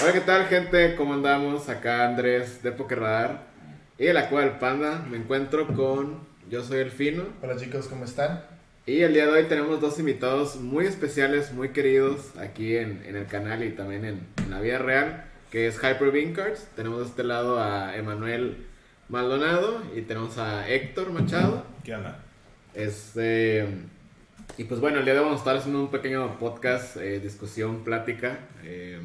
Hola, ¿qué tal, gente? ¿Cómo andamos? Acá Andrés de Pokerradar y de la Cueva del Panda. Me encuentro con. Yo soy el Fino. Hola chicos, ¿cómo están? Y el día de hoy tenemos dos invitados muy especiales, muy queridos aquí en, en el canal y también en, en la vida real, que es Hyper Bean Cards. Tenemos de este lado a Emanuel Maldonado y tenemos a Héctor Machado. ¿Qué onda? Este, y pues bueno, el día de hoy vamos a estar haciendo un pequeño podcast, eh, discusión, plática. eh,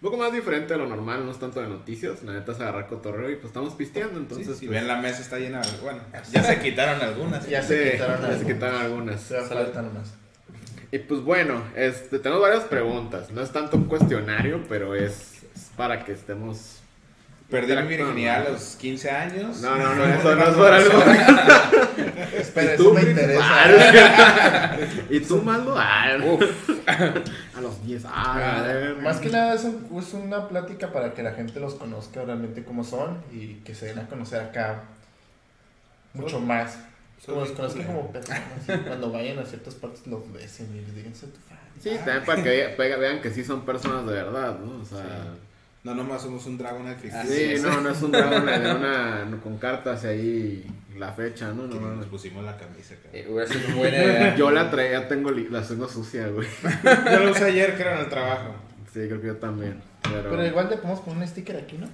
un poco más diferente a lo normal, no es tanto de noticias, la neta es agarrar cotorreo y pues estamos pisteando, entonces... Entonces, si pues, ven la mesa está llena de... Bueno, ya se quitaron algunas. Ya sí, se quitaron ya se algunas. quitaron algunas. Se faltan más. Y pues bueno, este, tenemos varias preguntas, no es tanto un cuestionario, pero es, es para que estemos... Perdí mi virginidad a los 15 años. No, no, no, eso no es por algo. Espera, ¿Y tú, eso me interesa. Ah, ¿Y tú, Maldo? Ah, a los 10. Ah. Más que nada es, un- es una plática para que la gente los conozca realmente como son y que se den a conocer acá mucho más. Como los conozcan como personas cuando vayan a ciertas partes los besen y les digan soy tu fan. Sí, también para que ve- ve- vean que sí son personas de verdad, ¿no? O sea, No, nomás somos un dragón ficticio. sí, no, no es un dragón de una con cartas y ahí la fecha, ¿no? no, Nos no. pusimos la camisa, cabrón. Eh, una buena idea. Yo la traía, tengo li- la tengo sucia, güey. Yo lo usé ayer, creo, en el trabajo. Sí, creo que yo también. Pero, Pero igual le podemos poner un sticker aquí, ¿no?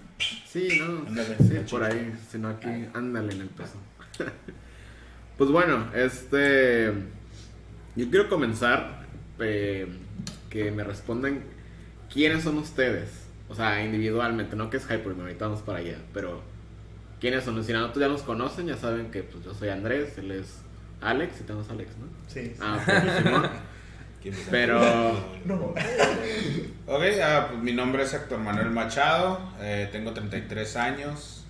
Sí, no. Ándale, sí, por ahí. Si no aquí, ándale en el peso. pues bueno, este. Yo quiero comenzar. eh, que me respondan quiénes son ustedes. O sea, individualmente, no que es Hyper, ahorita vamos para allá. Pero, ¿quiénes son? Si nosotros ya nos conocen, ya saben que pues, yo soy Andrés, él es Alex, y tenemos a Alex, ¿no? Sí. sí. Ah, ok, Simón. ¿Quién me Pero- No. Ok, ah, pues mi nombre es Héctor Manuel Machado, eh, tengo 33 años,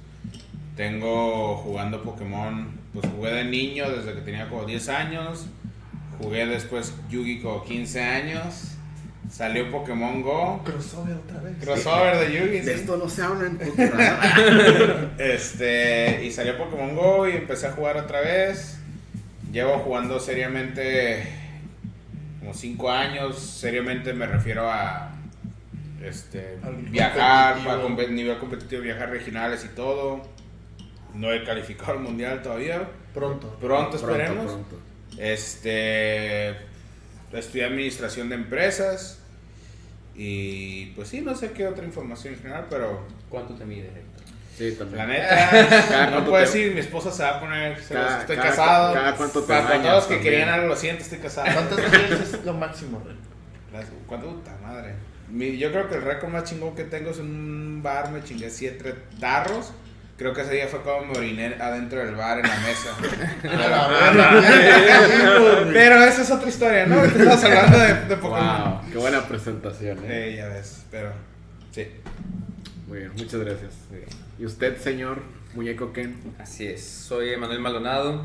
tengo jugando Pokémon, pues jugué de niño desde que tenía como 10 años, jugué después Yugi como 15 años, salió Pokémon Go, Crossover otra vez. crossover de Yugi, De esto no se habla en este, y salió Pokémon Go y empecé a jugar otra vez, llevo jugando seriamente como 5 años, seriamente me refiero a... Este, Al viajar, competitivo. a nivel competitivo, viajar regionales y todo. No he calificado al mundial todavía. Pronto. Pronto esperemos. Pronto, pronto. Este. Estudié administración de empresas. Y pues sí, no sé qué otra información en general, pero ¿Cuánto te mide, Héctor? Sí, también. la neta, no puedo te- decir, mi esposa se va a poner. se Cada- los- estoy cada- casado. cada cuánto te Para todos los que querían algo, lo siento, estoy casado. ¿Cuántas veces es lo máximo? Las- ¿Cuánto? Puta madre. Mi- yo creo que el récord más chingón que tengo es en un bar, me chingué siete tarros. Creo que ese día fue como me oriné adentro del bar en la mesa. Pero esa es otra historia, ¿no? Estamos hablando de, de Pokémon. Wow, qué buena presentación, ¿eh? Eh, ya ves, pero sí. Muy bien, muchas gracias. ¿Y usted, señor Muñeco Ken? Así es, soy Emanuel Maldonado,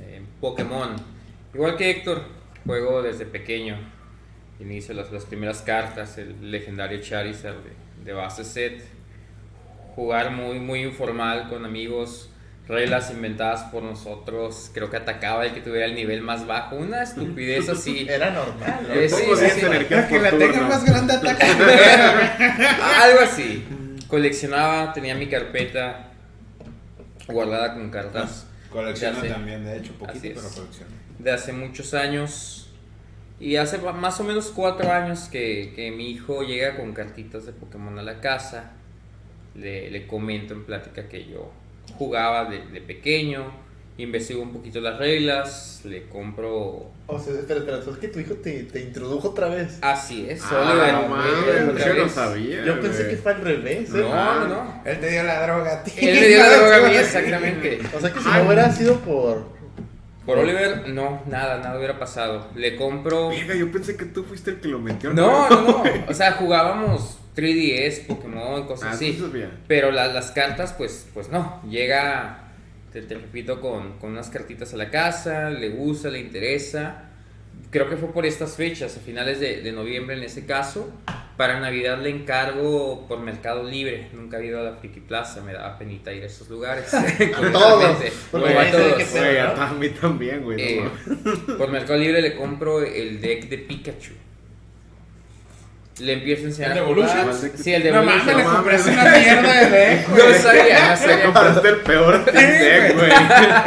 eh, Pokémon. Igual que Héctor, juego desde pequeño. Inicio las, las primeras cartas, el legendario Charizard de, de base set. Jugar muy, muy informal con amigos, reglas inventadas por nosotros. Creo que atacaba el que tuviera el nivel más bajo. Una estupidez así. Era normal. ¿no? Eh, sí, Pongo sí, 10 sí. energías que por la tenga turno. más grande ataca. Algo así. Coleccionaba, tenía mi carpeta guardada con cartas sé. también, de hecho, poquito, pero colecciono. de hace muchos años. Y hace más o menos cuatro años que, que mi hijo llega con cartitas de Pokémon a la casa. Le, le comento en plática que yo jugaba de, de pequeño, investigo un poquito las reglas, le compro... O sea, espera, espera, ¿es que tu hijo te, te introdujo otra vez? Así es, Ah, Oliver, no mames, yo no sabía. Yo pensé que fue al revés, ¿eh? No, no, no. Él te dio la droga a ti. Él me dio la droga a mí, exactamente. O sea que si Ay. no hubiera sido por. Por Oliver, no, nada, nada hubiera pasado. Le compro... Verga, yo pensé que tú fuiste el que lo metió. No, no, no. O sea, jugábamos 3DS, Pokémon, cosas Ah, así. Pero la- las cartas, pues, pues no. Llega, te, te repito, con, con unas cartitas a la casa, le gusta, le interesa. Creo que fue por estas fechas, a finales de, de noviembre en ese caso. Para Navidad le encargo por Mercado Libre. Nunca he ido a la Friki Plaza, me daba penita ir a esos lugares. todos, porque a todos. ¿no? a mí también, güey. Eh, por Mercado Libre le compro el deck de Pikachu. Le empiezo a enseñar ¿El a. Evolution? Sí, el de No mames, Evolution. le compraste una mierda de deck, güey. No sabía, no sabía. Compraste el peor deck, güey.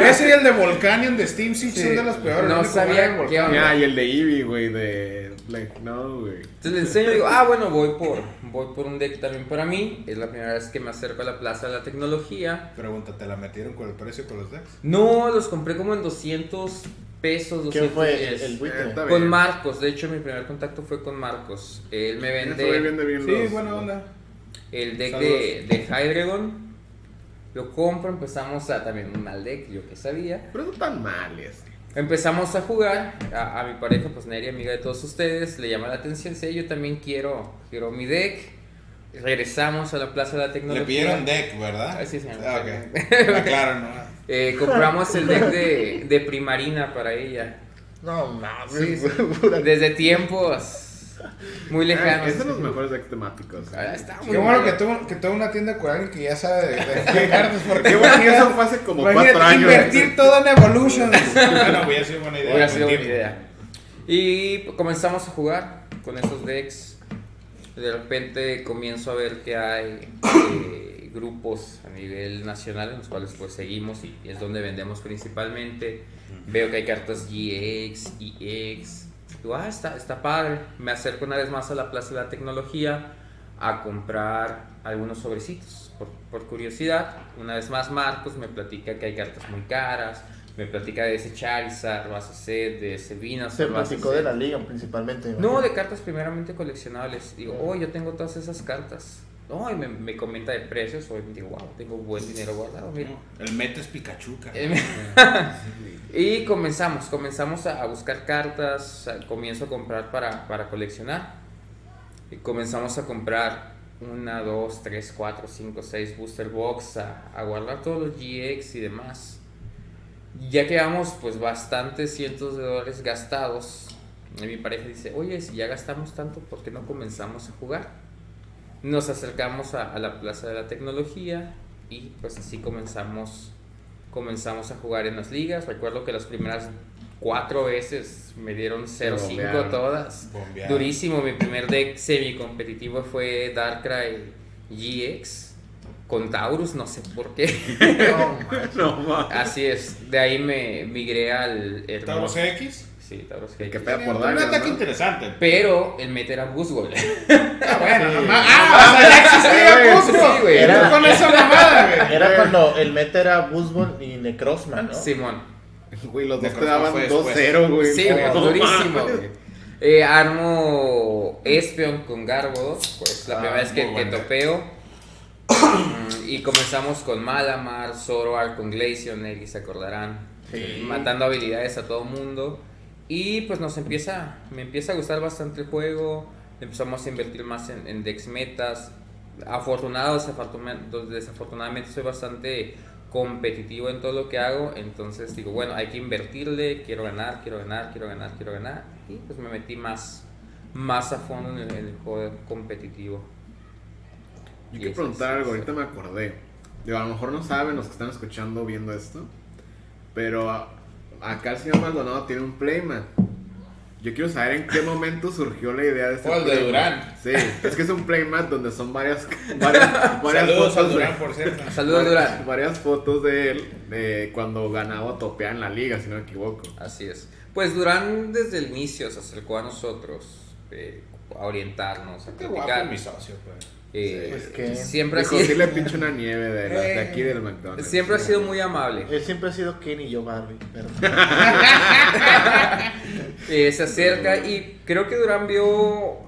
Ese y el de Volcanion de Steam Sí. son de los peores. No sabía qué Volcanion. Ya, y el de Eevee, güey, de Black. No, güey. Entonces le enseño y digo, ah, bueno, voy por, voy por un deck también para mí. Es la primera vez que me acerco a la Plaza de la Tecnología. Pregunta, ¿te la metieron con el precio con los decks? No, los compré como en 200 pesos. ¿Quién fue 210. el, el buitre? Eh, Con bien. Marcos, de hecho mi primer contacto fue con Marcos. Él me vende vende bien Sí, los- buena onda. el deck Saludos. de, de Hydreigon. Lo compro, empezamos a también un mal deck, yo que sabía. Pero no tan mal ese. Empezamos a jugar, a, a mi pareja, pues Neri, amiga de todos ustedes, le llama la atención, sí, yo también quiero, quiero mi deck. Regresamos a la Plaza de la Tecnología. Le pidieron deck, ¿verdad? Ah, sí, señor. Ah, ok. claro, no. Eh, compramos el deck de, de Primarina para ella. No mames, Sí, sí. Desde tiempos muy lejanos. Ah, esos son los mejores decks temáticos. Ah, está muy Qué bueno que tuvo, que tuvo una tienda con alguien que ya sabe de, de- cartas. Porque Qué bueno que eso fue hace como cuatro años. invertir todo en Evolution. bueno, hubiera sido buena idea. Hubiera buen sido buena idea. Y comenzamos a jugar con esos decks. De repente comienzo a ver que hay eh, grupos a nivel nacional en los cuales pues seguimos y es donde vendemos principalmente. Veo que hay cartas GX, EX. Digo, ah, está, está padre. Me acerco una vez más a la Plaza de la Tecnología a comprar algunos sobrecitos. Por, por curiosidad, una vez más Marcos me platica que hay cartas muy caras. Me platica de ese Charizard, base set, de ese Venusaur, Se platicó de la liga principalmente. me No, de cartas primeramente coleccionables. Digo, oh, yo tengo todas esas cartas. No, y me, me comenta de precios. O digo, wow, tengo buen dinero guardado. Mira. El meta es Pikachu, y comenzamos, comenzamos a, a buscar cartas. a- comienzo a comprar para, para coleccionar. Y comenzamos a comprar una, dos, tres, cuatro, cinco, seis booster box. A, a guardar todos los GX y demás. Ya quedamos pues bastantes cientos de dólares gastados. Y mi pareja dice, oye, si ya gastamos tanto, ¿por qué no comenzamos a jugar? Nos acercamos a, a la Plaza de la Tecnología y pues así comenzamos, comenzamos a jugar en las ligas. Recuerdo que las primeras cuatro veces me dieron 0-5 bombearon. todas. Bombear. Durísimo, mi primer deck semi-competitivo fue Darkrai GX con Taurus, no sé por qué. No. No. Así es, de ahí me migré al Taurus hermoso. X. Sí, Taurus El que pega por Un Dagger, ataque ¿no? interesante. Pero el meta era Buzzwole. Ah, bueno, Sí. nomás. Ah, o sea, ya existía Cusco. sí, güey. Tú con esa mamada, güey. Era cuando el meta era Buzzball y Necrozma, ¿no? Simón. Güey, los dos te daban fue después. 2-0, güey. Sí, güey, durísimo, güey. Eh, armo Espion con Garbodos, pues la Ah, primera vez que, que topeo. Mm, y comenzamos con Malamar, Zoroark con Nelly se acordarán. Sí. Matando habilidades a todo mundo. Y pues nos empieza, me empieza a gustar bastante el juego. Empezamos a invertir más en, en decks metas. Afortunado, desafortuna- desafortunadamente soy bastante competitivo en todo lo que hago. Entonces digo, bueno, hay que invertirle. Quiero ganar, quiero ganar, quiero ganar, quiero ganar. Y pues me metí más, más a fondo en el, en el juego competitivo. Yo Y quiero preguntar algo, ahorita me acordé. Digo, a lo mejor no saben los que están escuchando viendo esto, pero acá el señor Maldonado tiene un playmat. Yo quiero saber en qué momento surgió la idea de este O el de. Durán. Sí, es que es un playmat donde son varias, varias, varias Saludos a fotos de- Durán, por cierto. Saludos, Durán. Varias fotos de él de cuando ganaba o topeaba en la liga, si no me equivoco. Así es. Pues Durán desde el inicio se acercó a nosotros eh, a orientarnos, a Qué guapo mi socio, pues. Eh, Pues que- siempre, ha sido, sí le pincho una nieve de, la- de aquí del McDonald's. siempre ha sido muy amable. Él siempre ha sido Ken y yo Barbie. Pero... Eh, se acerca y creo que Durán vio,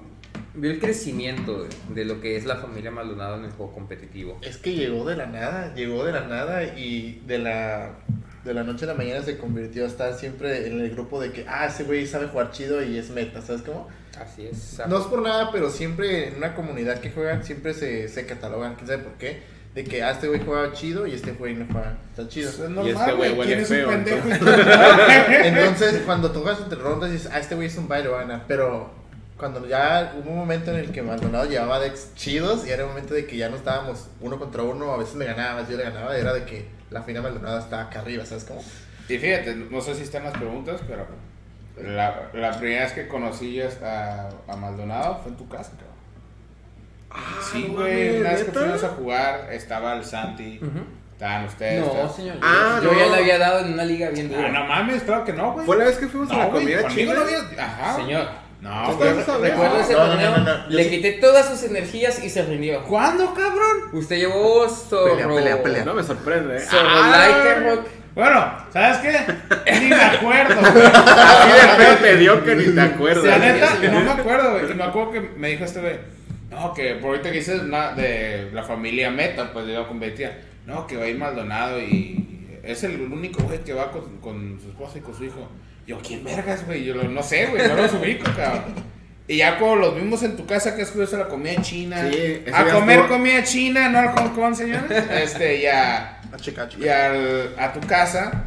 vio el crecimiento de, de lo que es la familia Maldonado en el juego competitivo. Es que llegó de la nada, llegó de la nada y de la, de la noche a la mañana se convirtió a estar siempre en el grupo de que, ah, ese güey sabe jugar chido y es meta, ¿sabes cómo? Así es. No es por nada, pero siempre en una comunidad que juegan, siempre se, se catalogan, quién sabe por qué, de que, ah, este güey juega chido y este güey no juega tan chido. Es Y normal, este güey güey. huele ¿Quién es un feo, pendejo? Entonces, cuando tú juegas entre rondas, dices, ah, este güey es un baile, va a ganar. Pero cuando ya hubo un momento en el que Maldonado llevaba decks chidos y era el momento de que ya no estábamos uno contra uno, a veces me ganaba, a veces yo le ganaba, era de que la final Maldonado estaba acá arriba, ¿sabes cómo? Y fíjate, no sé si están las preguntas, pero la, la primera vez que conocí a, a Maldonado fue en tu casa, cabrón. Sí, no güey. Una vez que fuimos a jugar, estaba el Santi. Ujú. Estaban ustedes. No, estaban- señor. Ah, yo no. ya le había dado en una liga bien Ah, dura. no mames, claro que no, güey. Fue la vez que fuimos a la comida china. no había. Ajá. Señor, No, recuerdo ese torneo, no, no, no. Yo le sí- quité todas sus energías y se rindió. ¿Cuándo, cabrón? Usted llevó zorro. Pelea, pelea, pelea. No me sorprende. ¿eh? Zorro Ah, Lighterrock. Bueno, ¿sabes qué? Ni me acuerdo, güey. Así de feo te dio que ni te acuerdas. La neta, señor. no me acuerdo, güey. Y me acuerdo que me dijo este güey. No, que por ahorita que dices na- de la familia Meta, pues yo competía. No, que va a ir Maldonado y es el único güey que va con, con su esposa y con su hijo. Yo, ¿quién vergas, güey? Yo lo- no sé, güey, no los ubico, cabrón. Y ya cuando los vimos en tu casa, que es curioso la comida china. Sí, ese a día comer estuvo- comida china, no al Hong Kong, señores. Este, ya. A checar, a checar. Y al- a tu casa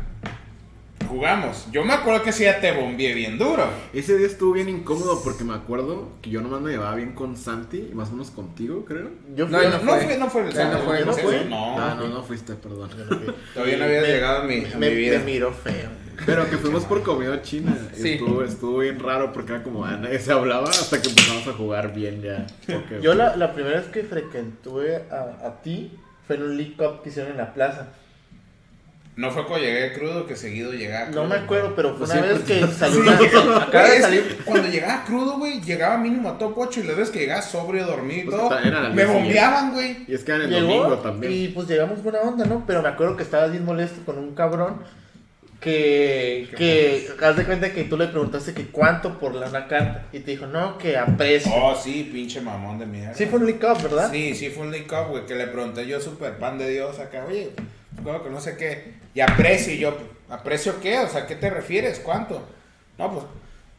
jugamos. Yo me acuerdo que ese día te bombié bien duro. Ese día estuvo bien incómodo porque me acuerdo que yo nomás me llevaba bien con Santi y más o menos contigo, creo. Yo fui, No, No, no fue. fue, no fue el Él no fue, ¿no no fue? No, Ah, no, no fuiste, perdón. fui. Todavía no había Me- llegado a mi, a me, mi vida. me miró feo. Pero que fuimos por comida china. y Sí. Estuvo, estuvo bien raro porque era como, ah, nadie se hablaba hasta que empezamos a jugar bien ya. Yo la, la primera vez que frecuenté a, a ti fue en un League Cup que hicieron en la plaza. No fue cuando llegué crudo que seguido llegaba No crudo. me acuerdo, pero fue Pues una vez que te- salió Sí, una... Acaba de es salir... que cuando llegaba crudo, güey, llegaba mínimo a top 8 y las veces que llegaba sobrio, dormido y Pues todo, me bombeaban, güey. Y es que era el Llegó domingo también. y pues llegamos buena onda, ¿no? Pero me acuerdo que estabas bien molesto con un cabrón que, que haz de cuenta que tú le preguntaste que cuánto por la una carta y te dijo, no, que aprecio. Oh, sí, pinche mamón de mierda. Sí fue un League Cup, ¿verdad? Sí, sí fue un League Cup, güey, que le pregunté yo, super pan de Dios, acá, oye, juego que no sé qué, y aprecio, y yo, ¿aprecio qué? O sea, ¿qué te refieres? ¿Cuánto? No, pues,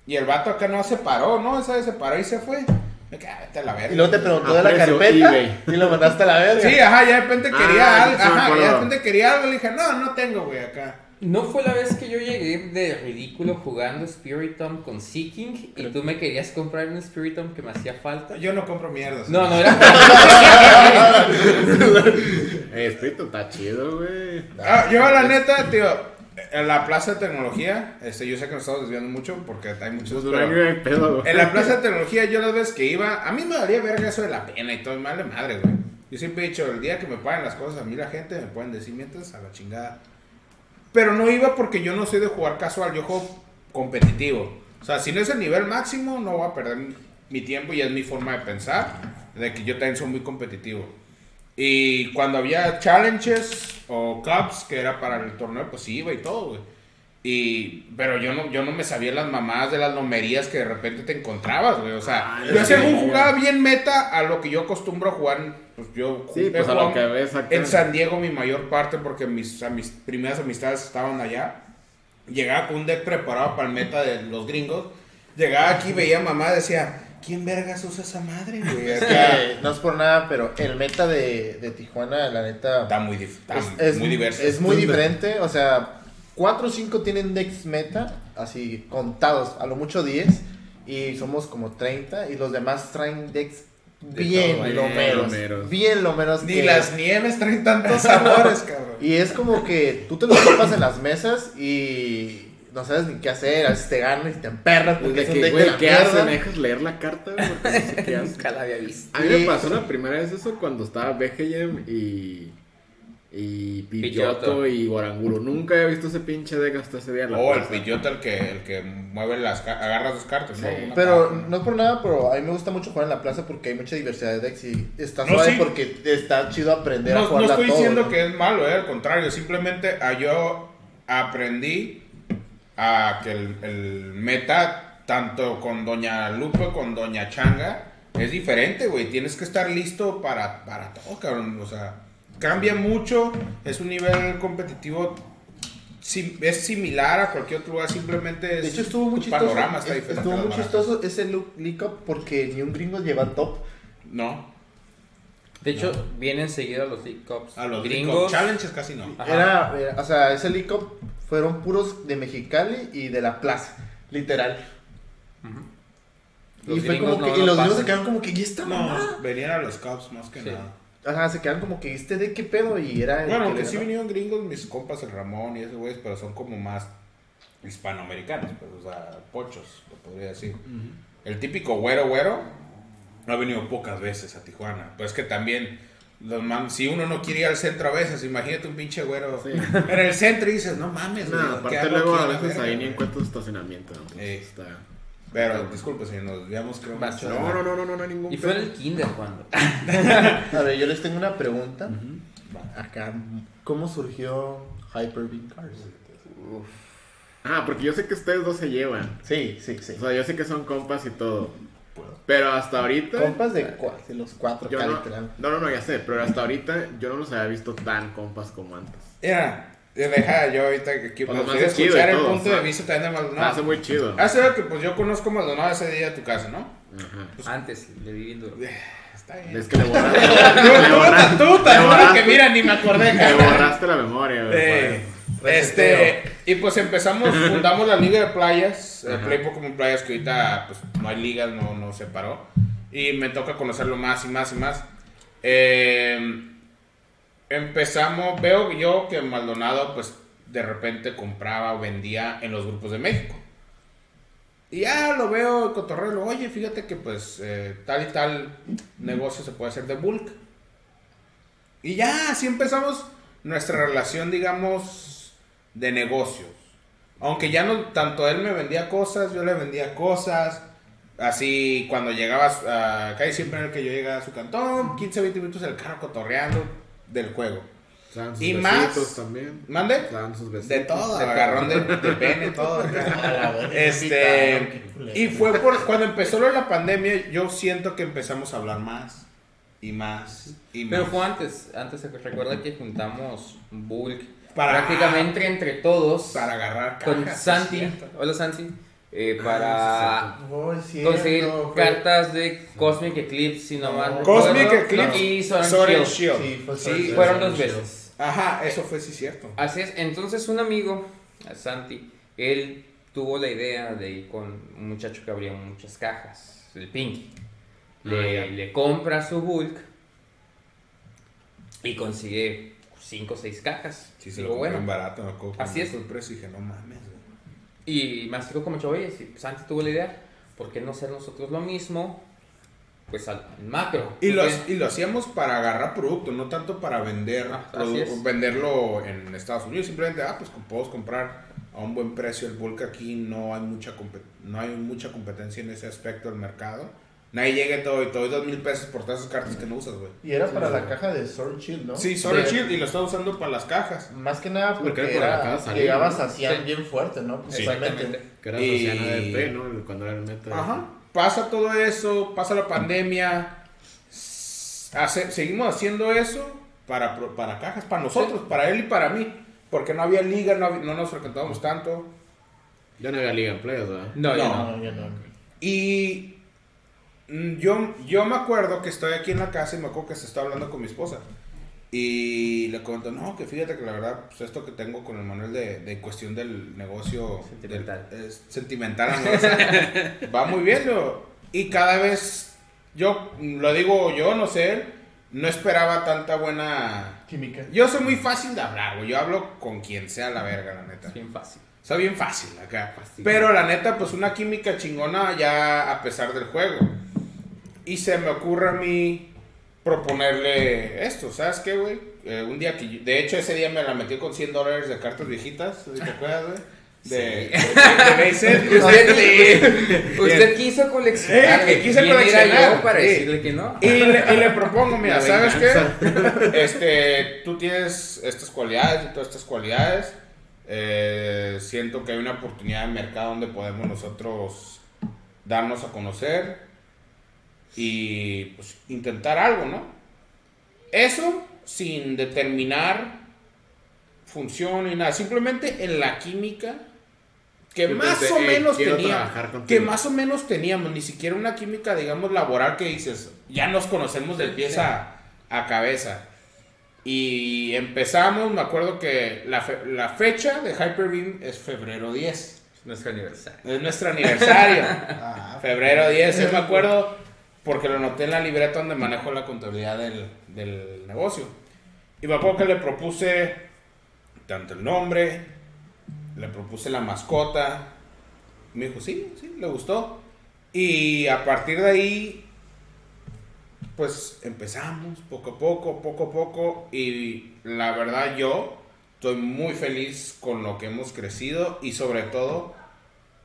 y el vato acá no se paró, ¿no? Esa vez se paró y se fue. Me quedé, "Ah, a la verga. Y luego te preguntó de la carpeta eBay. y lo mandaste a la verga. Sí, ajá, ya de repente Ah, quería sí, algo, ajá, ya de repente quería algo, le dije, no, no tengo, güey, acá. No fue la vez que yo llegué de ridículo jugando Spiritomb con Seeking y tú me querías comprar un Spiritomb que me hacía falta. Yo no compro mierdas. No, no era Eh, Espíritu está chido, güey. Ah, yo la neta, tío, en la plaza de tecnología, este, yo sé que nos estamos desviando mucho porque hay muchos... Pues pero- pedo. En la plaza de tecnología, yo las veces que iba, a mí me valía verga eso de la pena y todo, me vale madre, güey. Yo siempre he dicho, el día que me paguen las cosas, a mí la gente me pueden decir mientras a la chingada. Pero no iba porque yo no soy de jugar casual, yo juego competitivo. O sea, si no es el nivel máximo, no voy a perder mi tiempo y es mi forma de pensar, de que yo también soy muy competitivo. Y cuando había challenges o cups, que era para el torneo, pues sí iba y todo, güey. Y, pero yo no, yo no me sabía las mamadas de las lomerías que de repente te encontrabas, güey. O sea, Ah, yo sí. según jugaba bien meta a lo que yo acostumbro a jugar. Pues yo Sí, pues a lo que ves acá. en San Diego mi mayor parte porque mis, a mis primeras amistades estaban allá. Llegaba con un deck preparado para el meta de los gringos. Llegaba aquí, veía mamá, decía, ¿quién vergas usa esa madre, güey? Es Acá que no es por nada, pero el meta de, de Tijuana, la neta, Está muy, dif- está es, es- muy diverso. Es muy diferente, o sea, 4 o 5 tienen decks meta, así contados, a lo mucho 10, y somos como 30, y los demás traen decks De bien todo, bien lomeros, lomeros. bien lomeros. Ni que- las nieves traen tantos sabores, cabrón. Y es como que tú te los topas en las mesas y no sabes ni qué hacer, a veces te ganan y te emperras porque que, de güey, ¿qué haces? ¿Me dejas leer la carta? Porque no sé qué. Nunca la había visto. A mí me pasó la primera vez eso cuando estaba BGM y. Y Pilloto Pilloto. y Guaranguro. Nunca había visto ese pinche deck hasta ese día. en la Oh, el pillota, el que, el que mueve las agarra sus cartas, ¿no? Sí. Pero no es por nada, pero a mí me gusta mucho jugar en la plaza porque hay mucha diversidad de decks y está No, suave sí. porque está chido aprender a No, no jugar estoy diciendo que es malo, eh, al contrario, simplemente ah, yo aprendí a que el, el meta, tanto con Doña Lupe, con Doña Changa, es diferente, güey. Tienes que estar listo para, para todo, cabrón. O sea, cambia mucho, es un nivel competitivo, sim- es similar a cualquier otro lugar, simplemente es. De hecho estuvo muy chistoso. panorama está es- diferente. Estuvo muy chistoso ese look leak up porque ni un gringo lleva top. No, De hecho, vienen seguido a los League Cups. a los gringos. gringos. Challenges casi no. Era, era- o sea, ese leak up fueron puros de Mexicali y de la plaza, literal. Los y fue como no que, y los gringos se quedaron como que, ¿y esta mamá? No, venían a los Cubs más que Sí. nada. Ajá, se quedaron como que, ¿este de qué pedo? Y era el Bueno, que sí vinieron gringos, mis compas, el Ramón y esos güeyes, pero son como más hispanoamericanos, pues, o sea, pochos, lo podría decir. El típico güero güero, ha venido pocas veces a Tijuana. Pues es que también, los man- si uno no quiere ir al centro a veces, imagínate un pinche güero Sí. en el centro y dices, no mames, güey, No, ¿qué aparte luego a veces ahí ni güey?" encuentras estacionamiento. entonces Eh. está... Pero, disculpe, si nos desviamos, creo. No, no, no, no, no, no hay ningún Y fue en el kinder cuando. A ver, yo les tengo una pregunta. Acá, ¿cómo surgió Hyper Beam Cars? Ah, porque yo sé que ustedes dos se llevan. Sí, sí, sí. O sea, yo sé que son compas y todo. Pero hasta ahorita... Compas de, de los cuatro, Yo no, literal. no, no, no, ya sé, pero hasta ahorita yo no los había visto tan compas como antes. Mira, deja yo ahorita que que Pues nomás quiero escuchar el todo, punto o sea. de vista también de Ah, Maldonado. hace muy chido. Hace que pues yo conozco Maldonado ese día a tu casa, ¿no? Ajá. Antes le di bien duro. Está bien. Es que le borraste, Tú, le tú, borraste, tú, tan borraste- que mira, ni me acordé. le borraste la memoria, güey. Eh, pues. este, y pues empezamos, fundamos la liga de playas, el Ajá. Play Pokémon Playas, que ahorita pues no hay ligas, no, no se paró. Y me toca conocerlo más y más y más. Eh, empezamos, veo yo que Maldonado pues de repente compraba o vendía en los grupos de México. Y ya lo veo, cotorreo, oye, fíjate que pues eh, tal y tal negocio se puede hacer de bulk. Y ya, así empezamos nuestra relación, digamos, de negocios. Aunque ya no, tanto él me vendía cosas, yo le vendía cosas. Así, cuando llegabas a siempre que yo llegaba a su cantón, 15, 20 minutos el carro cotorreando del juego. Sus y más- también. ¿Mande? Sus. De todo, agarrón de, de pene, todo. este, y fue por cuando empezó lo de la pandemia, yo siento que empezamos a hablar más y más y más. Pero fue antes. Antes se recuerda que juntamos bulk. Para- prácticamente entre todos. para agarrar con cajas, Santi. es cierto. Hola Santi. Eh, Ah, para Oh, cierto, conseguir fue- cartas de Cosmic Eclipse, si no mal Cosmic recuerdo. Eclipse y and Shield. Shield. Sí, fue Fueron dos veces. Ajá, eso fue sí cierto. Así es. Entonces un amigo, Santi, él tuvo la idea de ir con un muchacho que abría muchas cajas, el Pinky. Le, Ah, le compra su bulk y consigue cinco o seis cajas. Sí, se lo bueno, barato, me acuerdo. Así es. el precio y dije, no mames. Y me acercó como oye, si Santi tuvo la idea, ¿por qué no hacer nosotros lo mismo? Pues al macro. Y lo, y lo hacíamos para agarrar producto, no tanto para vender Ah, venderlo en Estados Unidos. Simplemente, ah, pues podemos comprar a un buen precio el bulk aquí. No hay mucha no hay mucha competencia en ese aspecto del mercado. Nadie llega y te doy, dos mil pesos por todas esas cartas que no usas, güey. Y era para la caja de Sword Shield, ¿no? Sí, Sword Shield y lo está usando para las cajas. Más que nada porque porque era por era, la casa, llegabas ¿no? así Sí. bien fuerte, ¿no? Sí. Principalmente. Que era Y- Sociana de P, ¿no? Cuando era el meta. Ajá. Pasa todo eso, pasa la pandemia. hace- seguimos haciendo eso para, para cajas, para nosotros, para él y para mí. Porque no había liga, no, había- no nos frecuentábamos tanto. Ya no había Liga en Players, ¿verdad? No, ya No. no. No, ya no. Y yo, yo me acuerdo que estoy aquí en la casa y me acuerdo que se está hablando con mi esposa. Y le comento, no, que fíjate que la verdad, pues esto que tengo con el Manuel de, de cuestión del negocio Sentimental. del- es sentimental, ¿no? O sea, va muy bien. lo- y cada vez, yo lo digo yo, no sé, él, no esperaba tanta buena... Química. Yo soy muy fácil de hablar, güey. Yo hablo con quien sea la verga, la neta. Es bien fácil. Soy bien fácil acá. Fácil. Pero la neta, pues una química chingona ya a pesar del juego. Y se me ocurre a mí proponerle esto, ¿sabes qué, güey? Eh, un día que yo- de hecho ese día me la metí con 100 dólares de cartas viejitas, ¿te acuerdas, güey? De, de, de Base Set. Usted, usted quiso coleccionar. Eh, que quise ¿Quién era coleccionar, yo para sí. decirle que no? Y le, y le propongo, mira, ¿sabes qué? Este, tú tienes estas cualidades y todas estas cualidades. Eh, siento que hay una oportunidad de mercado donde podemos nosotros darnos a conocer y pues intentar algo, ¿no? Eso sin determinar función y nada, simplemente en la química que Yo más pensé, o "Hey, menos quiero tenía, trabajar que contigo". más o menos teníamos, ni siquiera una química, digamos, laboral que dices, ya nos conocemos de sí. a, a cabeza. Y empezamos, me acuerdo que la, fe- la fecha de Hyperbeam es febrero 10. Es nuestro aniversario. Es nuestro aniversario. Ah, febrero 10, yo me acuerdo porque lo noté en la libreta donde manejo la contabilidad del, del negocio. Y me acuerdo que le propuse tanto el nombre, le propuse la mascota. Me dijo, sí, sí, le gustó. Y a partir de ahí pues empezamos poco a poco, poco a poco y la verdad yo estoy muy feliz con lo que hemos crecido y sobre todo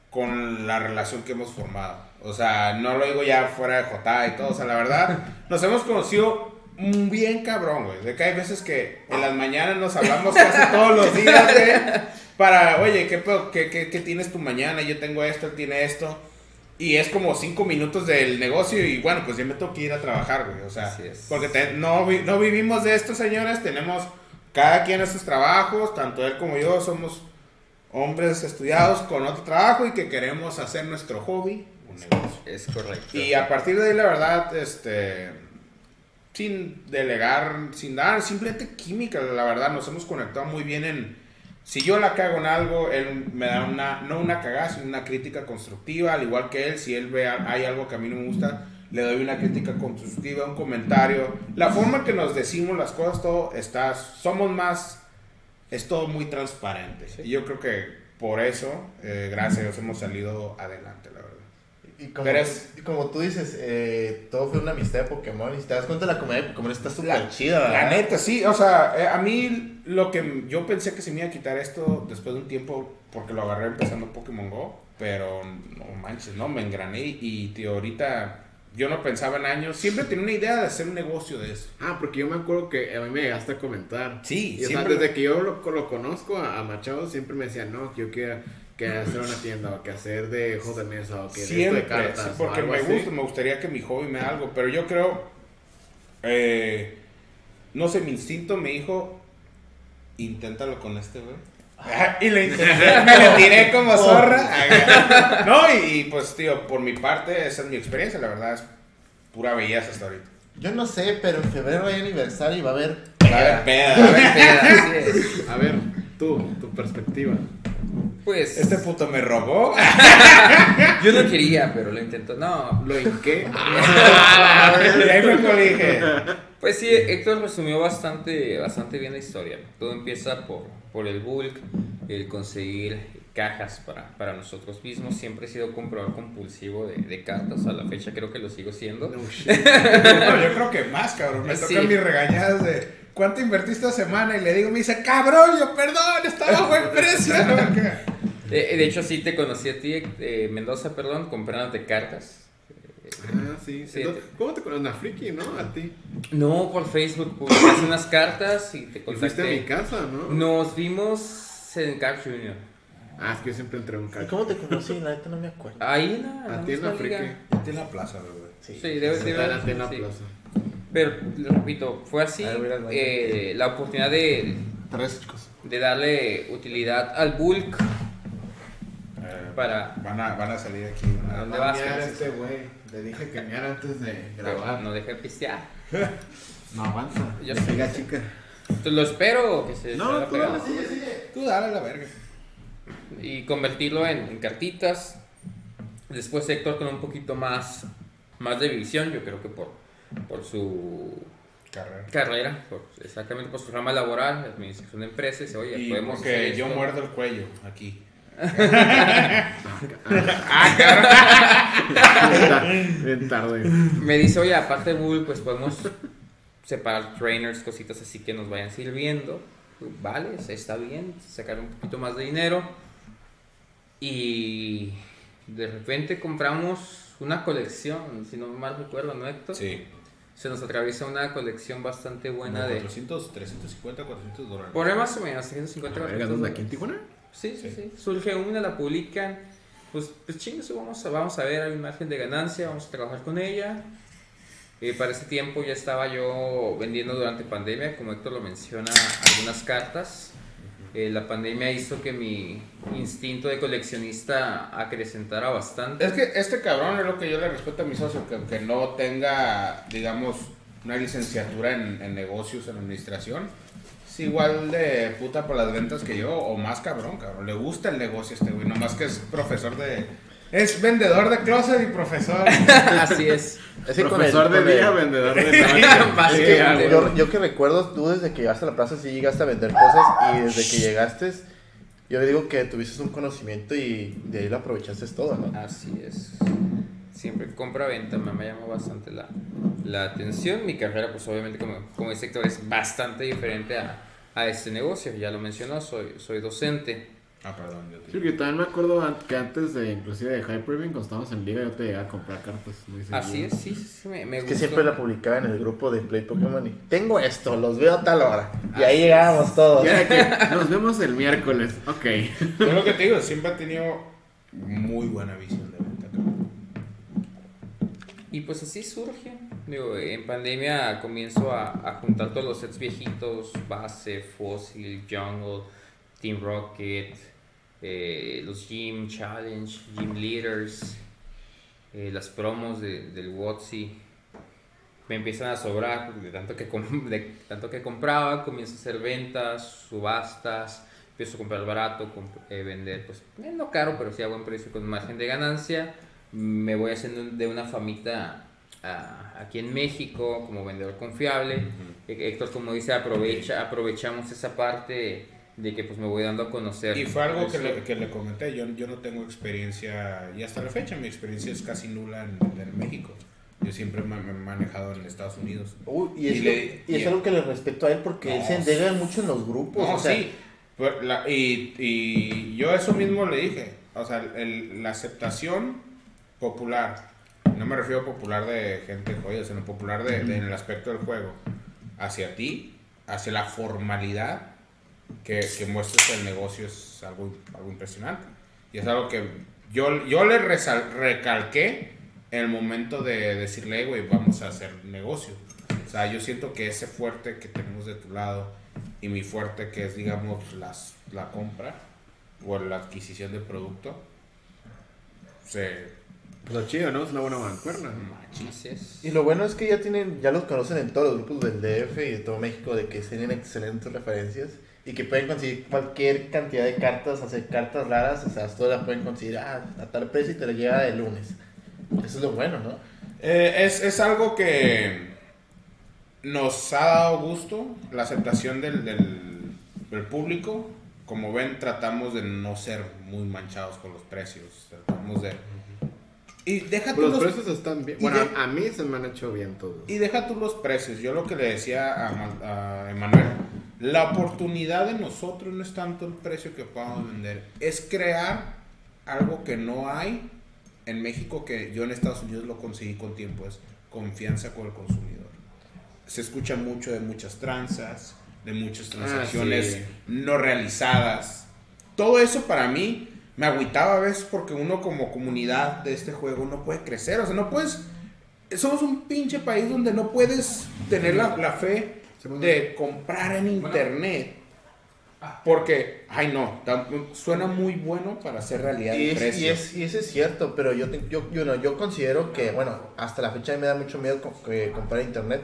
con la relación que hemos formado. O sea, no lo digo ya fuera de J y todo, o sea, la verdad, nos hemos conocido bien cabrón, güey. De que hay veces que en las mañanas nos hablamos casi todos los días, güey. Para, oye, ¿qué? ¿Qué, qué, qué tienes tu mañana? Yo tengo esto, él tiene esto. Y es como cinco minutos del negocio y bueno, pues ya me tengo que ir a trabajar, güey. O sea, porque te- no, vi- no vivimos de esto, señores. Tenemos cada quien nuestros trabajos, tanto él como yo somos hombres estudiados con otro trabajo y que queremos hacer nuestro hobby un negocio. Es correcto. Y a partir de ahí, la verdad, este, sin delegar, sin dar, simplemente química, la verdad, nos hemos conectado muy bien en, si yo la cago en algo, él me da una, no una cagada, sino una crítica constructiva, al igual que él, si él ve, a- hay algo que a mí no me gusta, le doy una crítica constructiva, un comentario, la forma que nos decimos las cosas, todo está, somos más, es todo muy transparente. Y yo creo que por eso, eh, gracias a Dios, hemos salido adelante, la verdad. Y como, Pero es- y como tú dices, eh, todo fue una amistad de Pokémon. Y si te das cuenta, la comedia de Pokémon está súper chida, ¿verdad? La neta, sí, o sea, eh, a mí lo que yo pensé que se me iba a quitar esto después de un tiempo, porque lo agarré empezando Pokémon Go, pero no manches, no, me engrané y, tío, ahorita yo no pensaba en años, siempre tenía una idea de hacer un negocio de eso. Ah, porque yo me acuerdo que a mí me llegaste a comentar. Sí, Y, o sea, siempre- desde que yo lo, lo conozco a, a Machado, siempre me decían, no, que yo quiero que hacer una tienda, o que hacer de juegos de mesa, o que de esto de Siempre, cartas. sí, o porque algo me así. gusta, me gustaría que mi hobby me haga algo, pero yo creo, eh, no sé, mi instinto me dijo, inténtalo con este, güey. Y le intenté, me le tiré como zorra. No, y, y, pues, tío, por mi parte, esa es mi experiencia, la verdad es pura belleza hasta ahorita. Yo no sé, pero en febrero hay aniversario y va a haber. A ver, peda. A ver, peda, así es. A ver, tú, tu perspectiva. Pues Este puto me robó. yo no quería, pero lo intento. No, ¿Lo qué? Y ahí cuando dije, Pues sí, Héctor resumió bastante, bastante bien la historia. Todo empieza por, por el bulk, el conseguir cajas para, para nosotros mismos. Siempre he sido comprador compulsivo de, de cartas. A la fecha creo que lo sigo siendo. No, yo creo que más, cabrón. Me Sí. tocan mis regañadas de cuánto invertiste esta semana y le digo, me dice, cabrón, yo perdón, estaba a buen precio. De hecho, sí te conocí a ti, eh, Mendoza, perdón, comprándote cartas. Ah, sí. Sí. Entonces, ¿Cómo te conoces? Una friki, ¿no? A ti. No, por Facebook, publicaste unas cartas y te Y fuiste a mi contacté. casa, ¿no? Nos vimos en Carl Jr. Ah, es que yo siempre entré a un ¿Y carro. cómo te conocí? La neta no me acuerdo. Ahí en la, A ti en la misma liga. friki. Tiene la plaza, güey. Sí. Sí, debe Se debe- está en la plaza. Pero, lo repito, fue así eh, la oportunidad de, Tres chicos. de darle utilidad al bulk para... Van a, van a salir aquí. ¿A dónde vas? Este güey. Le dije que miara antes de grabar. no deje de pistear. No avanza. Yo Ya sé. siga, chica. Entonces, lo espero que se No, tú dale, sigue, sigue. Tú dale a la verga. y convertirlo en, en cartitas. Después Héctor con un poquito más, más de visión, yo creo que por, por su Carrera. carrera, por- exactamente por su rama laboral, administración de empresas, dice, oye, Y podemos hacer yo esto". muerdo el cuello aquí. Bien tarde. Me dice, oye, aparte de Google, pues podemos separar trainers, cositas así que nos vayan sirviendo. Vale, está bien, sacar un poquito más de dinero. Y de repente compramos una colección, si no mal recuerdo, ¿no, Héctor? Sí. Se nos atraviesa una colección bastante buena de... 400, 350, 400 dólares. Por ahí más o menos, 350 Verga, 400 ¿dónde? ¿Aquí en Tijuana? Sí, sí, Sí. sí. Surge una, la publican. Pues, pues chingue, vamos a, vamos a ver, hay un margen de ganancia, vamos a trabajar con ella. Eh, para ese tiempo ya estaba yo vendiendo durante pandemia, como Héctor lo menciona, algunas cartas. Eh, la pandemia hizo que mi instinto de coleccionista acrecentara bastante. Es que este cabrón es lo que yo le respeto a mi socio, que, que no tenga, digamos, una licenciatura en, en negocios, en administración. Es igual de puta por las ventas que yo, o más cabrón, cabrón. Le gusta el negocio este güey, nomás que es profesor de... Es vendedor de closet y profesor. Así es. Es con Profesor el- de el- día, vendedor de noche. Yo, yo que recuerdo, tú desde que llegaste a la plaza sí llegaste a vender cosas y desde que llegaste, yo digo que tuviste un conocimiento y de ahí lo aprovechaste todo, ¿no? Así es. siempre compra-venta me, me llama bastante la, la atención. Mi carrera, pues obviamente como, como el sector es bastante diferente a, a este negocio. Ya lo mencionó, soy, soy docente. Ah, perdón, yo te- Sí, porque también me acuerdo que antes de, inclusive de Hyperbeam, cuando estábamos en liga, yo te llegaba a comprar cartas. muy. Así es, sí, sí, sí, me, me Es que siempre la publicaba en el grupo de Play Pokémon y tengo esto, los veo a tal hora. Y ahí llegábamos todos. Y era que nos vemos el miércoles. Ok. Yo lo que te digo, siempre ha tenido muy buena visión de venta. cabrón. Y pues así surge. Digo, en pandemia comienzo a, a juntar todos los sets viejitos, base, fósil, jungle, Team Rocket, eh, los Gym Challenge, Gym Leaders, eh, las promos de, del WotC. Me empiezan a sobrar de tanto, que de tanto que compraba, comienzo a hacer ventas, subastas, empiezo a comprar barato, comp- eh, vender, pues no caro, pero sí a buen precio con margen de ganancia. Me voy haciendo de una famita aquí en México como vendedor confiable. Eh, Héctor, como dice, aprovecha, aprovechamos esa parte de que pues me voy dando a conocer. Y fue algo que le, que le comenté, yo, yo no tengo experiencia, y hasta la fecha mi experiencia es casi nula en en México. Yo siempre me, me he manejado en Estados Unidos. Uy, y, es Y lo- le- y es y- algo que le respeto a él porque él se endega mucho en los grupos. No, o sea, sí. Pero la- y, y yo eso mismo le dije. O sea, el- la aceptación popular. No me refiero a popular de gente joya, sino popular de, de- en el aspecto del juego. Hacia ti, hacia la formalidad que, que muestras el negocio es algo, algo impresionante. Y es algo que yo, yo le resal- recalqué en el momento de decirle, "Hey, güey, vamos a hacer negocio. O sea, yo siento que ese fuerte que tenemos de tu lado y mi fuerte que es, digamos, las, la compra o la adquisición de producto, se... Pues lo chido, ¿no? Es una buena mancuerna. Así es. Y lo bueno es que ya tienen, ya los conocen en todos los grupos del DF y de todo México de que tienen excelentes referencias y que pueden conseguir cualquier cantidad de cartas, hacer cartas raras, o sea, todas las pueden conseguir ah, a tal precio y te la llega el lunes. Eso es lo bueno, ¿no? Eh, es, es algo que nos ha dado gusto, la aceptación del, del, del público. Como ven, tratamos de no ser muy manchados con los precios. Tratamos de... Y deja tú los los- precios están bien. Bueno, de- a mí se me han hecho bien todos. Y deja tú los precios. Yo lo que le decía a, a Emanuel, la oportunidad de nosotros no es tanto el precio que podamos vender, es crear algo que no hay en México que yo en Estados Unidos lo conseguí con tiempo, es confianza con el consumidor. Se escucha mucho de muchas tranzas, de muchas transacciones sí. no realizadas. Todo eso para mí me agüitaba a veces porque uno como comunidad de este juego no puede crecer, o sea, no puedes somos un pinche país donde no puedes tener la, la fe de comprar en internet. Porque, ay no, suena muy bueno para hacer realidad Y, el es, precio. y, es- y eso es cierto, pero yo, te- yo, yo, no, yo considero que, bueno, hasta la fecha me da mucho miedo co- que comprar internet,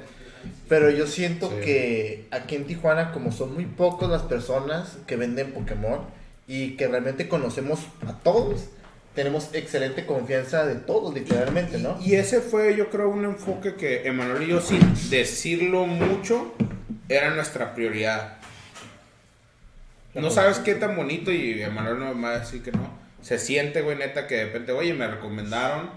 pero yo siento Sí. que aquí en Tijuana, como son muy pocos las personas que venden Pokémon y que realmente conocemos a todos, tenemos excelente confianza de todos, literalmente, ¿no? Y ese fue, yo creo, un enfoque que Emanuel y yo, sin decirlo mucho, era nuestra prioridad. No sabes qué tan bonito, y Emanuel no me va a decir que no. Se siente, güey, neta, que de repente, oye, me recomendaron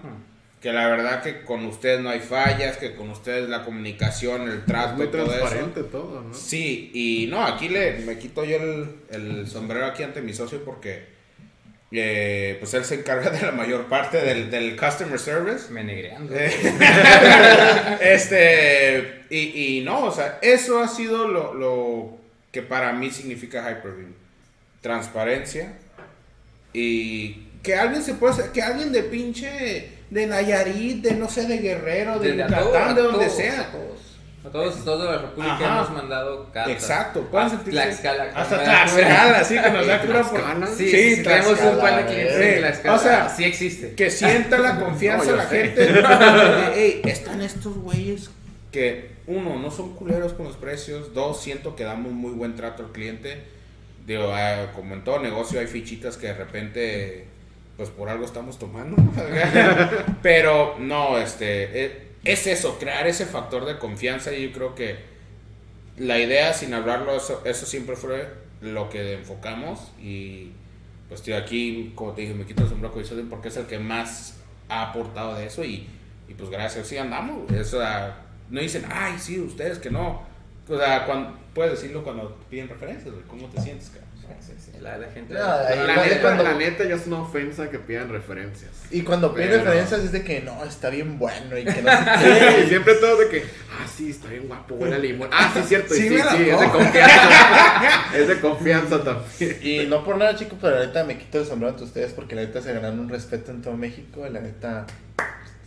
que la verdad que con ustedes no hay fallas, que con ustedes la comunicación, el Es trato, muy todo eso. transparente todo, ¿no? Sí, y no, aquí le, me quito yo el, el sombrero aquí ante mi socio porque eh, pues él se encarga de la mayor parte del, del customer service. Me negreando. Eh, este, y, y no, o sea, eso ha sido lo, lo que para mí significa Hyperbeam. Transparencia y que alguien se puede que alguien de pinche, de Nayarit, de no sé, de Guerrero, de, Yucatán, de donde sea. Todos, a todos, todos de la República Ajá. hemos mandado cartas. Exacto, pueden sentirse- Tlaxcala. Hasta Ah, Tlaxcala, así que nos da cura por... Sí, sí, sí, tenemos un par de clientes eh. en Tlaxcala. O sea, sí existe. Que sienta la confianza No, la sé. gente. de, Ey, están estos güeyes que, uno, no son culeros con los precios. Dos, siento que damos muy buen trato al cliente. Digo, ah, como en todo negocio hay fichitas que de repente, pues por algo estamos tomando. Pero no, este, eh, es eso, crear ese factor de confianza y yo creo que la idea, sin hablarlo, eso, eso siempre fue lo que enfocamos y pues estoy aquí, como te dije, me quito el sombrero con porque es el que más ha aportado de eso y, y pues gracias sí andamos. güey. O sea, no dicen, ay, sí, ustedes que no. O sea, cuando, puedes decirlo cuando piden referencias. ¿Cómo te sientes, La, la gente. No, La neta, cuando- la neta ya es una ofensa que pidan referencias. Y cuando piden Pero- referencias es de que no, está bien bueno y que no sé Sí, y siempre todo de que, ah, sí, está bien guapo, huele a limón. Ah, sí, cierto, y Sí es de confianza. es de confianza también. Y no por nada, chicos, pero la neta me quito el sombrero ante ustedes porque la neta se ganaron un respeto en todo México. y La neta.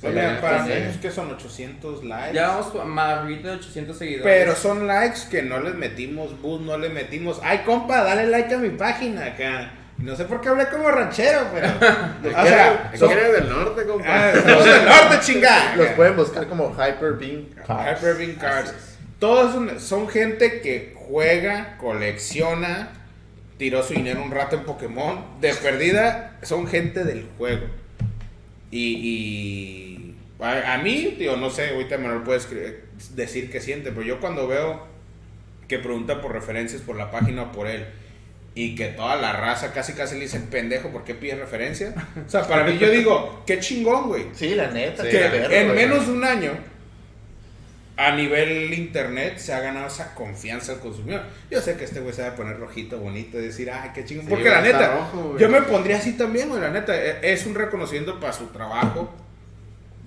Para mí es que son 800 likes. Ya vamos a más de 800 seguidores. Pero son likes que no les metimos bus, no les metimos. Ay, compa, dale like a mi página acá. No sé por qué hablé como ranchero, pero. ¿De o sea, son- eres del norte, compa? Ah, somos del norte, chingada. Los pueden buscar como Hyper Beam Cards. Hyper Beam Cards. Todos son, son gente que juega, colecciona, tiró su dinero un rato en Pokémon. De perdida, son gente del juego. Y, y a, a mí, tío, no sé, ahorita Manuel puede decir qué siente, pero yo cuando veo que pregunta por referencias por la página o por él y que toda la raza casi casi le dicen pendejo, ¿por qué pide referencia? O sea, para mí yo digo, qué chingón, güey Sí, la neta. Sí, que perro, en menos de un año a nivel internet se ha ganado esa confianza al consumidor. Yo sé que este güey se va a poner rojito, bonito y decir, ay, qué chingón. Sí, Porque la neta, rojo, yo me pondría así también, güey, la neta. e- Es un reconocimiento para su trabajo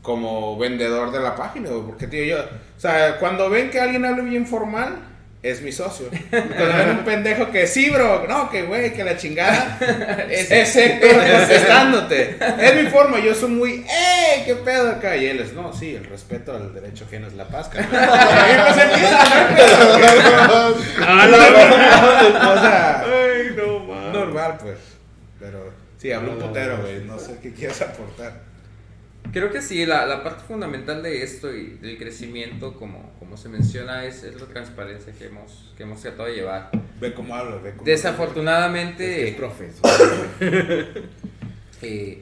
como vendedor de la página, güey. Porque, tío, yo, o sea, cuando ven que alguien habla bien formal, es mi socio. Cuando ven un pendejo que sí, bro, no, que güey, que la chingada. es, Héctor contestándote. Es mi forma, yo soy muy, ¡eh! ¿Qué pedo acá? Y él es, no, sí, el respeto al derecho ajeno es la paz, cabrón. O sea, Ay, no normal, pues. Pero, sí, hablo un putero, güey. No sé qué quieres aportar. Creo que sí, la, la parte fundamental de esto y del crecimiento, como, como se menciona, es, es la transparencia que hemos, que hemos tratado de llevar. Ve cómo hablo, ve cómo Desafortunadamente, Es profesor. eh,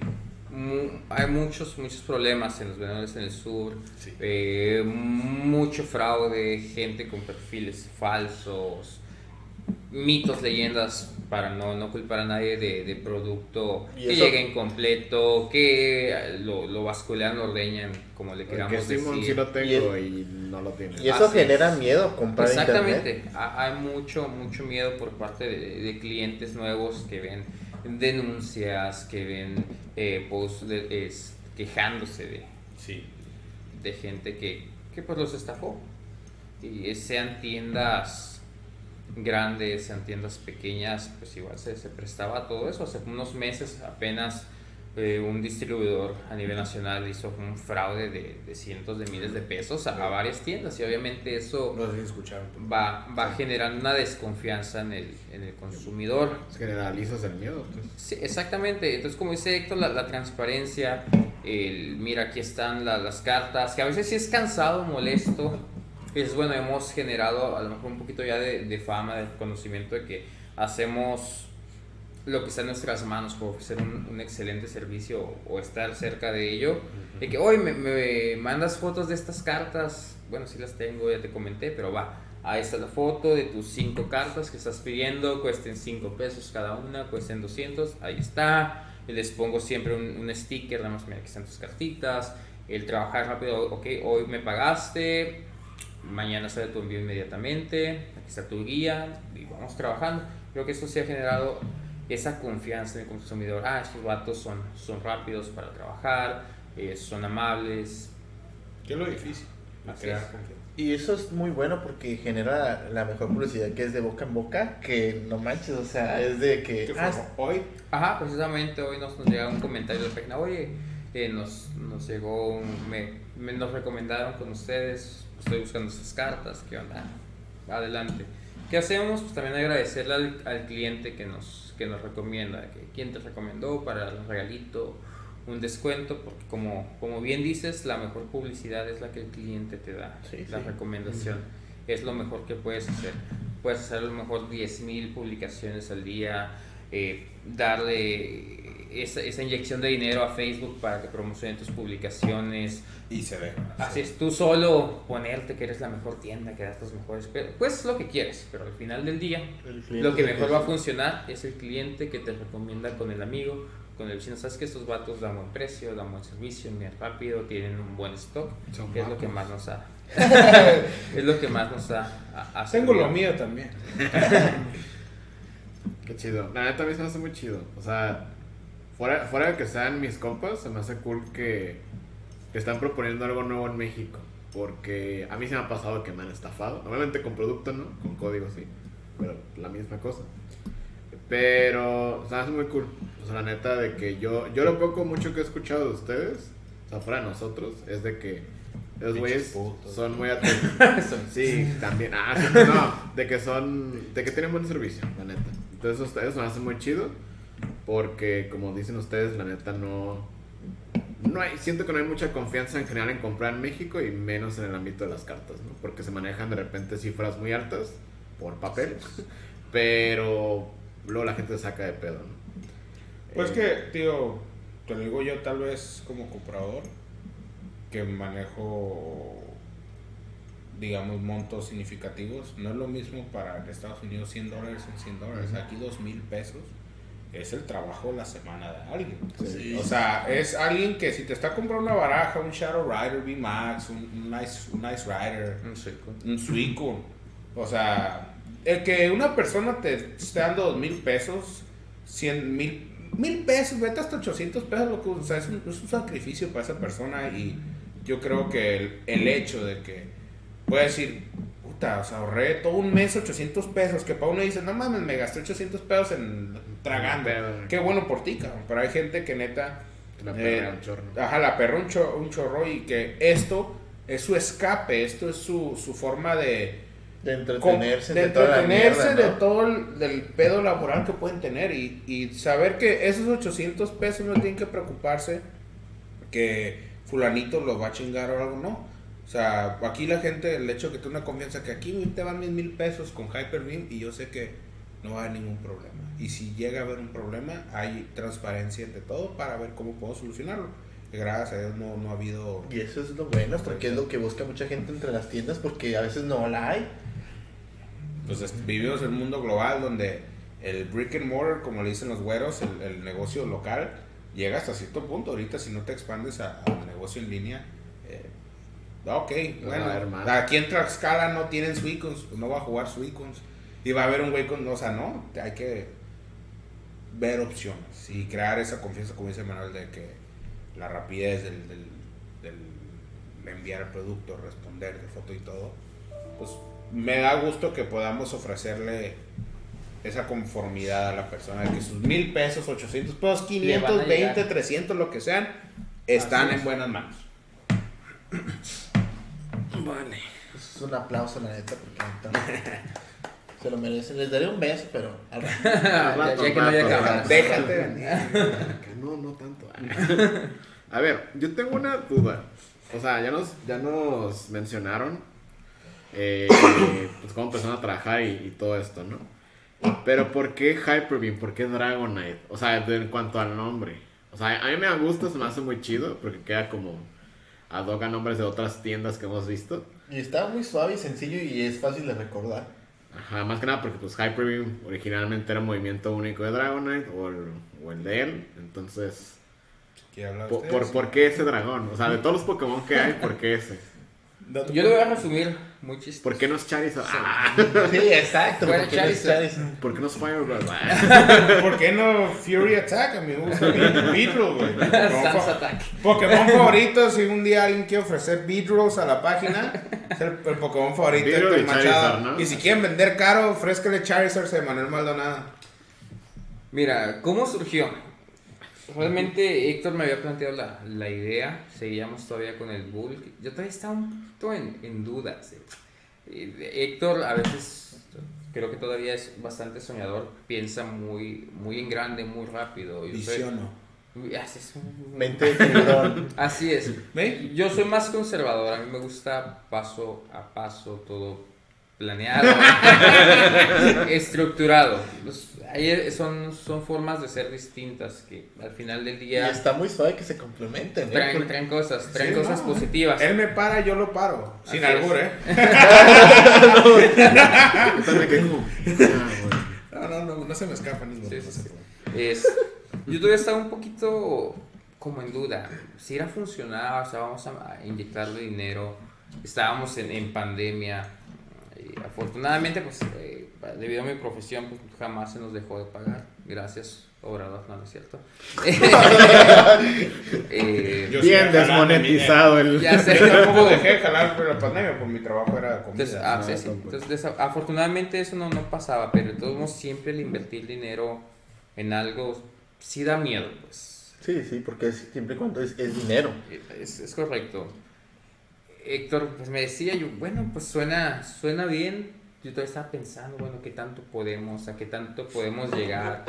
hay muchos, muchos problemas en los vendedores en el sur, Sí. eh, mucho fraude, gente con perfiles falsos, mitos, leyendas, para no, no culpar a nadie de, de producto que llega incompleto, que lo, lo basculean, lo ordeñan, como le Que queramos sí decir. lo tengo y, no lo tiene. Y eso Así genera es. miedo comprar internet. Exactamente, Ha- hay mucho, mucho miedo por parte de, de clientes nuevos que ven denuncias, que ven eh, posts de- es- quejándose de, Sí. de gente que, que pues los estafó. Y sean tiendas grandes, sean tiendas pequeñas, pues igual se, se prestaba a todo eso. Hace unos meses apenas eh, un distribuidor a nivel nacional hizo un fraude de, de cientos de miles de pesos a, a varias tiendas y obviamente eso No va, va generando una desconfianza en el, en el consumidor. Generalizas el miedo, pues. Sí, exactamente. Entonces, como dice Héctor, la, la transparencia, el mira, aquí están la- las cartas, que a veces sí es cansado, molesto. Es bueno, hemos generado a lo mejor un poquito ya de, de fama, de conocimiento de que hacemos lo que está en nuestras manos por ofrecer un, un excelente servicio o, o estar cerca de ello. De que hoy me, me mandas fotos de estas cartas. Bueno, sí las tengo, ya te comenté, pero va. Ahí está la foto de tus cinco cartas que estás pidiendo, cuesten 5 pesos cada una, cuesten 200, ahí está. Les pongo siempre un, un sticker, nada más mira, aquí están tus cartitas. El trabajar rápido, ok, hoy me pagaste, mañana sale tu envío inmediatamente, aquí está tu guía y vamos trabajando. Creo que eso sí ha generado esa confianza en el consumidor. Ah, estos vatos son, son rápidos para trabajar, eh, son amables. ¿Qué es lo difícil? Crear confianza. Y eso es muy bueno porque genera la mejor publicidad que es de boca en boca, que no manches, o sea, es de que... ¿Qué ah? Hoy, Ajá, precisamente hoy nos, nos llega un comentario de la página, oye, eh, nos, nos llegó, un- me, me- nos recomendaron con ustedes, estoy buscando esas cartas, ¿qué onda? Adelante. ¿Qué hacemos? Pues también agradecerle al, al cliente que nos, que nos recomienda, que quién te recomendó para un regalito, un descuento, porque como, como bien dices, la mejor publicidad es la que el cliente te da, Sí, la sí. recomendación. Es lo mejor que puedes hacer. Puedes hacer a lo mejor 10.000 publicaciones al día, eh, darle esa, esa inyección de dinero a Facebook para que promocionen tus publicaciones. y se ve. Así es, tú solo ponerte que eres la mejor tienda, que das los mejores, pero, pues lo que quieres, pero al final del día lo que mejor va a funcionar es el cliente que te recomienda con el amigo, con el vecino, sabes que estos vatos dan buen precio, dan buen servicio, bien rápido, tienen un buen stock, Son que es lo que más nos ha... es lo que más nos ha... ha- ha Tengo lo mío también. Qué chido. La neta a mí se me hace muy chido. O sea, fuera, fuera de que sean mis compas, se me hace cool que, que están proponiendo algo nuevo en México. Porque a mí se me ha pasado que me han estafado. Obviamente con producto, ¿no? Con código sí. Pero la misma cosa. Pero se me hace muy cool. O sea, la neta de que yo, yo lo poco mucho que he escuchado de ustedes, o sea, fuera de nosotros, es de que los güeyes son muy atentos. Sí, también. Ah, sí, no, de que son, de que tienen buen servicio, la neta. Entonces ustedes me hacen muy chido porque como dicen ustedes, la neta no no hay siento que no hay mucha confianza en general en comprar en México y menos en el ámbito de las cartas, ¿no? Porque se manejan de repente cifras muy altas por papel, pero luego la gente se saca de pedo, ¿no? Pues Eh, que, tío, te lo digo yo tal vez como comprador, que manejo, digamos, montos significativos. No es lo mismo para Estados Unidos 100 dólares en 100 dólares. Aquí 2 mil pesos es el trabajo de la semana de alguien. Sí. O sea, es alguien que si te está comprando una baraja, un Shadow Rider V-Max, un, un nice, un nice Rider, Un suico. un Suico. O sea, el que una persona te esté dando dos mil pesos, cien mil, mil pesos, vete hasta 800 pesos, loco, o sea, es un, es un sacrificio para esa persona y yo creo que el, el hecho de que puede decir, puta, o sea, ahorré todo un mes 800 pesos, que para uno dice, no mames, me gasté 800 pesos en tragando. Qué bueno por ti, cabrón, pero hay gente que neta... La eh, perra, un chorro. Ajá, la perra un, cho- un chorro y que esto es su escape, esto es su, su forma de, De entretenerse de, de, toda la entretenerse de todo el del pedo laboral que pueden tener y, y saber que esos 800 pesos no tienen que preocuparse que fulanito los va a chingar o algo, no. O sea, aquí la gente, el hecho de que tenga una confianza que aquí te van mis mil pesos con Hyperbeam y yo sé que no va a haber ningún problema. Y si llega a haber un problema, hay transparencia entre todo para ver cómo puedo solucionarlo. Gracias a Dios no, no ha habido... Y eso es lo bueno, porque es lo que busca mucha gente entre las tiendas, porque a veces no la hay. Pues es- vivimos en un mundo global donde el brick and mortar, como le dicen los güeros, el, el negocio local, llega hasta cierto punto. Ahorita si no te expandes a- al negocio en línea, ok, bueno, va a haber más. aquí en Tlaxcala no tienen Suicons, no va a jugar Suicons. Y va a haber un güey con, o sea, no, hay que ver opciones y crear esa confianza, como dice Manuel, de que la rapidez del, del, del enviar el producto, responder de foto y todo, pues me da gusto que podamos ofrecerle esa conformidad a la persona de que sus mil pesos, 800 pesos, Le van a 520, llegar. 300, lo que sean, están es. en buenas manos. Vale. Pues es un aplauso, la neta, porque se lo merecen. Les daré un beso, pero al rato. ya, que no haya. Déjate venir. No, no tanto. A ver, yo tengo una duda. O sea, ya nos, ya nos mencionaron eh, pues cómo empezaron a trabajar y, y todo esto, ¿no? Pero ¿por qué Hyperbeam? ¿Por qué Dragonite? O sea, en cuanto al nombre. O sea, a mí me gusta, se me hace muy chido porque queda como ad hoc a nombres de otras tiendas que hemos visto. Y está muy suave y sencillo y es fácil de recordar. Ajá, más que nada porque pues Hyperbeam originalmente era un movimiento único de Dragonite o el, o el de él. Entonces, ¿Quiere hablar ¿por, por, por qué ese dragón? O sea, de todos los Pokémon que hay, ¿por qué ese? Yo lo voy a resumir muy chistoso. ¿Por qué no es Charizard? Ah, Sí, exacto. Bueno, porque no es Charizard. Charizard. ¿Por qué no es Firebird? Ah, ¿Por qué no Fury Attack? A mí me gusta Beedrill, Beedrill, güey. Pokémon Sans Attack. Pokémon favorito, si un día alguien quiere ofrecer Beedrills a la página, es el, el Pokémon favorito de Beedrill Machado. Charizard, ¿no? Y si quieren vender caro, ofrézcale Charizard de Manuel Maldonado. Mira, ¿cómo surgió? Realmente Héctor me había planteado la, la idea, seguíamos todavía con el Bull. Yo todavía estaba un poquito en, en dudas. eh. Eh, Héctor a veces, creo que todavía es bastante soñador, piensa muy, muy en grande, muy rápido. Yo Visiono. Uy, así es un- Mente de. Así es. Yo soy más conservador, a mí me gusta paso a paso, todo planeado, estructurado. Los- son, son formas de ser distintas que al final del Y día está muy suave que se complementen. ¿eh? traen, Porque- traen cosas, traen Sí, cosas no. positivas. Él me para, yo lo paro. Sin albur. ¿eh? No, no, no, no se me escapa ninguno. Sí. Es, yo todavía estaba un poquito como en duda. Si era funcionar, o sea, vamos a inyectarle dinero. Estábamos en, en pandemia. Afortunadamente, pues, eh, debido a mi profesión, pues jamás se nos dejó de pagar. Gracias, obrador, no, no es cierto. Eh, sí Bien desmonetizado el... ya sé. Yo tampoco dejé de jalar por la pandemia, por mi trabajo era comida. Entonces, ah, no, sí, sí. Entonces, desa- afortunadamente eso no, no pasaba, pero de todos modos siempre el invertir dinero en algo sí da miedo, pues. Sí, sí, porque es, siempre y cuando es, es dinero. Es, es correcto. Héctor, pues me decía yo, bueno, pues suena, suena bien. Yo todavía estaba pensando, bueno, qué tanto podemos, a qué tanto podemos llegar,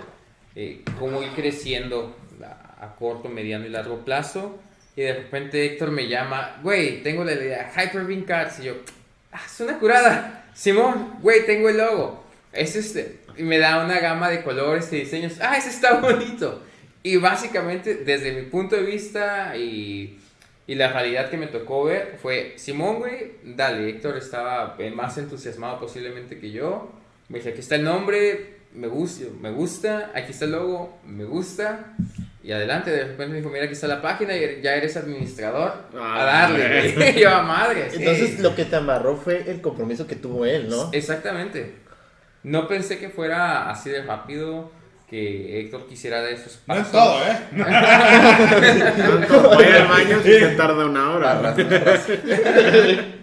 eh, cómo ir creciendo a, corto, mediano y largo plazo. Y de repente Héctor me llama, güey, tengo la idea, Hyperbeam Cards. Y yo, ah, es una curada. Simón, güey, tengo el logo. Es este. Y me da una gama de colores y diseños. Ah, ese está bonito. Y básicamente, desde mi punto de vista y, y la realidad que me tocó ver, fue, Simón, güey, dale, Héctor estaba más entusiasmado posiblemente que yo. Me dice, aquí está el nombre, me gusta, me gusta, aquí está el logo, me gusta. Y adelante, de repente me dijo, mira, aquí está la página y ya eres administrador. Ah, a darle, güey. Yo, a madre. sí. Entonces lo que te amarró fue el compromiso que tuvo él, ¿no? Exactamente. No pensé que fuera así de rápido que Héctor quisiera dar esos No pasos. es todo, ¿eh? Vaya al baño si se tarda una hora.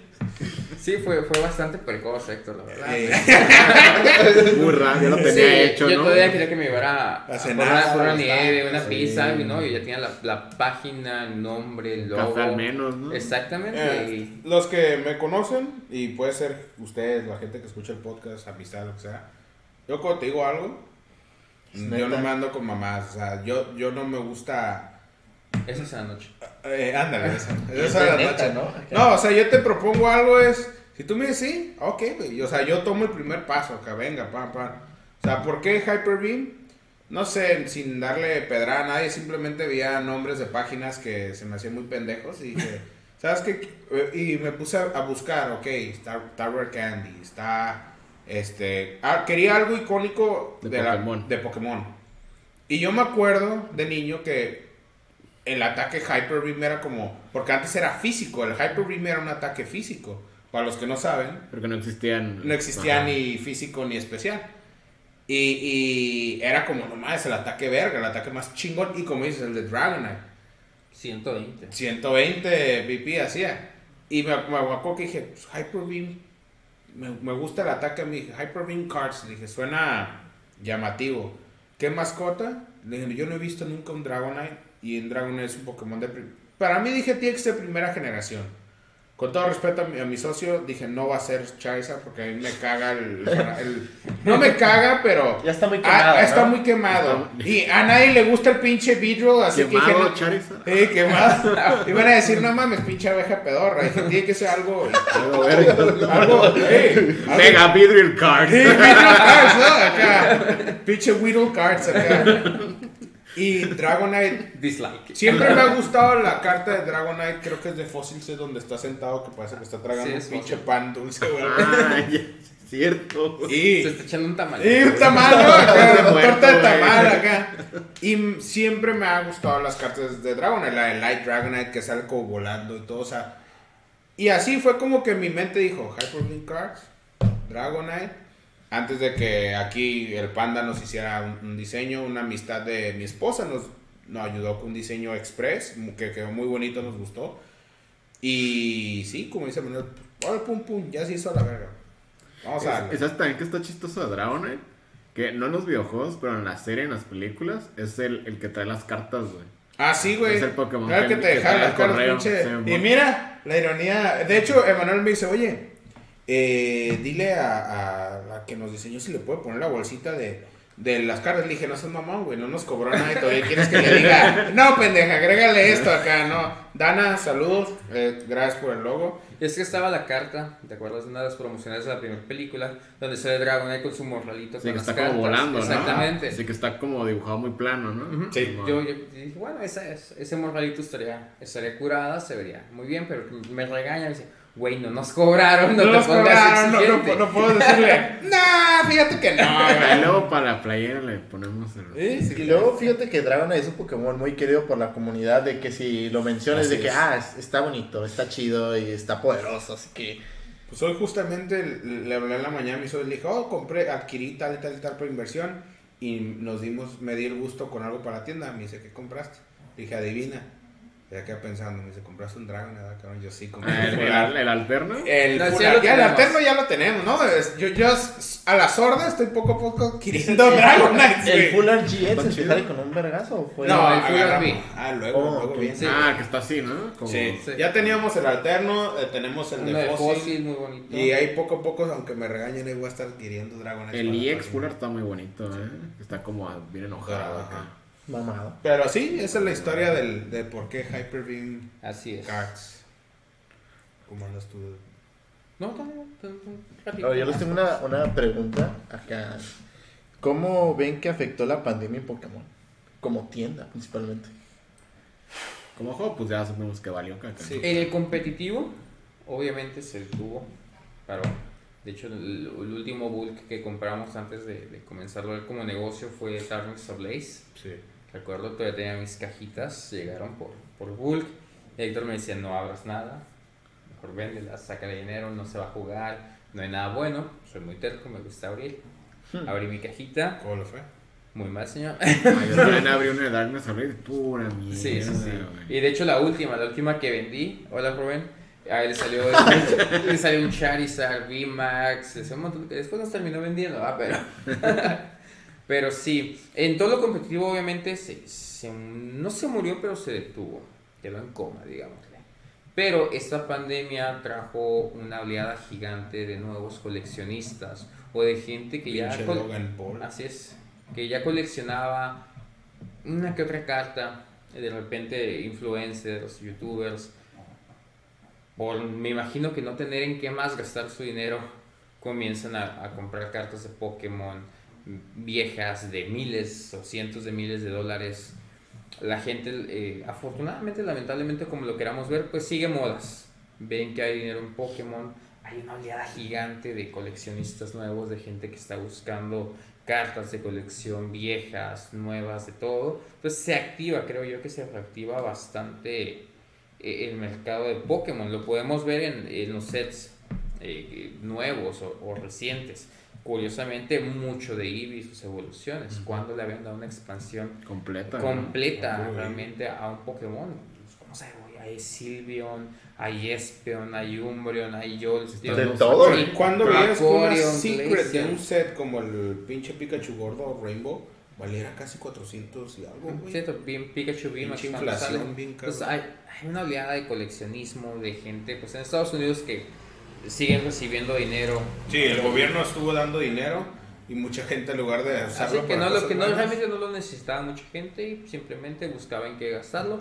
Sí, fue, fue bastante precoz, Héctor, la verdad. Eh, Muy raro, ya lo tenía Sí, hecho, yo ¿no? todavía quería que me llevara A a cenar, por una, por una a nieve, una sí. pizza, ¿no? Yo ya tenía la, la página, el nombre, el logo. Café al menos, ¿no? Exactamente. Eh, y- los que me conocen, y puede ser ustedes, la gente que escucha el podcast, amistad, lo que sea. Yo cuando te digo algo, yo no me ando con mamás. O sea, yo, yo no me gusta... Esa es la noche. Eh, ándale, esa. Es esa la neta, noche. ¿no? No, o sea, yo te propongo algo es, si tú me dices sí, ok, güey. O sea, yo tomo el primer paso, acá venga, pam, pam. O sea, ¿por qué Hyperbeam? No sé, sin darle pedrada a nadie, simplemente veía nombres de páginas que se me hacían muy pendejos y dije, ¿sabes qué? Eh, Y me puse a, a buscar, ok, está Tower Candy, está, este, ah, quería algo icónico De de, la- Pokémon. de Pokémon. Y yo me acuerdo de niño que el ataque Hyper Beam era como. Porque antes era físico, el Hyper Beam era un ataque físico. Para los que no saben, Porque no existían. no existía Ajá. ni físico ni especial. Y, y era como nomás el ataque verga, el ataque más chingón. Y como dices, el de Dragonite. 120. 120 BP hacía. Y me, me acuerdo que dije, pues, Hyper Beam. Me, me gusta el ataque a mí. Hyper Beam Cards. Dije, suena llamativo. ¿Qué mascota? Dije, yo no he visto nunca un Dragonite. Y en Dragonite es un Pokémon de. Para mí dije, que ser primera generación. Con todo respeto a mi, a mi socio, dije, no va a ser Charizard porque a mí me caga el. el- no me caga, pero. Ya está muy Ah, quemado, está ¿no? muy quemado. Está- Y a nadie le gusta el pinche Beedrill, así que dije, Quemado no- Charizard. eh, quemado. Iban a decir, no mames, pinche abeja pedorra. Dije, tiene que ser algo. Algo eh, algo- Mega Vidril Card. Sí, Beedrill Cards, ¿no? Acá. Pinche Weedle Cards acá. Y Dragonite. Dislike. Siempre me ha gustado la carta de Dragonite. Creo que es de Fossil C donde está sentado, que parece que está tragando Sí, un es pinche pan dulce, güey. Ah, ya, es cierto. Y. Se está echando un tamal. Y un tamal. Acá, torta de tamal acá. Y siempre me ha gustado las cartas de Dragonite, la de Light Dragonite que sale como volando y todo, o sea. Y así fue como que mi mente dijo, Hyperlink Cards, Dragonite. Antes de que aquí el panda nos hiciera un, un diseño, una amistad de mi esposa nos, nos ayudó con un diseño express, que quedó muy bonito, nos gustó. Y sí, como dice Manuel, ¡ay, pum, pum! Ya se hizo a la verga. Vamos a darle. ¿Sabes también que está chistoso de Dragonite? Que no en los videojuegos, pero en la serie, en las películas, es el, el que trae las cartas, güey. Ah, sí, güey. Es el Pokémon Claro que que- te dejaron las correo, pinche. y mira, la ironía. De hecho, Emanuel me dice, oye, eh, dile a, a la que nos diseñó si le puede poner la bolsita de, de las cartas. Le dije, no seas mamón, güey, no nos cobró nada y todavía quieres que le diga. No, pendeja, agrégale esto acá, no. Dana, saludos, eh, gracias por el logo. Es que estaba la carta, ¿te acuerdas de una de las promociones de la primera película? Donde sale Dragonite con su morralito Sí, con que las está cartas. como volando, ¿no? Exactamente. Sí, que está como dibujado muy plano, ¿no? Sí. Yo, yo dije, bueno, esa es- ese morralito estaría, estaría curada, se vería muy bien, pero me regaña, me dice, güey, no nos cobraron, no, No te nos pongas cobraron, no, no, no puedo decirle, no, fíjate que no, Y güey. luego para la playera le ponemos el... Sí, Y luego fíjate que Dragonite es un Pokémon muy querido por la comunidad, de que si lo mencionas, Así de que, es. ah, es- está bonito, está chido y está poderoso, así que... Pues hoy justamente le hablé en la mañana a mi sobrino y le dije, oh, compré, adquirí tal y tal y tal por inversión y nos dimos, me di el gusto con algo para la tienda. Me dice, ¿qué compraste? Le dije, adivina. Ya quedé pensando, me dice, ¿compraste un Dragon? ¿verdad, cabrón? Yo sí, compré Ah, ¿El, el, Full el alterno? El, No, full sí, ya el alterno ya lo tenemos, ¿no? Es- Yo, a la sorda estoy poco a poco adquiriendo Dragonites, ¿El. Full que chido. sale con un vergazo o fue? No, el Full. RB. Ah, luego, Oh, luego bien. Sí. Ah, que está así, ¿no? Como... Sí. Sí. ya teníamos el alterno, eh, tenemos el de muy bonito. Y ahí poco a poco, aunque me regañen, ahí voy a estar adquiriendo Dragonites. El EX. Fuller está muy bonito, ¿eh? Está como bien enojado Ajá. acá. Mamado. Pero sí, esa es la historia del, de por qué Hyper Beam Así es. Cards. ¿Cómo andas tú? No, no, no, no, yo les tengo una, una pregunta acá. ¿Cómo ven que afectó la pandemia en Pokémon? Como tienda, principalmente. Como juego, pues ya sabemos que valió caca. Sí. En el competitivo, obviamente se detuvo. Pero, de hecho, el, el último bulk que compramos antes de, de comenzarlo como negocio fue Darkness Blaze. Sí. Recuerdo todavía tenía mis cajitas, llegaron por, por bulk. Y Héctor me decía, no abras nada, mejor véndelas, sácale dinero, no se va a jugar, no hay nada bueno. Soy muy terco, me gusta abrir. Abrí mi cajita, ¿Cómo lo fue? muy mal, señor. Yo también abrí una de Darkness Abrir, pura mierda. Sí, sí, sí. Y de hecho la última, la última que vendí, hola Rubén, a él le salió, le salió un Charizard, VMAX, ese montón que después nos terminó vendiendo, ah, pero, pero sí, en todo lo competitivo obviamente se, se- no se murió, pero se detuvo, quedó en coma, digámosle. Pero esta pandemia trajo una oleada gigante de nuevos coleccionistas o de gente que ya... Pinche Paul. Así es, que ya coleccionaba una que otra carta, de repente influencers, youtubers, por me imagino que no tener en qué más gastar su dinero, comienzan a, a comprar cartas de Pokémon viejas de miles o cientos de miles de dólares. La gente, eh, afortunadamente, lamentablemente, como lo queramos ver, pues sigue modas. Ven que hay dinero en Pokémon, hay una oleada gigante de coleccionistas nuevos, de gente que está buscando cartas de colección viejas, nuevas, de todo. Entonces se activa, creo yo que se reactiva bastante eh, el mercado de Pokémon. Lo podemos ver en, los sets eh, nuevos o recientes. Curiosamente, mucho de Eevee y sus evoluciones. Cuando le habían dado una expansión Completa. completa realmente a un Pokémon. Pues, ¿Cómo se güey? Hay Silvion, hay Espeon, hay Umbreon, hay Jolteon. De todo. ¿Y cuándo veías que una secret de un set como el pinche Pikachu gordo Rainbow valiera casi 400 y algo, güey? Cierto, bien Pikachu bien cuando inflación Pues hay, hay una oleada de coleccionismo de gente pues en Estados Unidos que siguen recibiendo dinero. Sí, el gobierno estuvo dando dinero y mucha gente en lugar de Así usarlo que para no, lo que no realmente no lo necesitaba mucha gente y simplemente buscaba en qué gastarlo.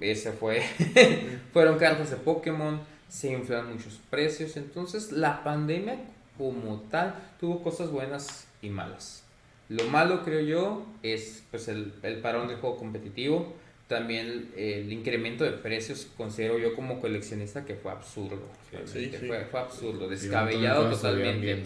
Ese fue. Fueron cartas de Pokémon, se inflaron muchos precios. Entonces, la pandemia como tal tuvo cosas buenas y malas. Lo malo, creo yo, es pues el, el parón del juego competitivo. También eh, el incremento de precios, considero yo como coleccionista que fue absurdo. realmente. sí. Fue, fue absurdo, Sí, descabellado totalmente.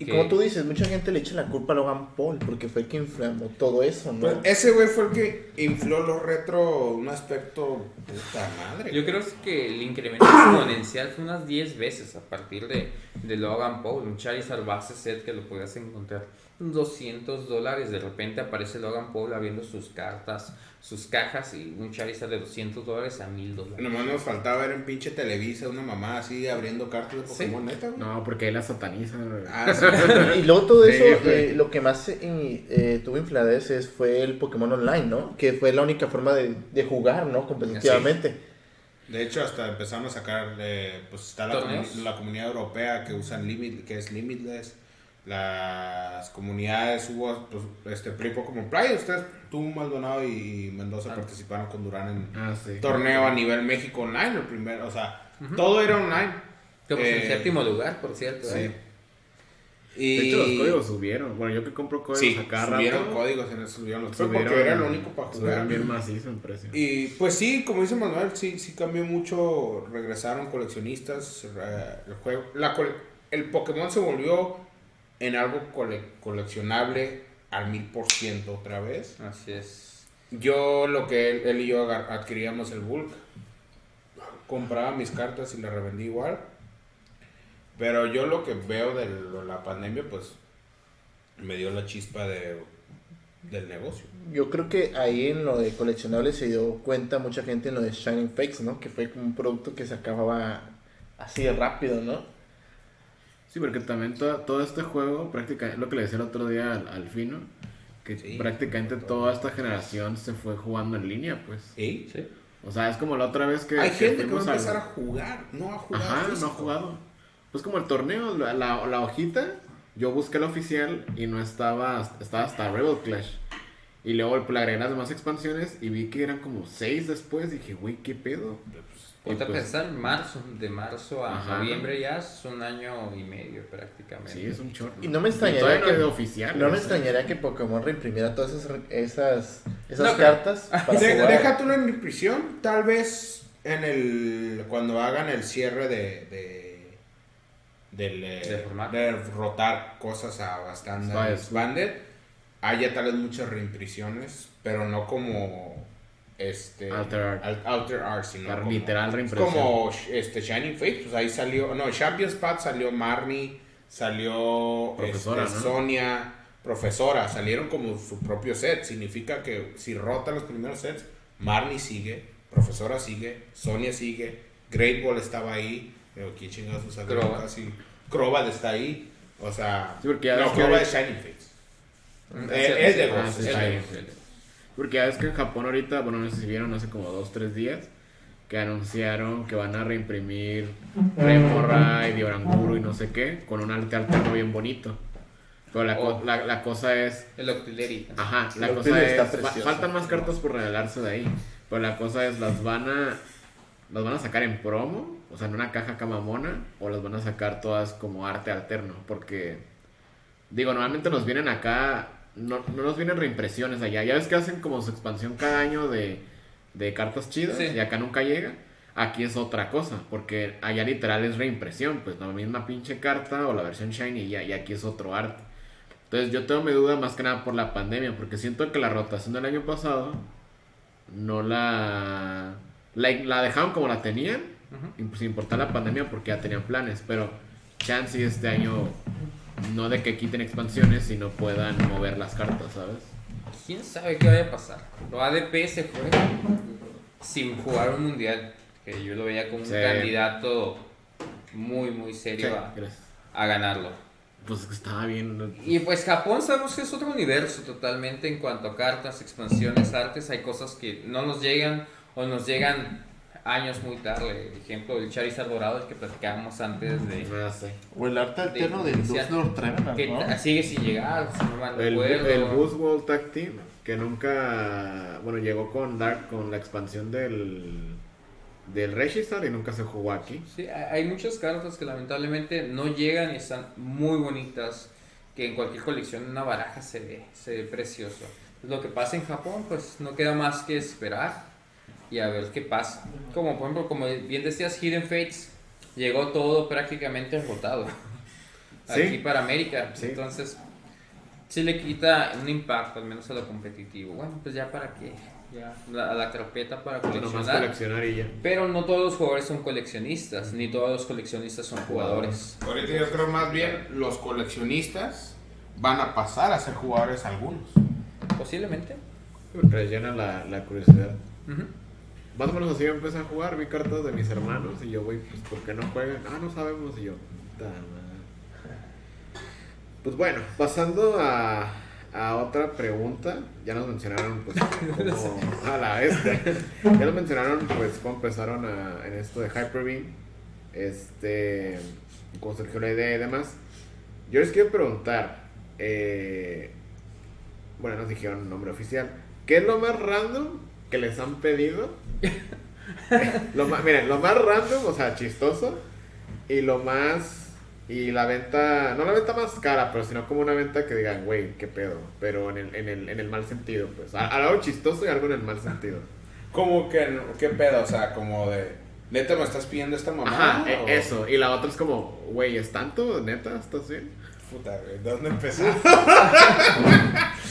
Y como tú dices, mucha gente le echa la culpa a Logan Paul porque fue el que inflamó todo eso, ¿no? Pues ese güey fue el que infló los retro un aspecto puta madre. Yo creo que el incremento exponencial fue unas 10 veces a partir de, de Logan Paul. Un Charizard base set que lo podías encontrar 200 dólares. De repente aparece Logan Paul abriendo sus cartas, sus cajas y un Charizard de 200 dólares a 1000 dólares. Nomás nos faltaba ver en pinche Televisa una mamá así abriendo cartas de Sí. Pokémon neta, güey. No, porque ahí la sataniza. Ah, sí. Y luego todo eso, Sí, eh, lo que más eh, eh, tuvo infladez fue el Pokémon Online, ¿no? Que fue la única forma de, de jugar, ¿no? Competitivamente. De hecho, hasta empezaron a sacar, eh, pues está la, la comunidad europea que usan Limit, que es Limitless. Las comunidades hubo, pues, este, Play Pokémon Play. Ustedes, tú, Maldonado y Mendoza Ah. participaron con Durán en Ah, sí. torneo a nivel México Online, el primero, o sea, todo era online. Quedamos en Eh, séptimo lugar, por cierto. Sí. ¿eh? Y... De hecho, los códigos subieron. Bueno, yo que compro códigos Sí, a cada subieron rato. códigos, en el- subieron los subieron- porque era lo único para subieron jugar. bien macizo en precio. Y pues sí, como dice Manuel, sí, sí cambió mucho, regresaron coleccionistas, eh, el juego, la cole- el Pokémon se volvió en algo cole- coleccionable al mil por ciento otra vez. Así es. Yo lo que él, él y yo adquiríamos el bulk, compraba mis cartas y las revendí igual. Pero yo lo que veo de la pandemia, pues me dio la chispa de, del negocio. Yo creo que ahí en lo de coleccionables se dio cuenta mucha gente en lo de Shining Fakes, ¿no? Que fue como un producto que se acababa así de rápido, ¿no? Sí, porque también todo, todo este juego, prácticamente, lo que le decía el otro día al, al Fino, que Sí. prácticamente toda esta generación se fue jugando en línea, pues. ¿Y? Sí. O sea, es como la otra vez que. Hay que gente que va a al- empezar a jugar, no a jugar. Ajá, no ha jugado. Pues como el torneo, la, la, la hojita, yo busqué la oficial y no estaba, estaba hasta Rebel Clash. Y luego pues, le agregué las demás expansiones y vi que eran como seis después. Dije, güey, ¿qué pedo? Ponte a pues, pensar, en marzo, de marzo a Ajá. noviembre ya es un año y medio prácticamente. Sí, es un chorro. Y no me extrañaría no que de oficial. no me extrañaría que Pokémon reimprimiera todas esas esas, esas No, pero- cartas para De- jugar. déjate una impresión, tal vez en el cuando hagan el cierre de de del, eh, De rotar cosas a bastante Expanded. expanded, haya tal vez muchas reimpresiones, pero no como este Alter Art. al- Alter Art, sino como, literal es reimpresión. como este Shining Faith, pues ahí salió, no, Champions Path salió Marnie, salió Profesora, este, ¿no? Sonia, profesora, salieron como su propio set. Significa que si rotan los primeros sets, Marnie sigue, profesora sigue, Sonia sigue, Great Ball estaba ahí, pero quién chingados usa Crobat. Casi. Crobat está ahí, o sea, Sí, no, Crobat es Shining Faith. Mm, Eh, sí, es de sí, Ghost, Ah, es sí, de sí, sí. Porque ya ves que en Japón ahorita, bueno, no sé si vieron hace como dos, tres días, que anunciaron que van a reimprimir Remorai, Dioranguru y no sé qué, con un arte alterno bien bonito. Pero la, co- Oh. la, la cosa es, El Octillery. ajá, la El cosa es, fa- faltan más cartas por regalarse de ahí. Pero la cosa es, las van a, las van a sacar en promo, o sea, en una caja camamona, o las van a sacar todas como arte alterno, porque, digo, normalmente nos vienen acá, no, no nos vienen reimpresiones allá. Ya ves que hacen como su expansión cada año de, de cartas chidas, Sí. y acá nunca llega. Aquí es otra cosa, porque allá literal es reimpresión, pues la misma pinche carta o la versión shiny y, ya, y aquí es otro arte. Entonces yo tengo mi duda más que nada por la pandemia, porque siento que la rotación del año pasado no la... La, la dejaron como la tenían, Ujú. y sin importar la pandemia porque ya tenían planes, pero chance este año no de que quiten expansiones, sino puedan mover las cartas, ¿sabes? ¿Quién sabe qué vaya a pasar? Lo ADP se fue sin jugar un mundial, que yo lo veía como un candidato muy, muy serio Sí, a, a ganarlo. Pues estaba bien. Y pues Japón sabemos que es otro universo totalmente en cuanto a cartas, expansiones, artes. Hay cosas que no nos llegan o nos llegan años muy tarde. Ejemplo, el Charizard dorado, el que platicábamos antes de... No sé. O el arte alterno de del. Lord Trevenant, Que ¿no? ta- sigue sin llegar, si no mal El, recuerdo. el Boost World Tag Team, que nunca. Bueno, llegó con Dark, con la expansión del. Del Registrar y nunca se jugó aquí. Sí, hay hay muchas cartas que lamentablemente no llegan y están muy bonitas, que en cualquier colección una baraja se ve, se ve precioso. Lo que pasa en Japón, pues no queda más que esperar y a ver qué pasa. Como por ejemplo, como bien decías, Hidden Fates, llegó todo prácticamente agotado Sí. aquí para América. Sí. Entonces, sí le quita un impacto, al menos a lo competitivo. Bueno, pues ya para qué, ya la, la carpeta para coleccionar. coleccionar y ya. Pero no todos los jugadores son coleccionistas, ni todos los coleccionistas son jugadores. Ahorita yo creo más bien los coleccionistas van a pasar a ser jugadores algunos. Posiblemente. Porque les llena la, la curiosidad. Ujú. Más o menos así yo empecé a jugar, vi cartas de mis hermanos y yo, güey, pues ¿por qué no juegan? Ah, no sabemos y yo. Pues bueno, pasando a, a otra pregunta, ya nos mencionaron pues cómo, a la este, ya nos mencionaron pues cómo empezaron a- en esto de Hyper Beam, este, cómo surgió la idea y demás. Yo les quiero preguntar, eh, bueno, nos dijeron nombre oficial, ¿qué es lo más random que les han pedido? lo más, miren, lo más random, o sea, chistoso, y lo más Y la venta, no la venta más cara, pero sino como una venta que digan, güey, qué pedo. Pero en el, en el, en el mal sentido, pues. A- Algo chistoso y algo en el mal sentido. Como que, ¿qué pedo? O sea, como de, ¿neta me estás pidiendo esta mamá? Ajá, e- o- eso. Y la otra es como, güey, ¿es tanto? ¿Neta? ¿Estás bien? Puta, güey, ¿de dónde empezó?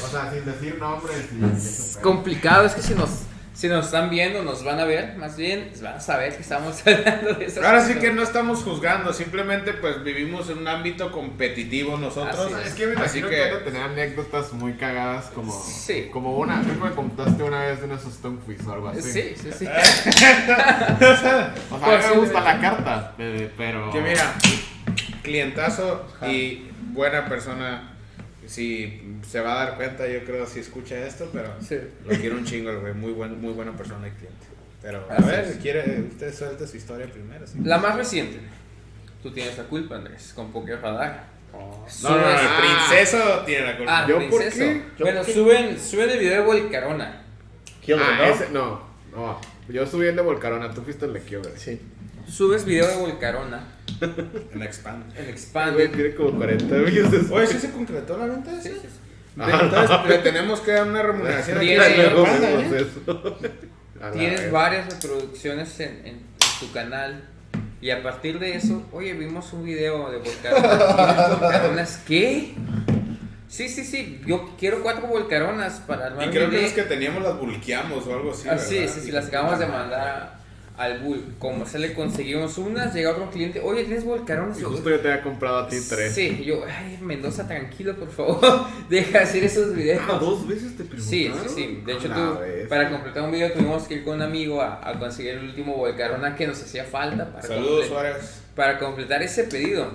O sea, sin decir nombres. Es complicado, es que si nos, si nos están viendo, nos van a ver, más bien, van a saber que estamos hablando de eso. Ahora sí que no estamos juzgando, simplemente pues vivimos en un ámbito competitivo nosotros. Así Es que me imagino que- que, tener anécdotas muy cagadas como, Sí. como una, creo que me contaste una vez de unos Stonefish o algo así. Sí, sí, sí. O sea, a mí me gusta la carta, pero... Que mira, clientazo y buena persona. Si se va a dar cuenta, yo creo, si escucha esto, pero Sí. lo quiero un chingo, el güey. Muy, buen, muy buena persona y cliente. Pero, a Así ver, es. quiere, usted suelta su historia primero. ¿sí? La más reciente. Tú tienes la culpa, Andrés, con Poker Radar. No, Subes- no, no, el Ah. princeso tiene la culpa. Ah, ¿Yo por qué? ¿Yo Bueno, qué? suben, suben el video de Volcarona. Kyogre, Ah, ¿no? ese, no, no. Yo subí el de Volcarona, tú fuiste el de Kyogre. Sí. Subes video de Volcarona En Expand. en Güey, Expand. tiene como 40 videos después. Oye, ¿sí se concretó la venta? Sí, sí, sí. Entonces, le tenemos que dar una remuneración ¿eh? Tienes vez. varias reproducciones en, en- en tu canal. Y a partir de eso, oye, vimos un video de Volcarona. ¿Tienes Volcaronas qué? Sí, sí, sí. Yo quiero cuatro Volcaronas para armar Y creo que los que teníamos las bulqueamos o algo así. Ah, sí, sí, sí, las acabamos de mandar al Bull. Como se le conseguimos unas, llega otro cliente, oye, ¿tienes Volcaronas? Y justo yo te había comprado a ti tres. Sí, yo, ay, Mendoza, tranquilo, por favor. Deja de hacer esos videos. Ah, dos veces te preguntaron. Sí, sí, sí. De hecho, tú, vez. para completar un video tuvimos que ir con un amigo a, a conseguir el último Volcarona que nos hacía falta para, Saludos, Suárez. para completar ese pedido.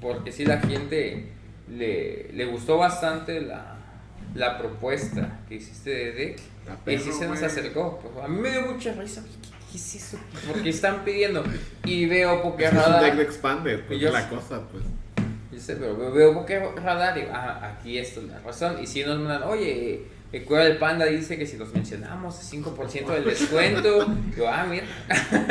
Porque sí, la gente le, le gustó bastante la, la propuesta que hiciste de deck. Y sí se nos acercó. Pues, a mí me dio mucha risa. ¿Qué, qué es eso? Porque están pidiendo. Y veo que es un deck de Radar. Expanded, pues yo- la cosa, pues. Yo sé, pero veo, Poker Radar y digo, ah, aquí esto es la razón. Y si nos mandan, oye, el Cueva del Panda dice que si los mencionamos, es 5% del descuento. Yo, ah, mira.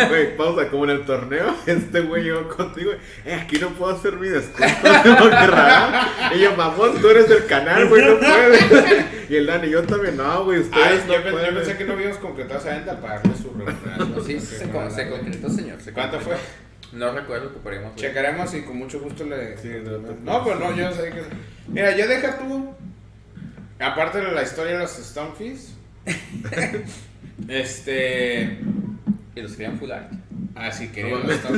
Güey, pausa, como en el torneo, este güey llegó contigo, eh, aquí no puedo hacer mi descuento, raro. Y yo, mamón, tú eres del canal, güey, no puedes. Y el Dani, yo también, no, güey, Ay, ustedes yo, no yo pueden. pensé que no habíamos concretado esa venta para darle su remuneración. Sí, se, con- se concretó, señor. se ¿Cuánto concretó. fue? No recuerdo, ocuparemos. güey. Checaremos y con mucho gusto le. Sí, no te no, pues no, yo sé que. Mira, yo deja tú. Aparte de la historia de los Stonefish. este. Y los querían full art. Así quería No los. A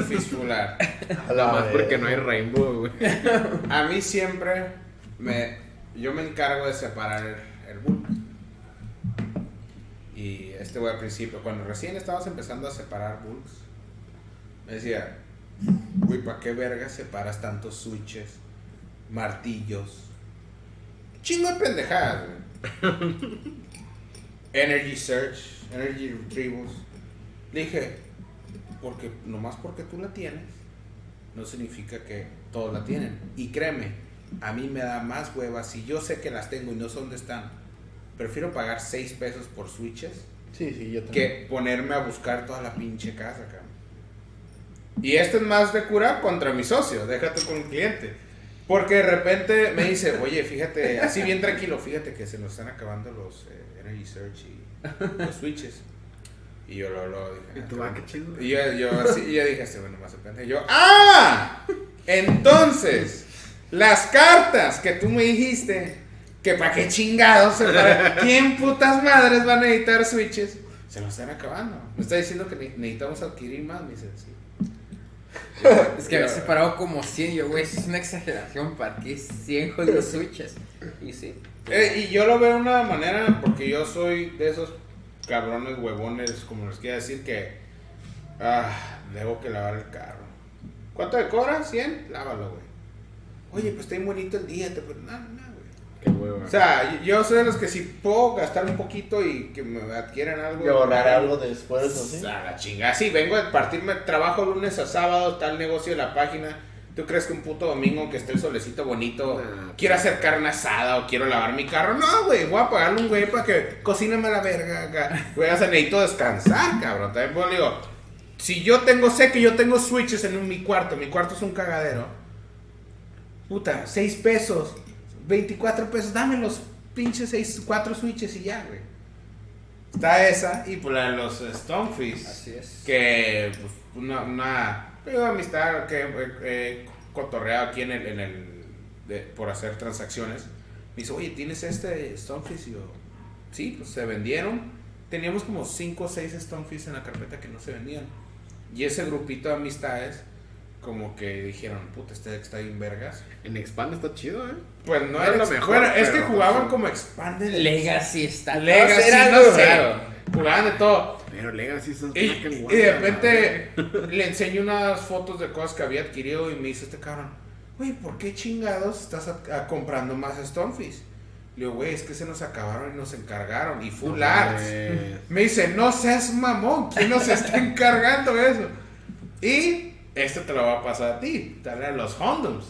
la Nada más porque no hay Rainbow, güey. A mí siempre me. Yo me encargo de separar el, el bulk. Y este güey al principio, cuando recién estabas empezando a separar bulks, me decía, güey, ¿para qué verga separas tantos switches, martillos? Chingo de pendejadas, güey. Energy Search, Energy Retrievals. Le dije, porque nomás porque tú la tienes, no significa que todos la tienen. Y créeme, a mí me da más huevas. Si yo sé que las tengo y no sé dónde están, prefiero pagar 6 pesos por switches Sí, sí, yo también. que ponerme a buscar toda la pinche casa, cabrón. Y esto es más de cura contra mi socio, déjate con el cliente. Porque de repente me dice, oye, fíjate, así bien tranquilo, fíjate que se nos están acabando los eh, Energy Search y los switches. Y yo lo, lo dije. Y tú, ah, qué chido. Y yo, yo, así, y yo dije, este bueno, más pendejo. Y yo, ¡ah! Entonces, las cartas que tú me dijiste, que para qué chingados, para- ¿quién putas madres van a necesitar switches? Se lo están acabando. Me está diciendo que ne- necesitamos adquirir más, me dice, sí. Es que había separado como 100. Yo, güey, eso es una exageración. ¿Para qué 100 jodidos switches? Y sí. Eh, y yo lo veo de una manera, porque yo soy de esos cabrones huevones, como les quiero decir, que ah, debo que lavar el carro. ¿Cuánto te cobra? ¿100? Lávalo, güey. Oye, pues está bien bonito el día, te no, no. Qué hueva. O sea, yo soy de los que si puedo gastar un poquito y que me adquieran algo. Y ahorrar algo después, ¿o sí? A la chingada. Sí, vengo a partirme, trabajo lunes a sábado, está el negocio de la página. ¿Tú crees que un puto domingo que esté el solecito bonito, Nah, quiero hacer carne asada o quiero lavar mi carro? No, güey, voy a pagarle un güey para que cocíname la verga acá. Güey, o sea, necesito descansar, cabrón. También pues, digo, si yo tengo, sé que yo tengo switches en mi cuarto, mi cuarto es un cagadero. puta, 6 pesos, 24 pesos, dame los pinches 6, 4 switches y ya, güey. Está esa y por la de los Stonefish. Así es. Que pues, una, una amistad que he cotorreado aquí en el, en el de- por hacer transacciones. Me dice, oye, ¿tienes este Stonefish? Y yo, sí, pues se vendieron. Teníamos como 5 o 6 Stonefish en la carpeta que no se vendían. Y ese grupito de amistades, como que dijeron, puta, este deck está bien vergas. En Expand está chido, ¿eh? Pues no No era es lo mejor, bueno, es que jugaban como Expanded. Legacy está. Legacy, era no sé. raro. Jugaban de todo. Pero Legacy es un Y, y de repente le enseño unas fotos de cosas que había adquirido y me dice este cabrón, güey, ¿por qué chingados estás a- a comprando más Stonefish? Le digo, güey, es que se nos acabaron y nos encargaron y full No arts. Me dice, no seas mamón, ¿quién nos está encargando eso? Y esto te lo va a pasar a ti, dale a los Hondoms.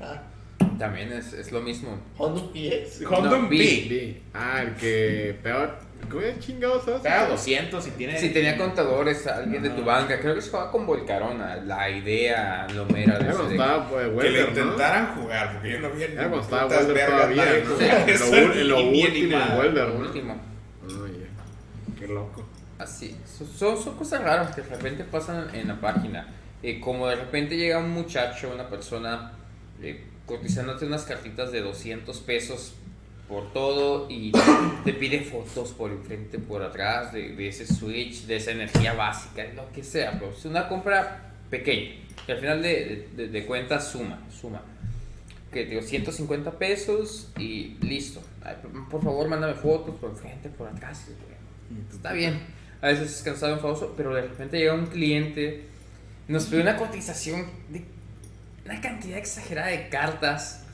Ah, También es, es lo mismo. Honda PX. Hondom B. B. Sí. Ah, el que peor. ¿Cómo es chingados hace? Paga 200 y tiene... Si tenía contadores, alguien de tu banca, creo que se jugaba con Volcarona, la idea lomera de estaba pues, Que le Welder, ¿no? intentaran jugar, porque yo no vi cuando estaba putas Welder todavía. ¿no? eso lo, lo último en Welder, Lo ¿no? último. Oye, qué loco. Así, son, son cosas raras que de repente pasan en la página. Eh, como de repente llega un muchacho, una persona, eh, cotizándote unas cartitas de 200 pesos por todo y te pide fotos por enfrente, por atrás, de, de ese switch, de esa energía básica, lo que sea. Pero es una compra pequeña, que al final de, de, de cuentas suma, suma. Que digo, 150 pesos y listo. Ay, por- favor, mándame fotos por enfrente, por atrás. Está bien. A veces es cansado, enfadoso, pero de repente llega un cliente, nos pide una cotización de una cantidad exagerada de cartas.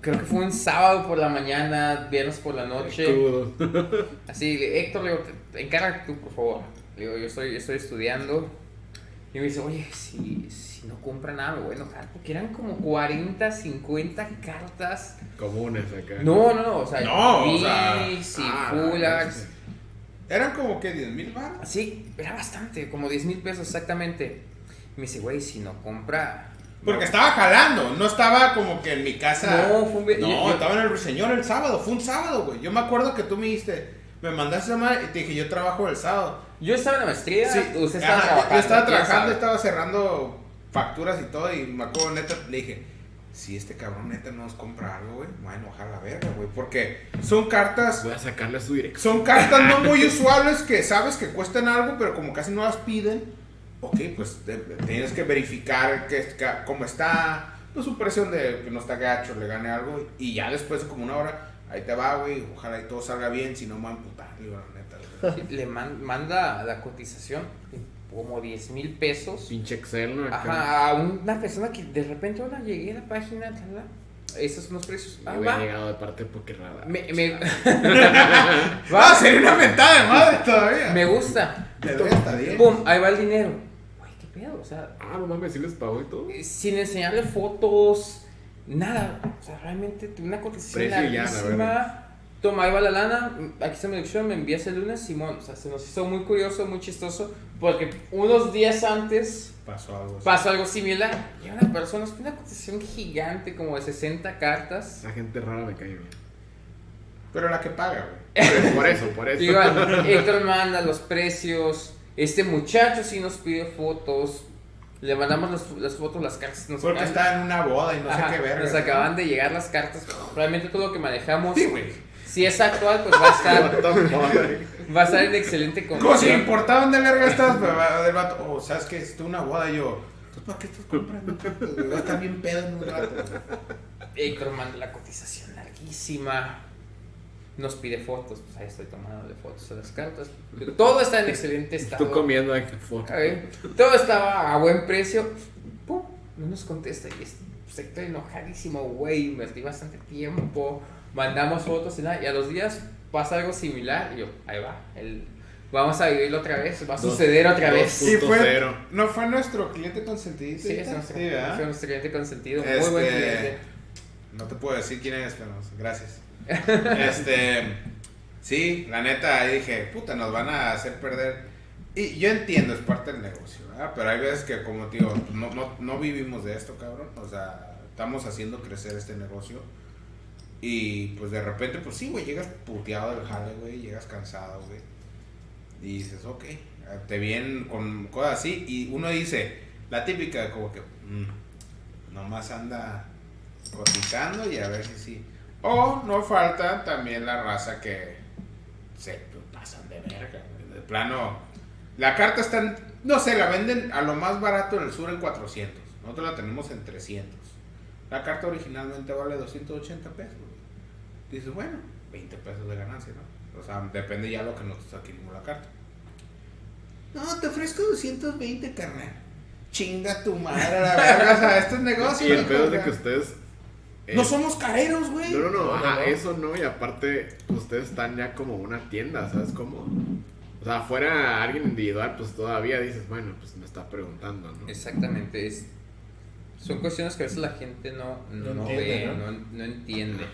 Creo que fue un sábado por la mañana, viernes por la noche. Así, Héctor, le digo, te, te encarga tú, por favor. Le digo, yo estoy, estoy estudiando. Y me dice, oye, si, si no compra nada, me voy a enojar. Porque eran como 40, 50 cartas. Comunes acá. No, no, no, o sea, No, o sea, Ah, sí. Eran como que 10 mil baros. Sí, era bastante, como 10 mil pesos exactamente. Me dice, güey, si no compra. Porque no". estaba jalando, no estaba como que en mi casa. No, fue un No, yo- yo- estaba en el ruiseñor el sábado, fue un sábado, güey. Yo me acuerdo que tú me dijiste, me mandaste esa madre y te dije, yo trabajo el sábado. Yo estaba en la maestría, Sí, usted estaba ajá, trabajando. Yo estaba trabajando, estaba cerrando facturas y todo. Y me acuerdo, neta, le dije, si este cabrón neta no nos compra algo, güey, me va a enojar la verga, güey. Porque son cartas, Voy a sacarle su dirección. son cartas no muy usuales que sabes que cuestan algo, pero como casi no las piden, ok, pues te- tienes que verificar que, que- cómo está, pues su presión de que no está gacho, le gane algo. Y ya después de como una hora, ahí te va, güey, ojalá y todo salga bien, si no me va a amputar, digo, la neta, güey. Le man- manda la cotización, como 10 mil pesos. Pinche Excel, ¿no? Ajá, a una persona que de repente, hola, llegué a la página, tal, tal, esos son los precios. Me Ah, había va. llegado de parte de Pokerradar. Me, me, Va a ser una mentada de madre todavía. me gusta. Doy hasta 10. Pum, ahí va el dinero. Güey, qué pedo, o sea, Ah, no mames, sí les pagó y todo. eh, sin enseñarle fotos, nada. O sea, realmente una cotización Precio y ya, la larguísima. Toma, ahí va la lana, aquí está mi dirección, me envías el lunes, Simón. O sea, se nos hizo muy curioso, muy chistoso, porque unos días antes Pasó algo pasó algo similar. Y una persona pide una cotización gigante, como de 60 cartas. Esa gente rara me cae bien. Pero la que paga, güey. Por- Por eso, por eso. Igual, Héctor manda los precios. Este muchacho sí nos pide fotos. Le mandamos las, las fotos, las cartas. Nos Porque acaban- está en una boda y no Ajá, sé qué verga. Nos acaban de llegar las cartas. Realmente todo lo que manejamos. Sí, güey. Si es actual, pues va a estar, va a estar en excelente Como si condición. importaban de verga estás, pero va- del vato. Oh, ¿sabes qué? Es una boda y yo. ¿Tú para qué estás comprando? Va a estar bien pedo en un rato. Héctor manda la cotización larguísima. Nos pide fotos. Pues ahí estoy tomando fotos a las cartas. Todo está en excelente estado. Tú comiendo aquí foto. Ok. Todo estaba a buen precio. Pum, no nos contesta. Y es- pues, estoy enojadísimo, güey. Invertí bastante tiempo. Mandamos fotos y nada. Y a los días pasa algo similar. Y yo, ahí va. El, vamos a vivirlo otra vez. Va a Dos- suceder otra dos vez. Y fue, cero. no fue nuestro cliente consentidito. Sí, es nuestro, Sí, fue nuestro cliente consentido. Muy Este, buen cliente. No te puedo decir quién es, pero gracias. este, sí, la neta, ahí dije, puta, nos van a hacer perder. Y yo entiendo, es parte del negocio, ¿verdad? Pero hay veces que, como te digo, no, no, no vivimos de esto, cabrón. O sea, estamos haciendo crecer este negocio. Y pues de repente, pues sí, güey, llegas puteado del jale, güey, llegas cansado, güey. Y dices, ok, te vienen con cosas así. Y uno dice, la típica, como que, mm, nomás anda cotizando y a ver si sí. O no falta también la raza que se pasan de verga, güey. De plano, la carta está en, no sé, la venden a lo más barato en el sur en 400. Nosotros la tenemos en 300. La carta originalmente vale 280 pesos. Dices, bueno, 20 pesos de ganancia, ¿no? O sea, depende ya lo que nosotros adquirimos la carta. No, te ofrezco 220, carnal. Chinga tu madre, la verga. O sea, esto es negocio. Y el pedo es de que ustedes. eh, No somos careros, güey. No, no, no, ajá, no. eso no, y aparte, ustedes están ya como una tienda, ¿sabes cómo? O sea, fuera alguien individual, pues todavía dices, bueno, pues me está preguntando, ¿no? Exactamente, es, son cuestiones que a veces la gente no, no, No ve, entiende, no, no entiende.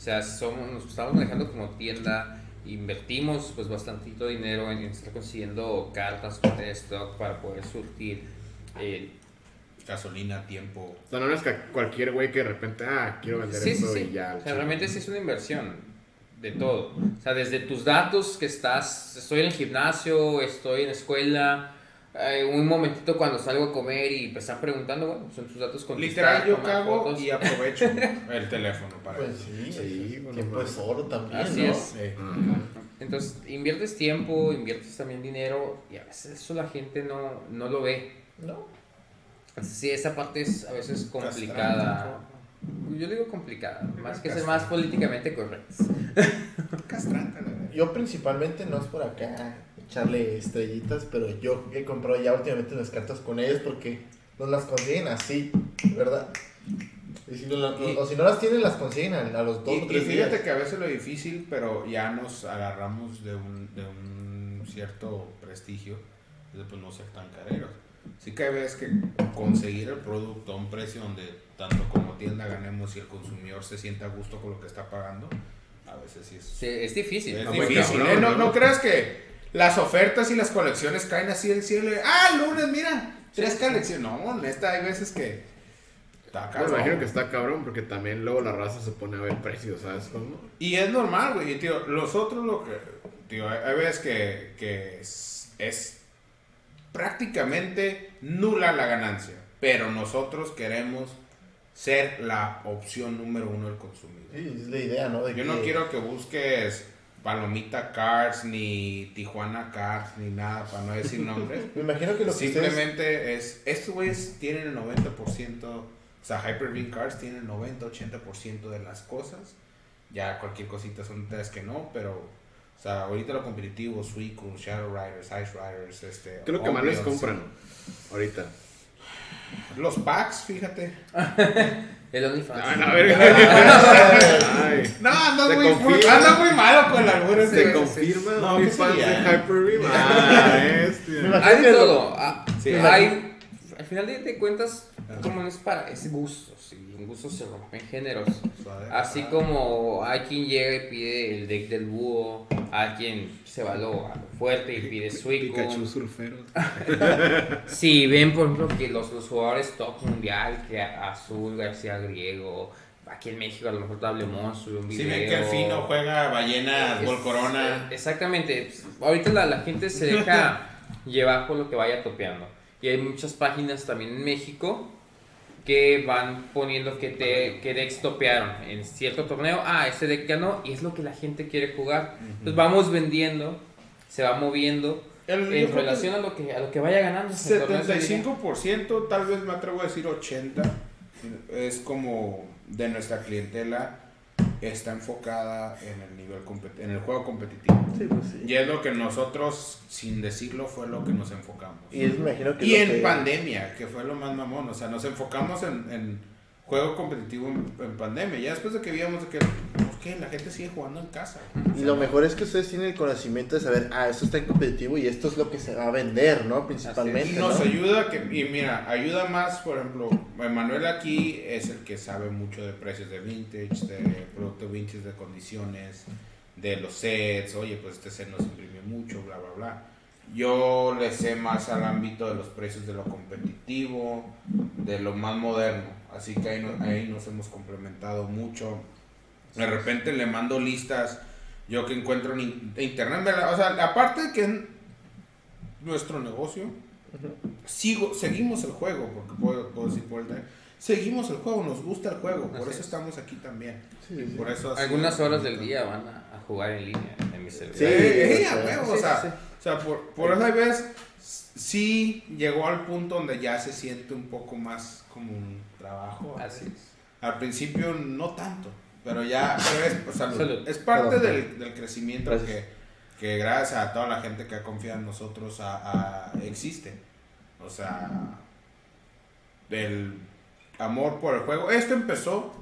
O sea, somos, nos estamos manejando como tienda, invertimos pues bastantito dinero en, en estar consiguiendo cartas de stock para poder surtir. eh, Gasolina, tiempo. O sea, no es que cualquier güey que de repente, ah, quiero vender sí, sí, esto sí. y ya. O sea, realmente sí es una inversión de todo. O sea, desde tus datos que estás, estoy en el gimnasio, estoy en la escuela, eh, un momentito cuando salgo a comer y me están preguntando, bueno, son tus datos con Literal, yo cago y aprovecho el teléfono para Pues eso. sí, Sí, bueno, tiempo bueno. es oro también, Así ¿no? es. Eh, Entonces, inviertes tiempo, inviertes también dinero y a veces eso la gente no, no lo ve. No, sí, esa parte es a veces complicada. Yo digo complicada, más que ser más políticamente correctos. Castrante, yo principalmente no es por acá echarle estrellitas, pero yo he comprado ya últimamente unas cartas con ellos porque nos las consiguen así, ¿verdad? Y si no Y- o si no las tienen, las consiguen a, a los dos Y, o y tres fíjate días. que a veces lo difícil, pero ya nos agarramos de un, de un cierto prestigio, de pues no ser tan careros. Sí que hay veces que conseguir el producto a un precio donde tanto como tienda ganemos y el consumidor se sienta a gusto con lo que está pagando, a veces sí es, Sí, es difícil. es difícil. cabrón, ¿eh? No, ¿no? no creas que las ofertas y las colecciones caen así del cielo. ah, lunes, mira, tres colecciones. No, neta, hay veces que... Está Me cabrón. imagino que está cabrón porque también luego la raza se pone a ver precios, ¿sabes cómo? Y es normal, güey. Y, tío, los otros lo que. Tío, hay, hay veces que, que es, es prácticamente nula la ganancia. Pero nosotros queremos ser la opción número uno del consumidor. Sí, es la idea, ¿no? De Yo que- no quiero que busques Palomita Cars, ni Tijuana Cars, ni nada, para no decir nombres. Me imagino que lo que ustedes... Simplemente es, estos güeyes tienen el 90%, o sea, Hyper-V Cars tienen el 90-80% de las cosas. Ya cualquier cosita son tres que no, pero, o sea, ahorita lo competitivo, Suicune, Shadow Riders, Ice Riders, este... ¿Qué es lo que más les compran ahorita? Los packs, fíjate. El OnlyFans. Ay, No, andas Se muy, andas muy malo con la albura. ¿Se confirma? No, ¿Mi ¿qué fans de? Hyper-Beam? Ah, imagino Hay de todo. Ah, Sí. hay, al final de, de cuentas, como no es para, es gustos. Y en gustos se rompen géneros. Suave. Así como hay quien llega y pide el deck del búho, hay quien se va a lo, a lo fuerte y pide Pikachu Suicune. surferos. Si ven, por ejemplo, que los, los jugadores top mundial, que Azul, García Griego, aquí en México a lo mejor Dablemon sube un Si video. ven que el fino juega ballenas, gol corona. Exactamente. Ahorita la, la gente se deja llevar por lo que vaya topeando. Y hay muchas páginas también en México que van poniendo que, te, que decks topearon en cierto torneo. Ah, ese deck ganó y es lo que la gente quiere jugar. Entonces vamos vendiendo, se va moviendo El- en que relación a lo que, a lo que vaya ganando. el torneo se diría. 75%, tal vez me atrevo a decir 80%, es como de nuestra clientela está enfocada en el nivel en el juego competitivo. Sí, pues sí. Y es lo que nosotros, sin decirlo, fue lo que nos enfocamos. Y es, imagino que Y en que- pandemia, que fue lo más mamón, o sea, nos enfocamos en, en juego competitivo en, en pandemia. Ya después de que vimos de que. La gente sigue jugando en casa. Y lo mejor es que ustedes tienen el conocimiento de saber, ah, esto está en competitivo y esto es lo que se va a vender, ¿no? Y Principalmente, nos ¿no? ayuda que, y mira, ayuda más, por ejemplo, Manuel aquí es el que sabe mucho de precios de vintage, de producto vintage, de condiciones, de los sets, oye, pues este set nos imprimió mucho, bla, bla, bla. Yo le sé más al ámbito de los precios de lo competitivo, de lo más moderno. Así que ahí, no- ahí nos hemos complementado mucho. De repente le mando listas, yo que encuentro en in- internet. O sea, aparte de que es nuestro negocio, sigo, seguimos el juego, porque puedo, puedo decir por el time, Seguimos el juego, nos gusta el juego, por Así eso es. estamos aquí también. Sí, sí. Por eso Algunas horas del día van a, a jugar en línea en mi celular. Sí, o a sea, huevo, sí, o sea, sí, sí. o sea, por, por hay veces sí llegó al punto donde ya se siente un poco más como un trabajo. Así es. Al principio no tanto, pero ya pero es, pues, salud. Salud. es parte del, del crecimiento que gracias a toda la gente que ha confiado en nosotros a, a- existe. O sea, del amor por el juego. Esto empezó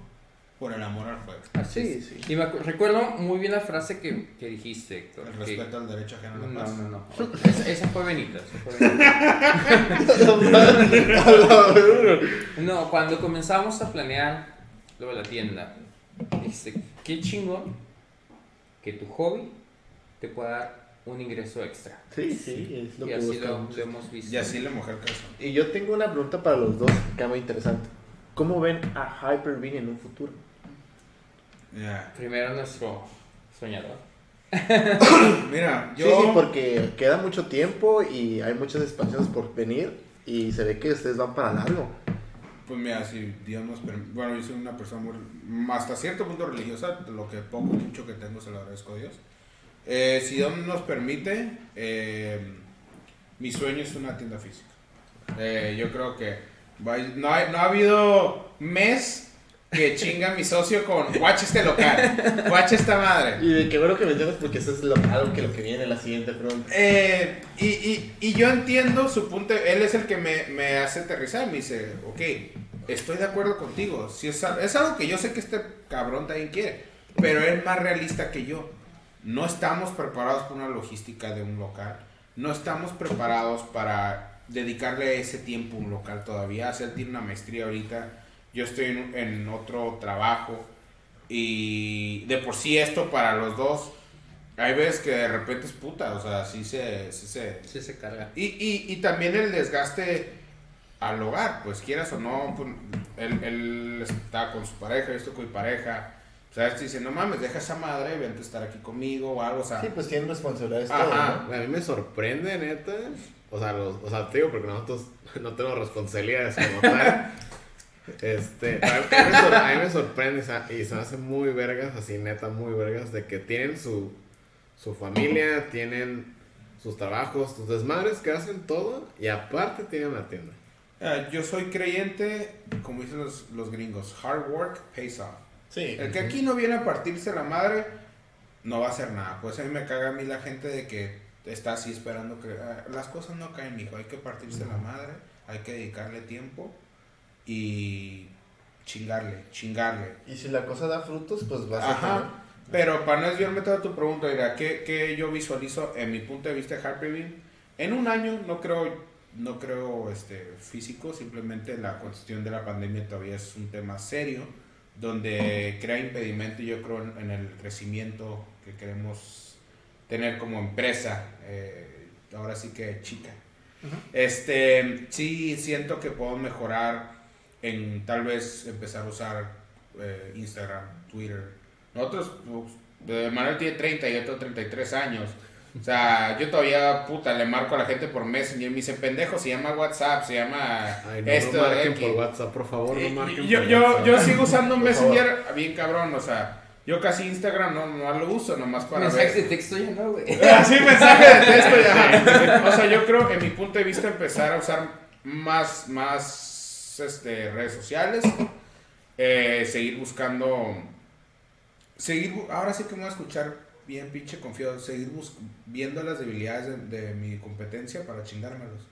por el amor al juego. Así Sí, es. sí. Y me recuerdo muy bien la frase que, que dijiste, Héctor. El que- respeto al derecho ajeno a la No, paz. no, no. Esa, esa fue Benita. esa fue Benita. No, cuando comenzamos a planear lo de la tienda, dijiste, qué chingón que tu hobby te pueda dar un ingreso extra. Sí, sí, es lo y que así lo, buscamos. lo hemos visto. Y así le mojé el calzón. Y yo tengo una pregunta para los dos, que es muy interesante. ¿Cómo ven a Hyper-V en un futuro? Primero nuestro soñador. Mira, yo. Sí, sí, porque queda mucho tiempo y hay muchas expansiones por venir y se ve que ustedes van para largo. Pues mira, si Dios nos permite. Bueno, yo soy una persona muy. Hasta cierto punto religiosa, lo que poco mucho que tengo se lo agradezco a Dios. Eh, si Dios nos permite, eh, mi sueño es una tienda física. Eh, yo creo que no, hay- no ha habido mes que chinga mi socio con guacha este local, guacha esta madre. Y de qué bueno que mencionas porque eso es lo, algo que lo que viene en la siguiente pregunta. Eh, y, y, y yo entiendo su punto, él es el que me, me hace aterrizar, me dice, ok, estoy de acuerdo contigo, si es, es algo que yo sé que este cabrón también quiere, pero es más realista que yo. No estamos preparados para una logística de un local, no estamos preparados para dedicarle ese tiempo a un local todavía, él tiene una maestría ahorita, yo estoy en, en otro trabajo y de por sí esto para los dos hay veces que de repente es puta, o sea, sí se... Sí se Sí se carga. y, y, y también el desgaste al hogar, pues quieras o no, pues, él, él está con su pareja, yo estoy con mi pareja. O sea, este dice, no mames, deja esa madre, vente a estar aquí conmigo o algo, o sea... Sí, pues tienen responsabilidades Ajá. todos, A mí me sorprende, neta. O sea, los, o sea, te digo porque nosotros no tenemos responsabilidades como tal. Este, a mí, me sor- a mí me sorprende y se hace muy vergas, así neta, muy vergas, de que tienen su, su familia, tienen sus trabajos, sus desmadres que hacen todo y aparte tienen la tienda. Ah, yo soy creyente, como dicen los, los gringos, hard work pays off. Sí. El que aquí no viene a partirse la madre, no va a hacer nada. Pues a mí me caga a mí la gente de que está así esperando que ah, las cosas no caen, mijo. Hay que partirse la madre, hay que dedicarle tiempo y chingarle, chingarle. Y si la cosa da frutos, pues vas a Ajá. Pero para no desviarme toda tu pregunta, mira, ¿qué, qué yo visualizo en mi punto de vista de Harperville? En un año no creo, no creo este, físico, simplemente la cuestión de la pandemia todavía es un tema serio, donde crea impedimento yo creo en, en el crecimiento que queremos tener como empresa, eh, ahora sí que chica. Este, sí siento que puedo mejorar en tal vez empezar a usar eh, Instagram, Twitter. Nosotros, pues, Manuel tiene 30 y yo tengo 33 años. O sea, yo todavía, puta, le marco a la gente por Messenger y me dice, pendejo, se llama WhatsApp, se llama Ay, no, esto, no marquen X". por WhatsApp, por favor, no Eh, marquen yo, por yo, WhatsApp. yo sigo usando Messenger bien cabrón, o sea, yo casi Instagram no, no lo uso, nomás para Mensajes de ver. texto ya no, güey. Ah, sí, mensaje de texto ya. O sea, yo creo, en mi punto de vista, empezar a usar más, más este, redes sociales, eh, seguir buscando, seguir, ahora sí que me voy a escuchar bien pinche confiado, seguir bus- viendo las debilidades de, de mi competencia para chingármelos.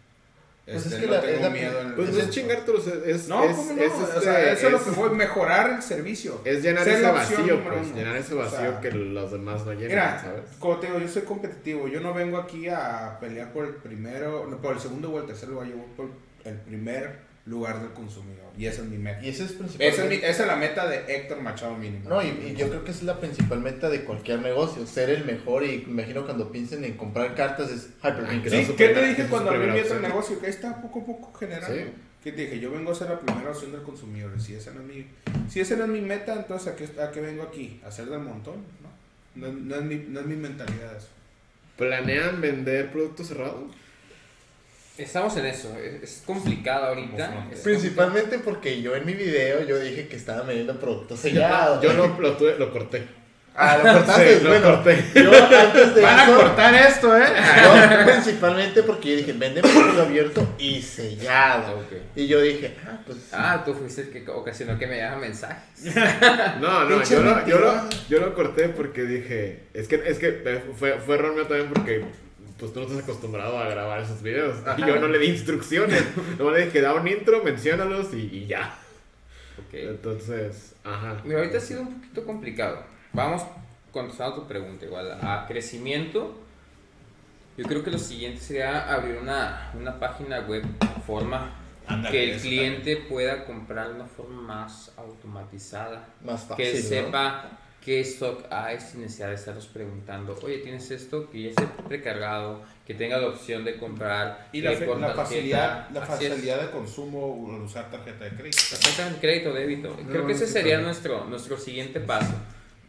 Pues Este, es que no la- tengo la- miedo en- Pues no es chingártelos, es, es, No, es, ¿cómo no? es o este, sea, eso es lo que voy, mejorar el servicio. es llenar Ser ese vacío, pues, llenar ese O vacío sea, que los demás no llenan, Mira, ¿sabes? como te digo, yo soy competitivo. Yo no vengo aquí a pelear por el primero, no, por el segundo o el tercer lugar. Yo voy por el primer lugar del consumidor. Y esa es mi meta. Y ese es Esa es, mi- principalmente... esa es la meta de Héctor Machado mínimo. No, y, y yo creo que esa es la principal meta de cualquier negocio, ser el mejor y me imagino cuando piensen en comprar cartas es Hyperlink. Sí, Sí, Esa es su ¿qué te dije esa cuando abrí mi otro negocio? Que está poco a poco generando. Sí. ¿Qué te dije? Yo vengo a ser la primera opción del consumidor. Si esa no es mi, si esa no es mi meta, entonces ¿a qué, a qué vengo aquí? ¿A hacer del montón? No, no, no es, mi, no es mi mentalidad eso. ¿Planean vender productos cerrados? Estamos en eso, es, complicado ahorita. Es Principalmente porque yo en mi video yo dije que estaba vendiendo productos sellados. Yo lo, lo, tuve- lo corté. Ah, lo cortaste. Sí, lo bueno, corté. yo antes de Van a eso- cortar esto, ¿eh? Yo principalmente porque yo dije, vende producto abierto y sellado. Ok. Y yo dije, ah, pues. Ah, tú fuiste el que ocasionó que me hagan mensajes. No, no, yo lo, yo, lo, yo lo corté porque dije, es que, es que fue, fue error mío también porque pues tú no estás acostumbrado a grabar esos videos. Y yo no le di instrucciones, no le dije, da un intro, menciónalos y, y ya. Ok. Entonces, ajá. Mira, ahorita ha sido un poquito complicado. Vamos contestando tu pregunta igual. A crecimiento, yo creo que lo siguiente sería abrir una, una página web de forma Ándale, que el cliente pueda comprar de una forma más automatizada. Más fácil. que ¿no? sepa qué stock hay sin necesidad de estarlos preguntando. Oye, ¿tienes esto? Que ya esté precargado, que tenga la opción de comprar. Y la, eh, fe- la tarjeta. facilidad, la facilidad de consumo al usar tarjeta de crédito. Exactamente, crédito, débito. Creo que ese sería nuestro, nuestro siguiente paso.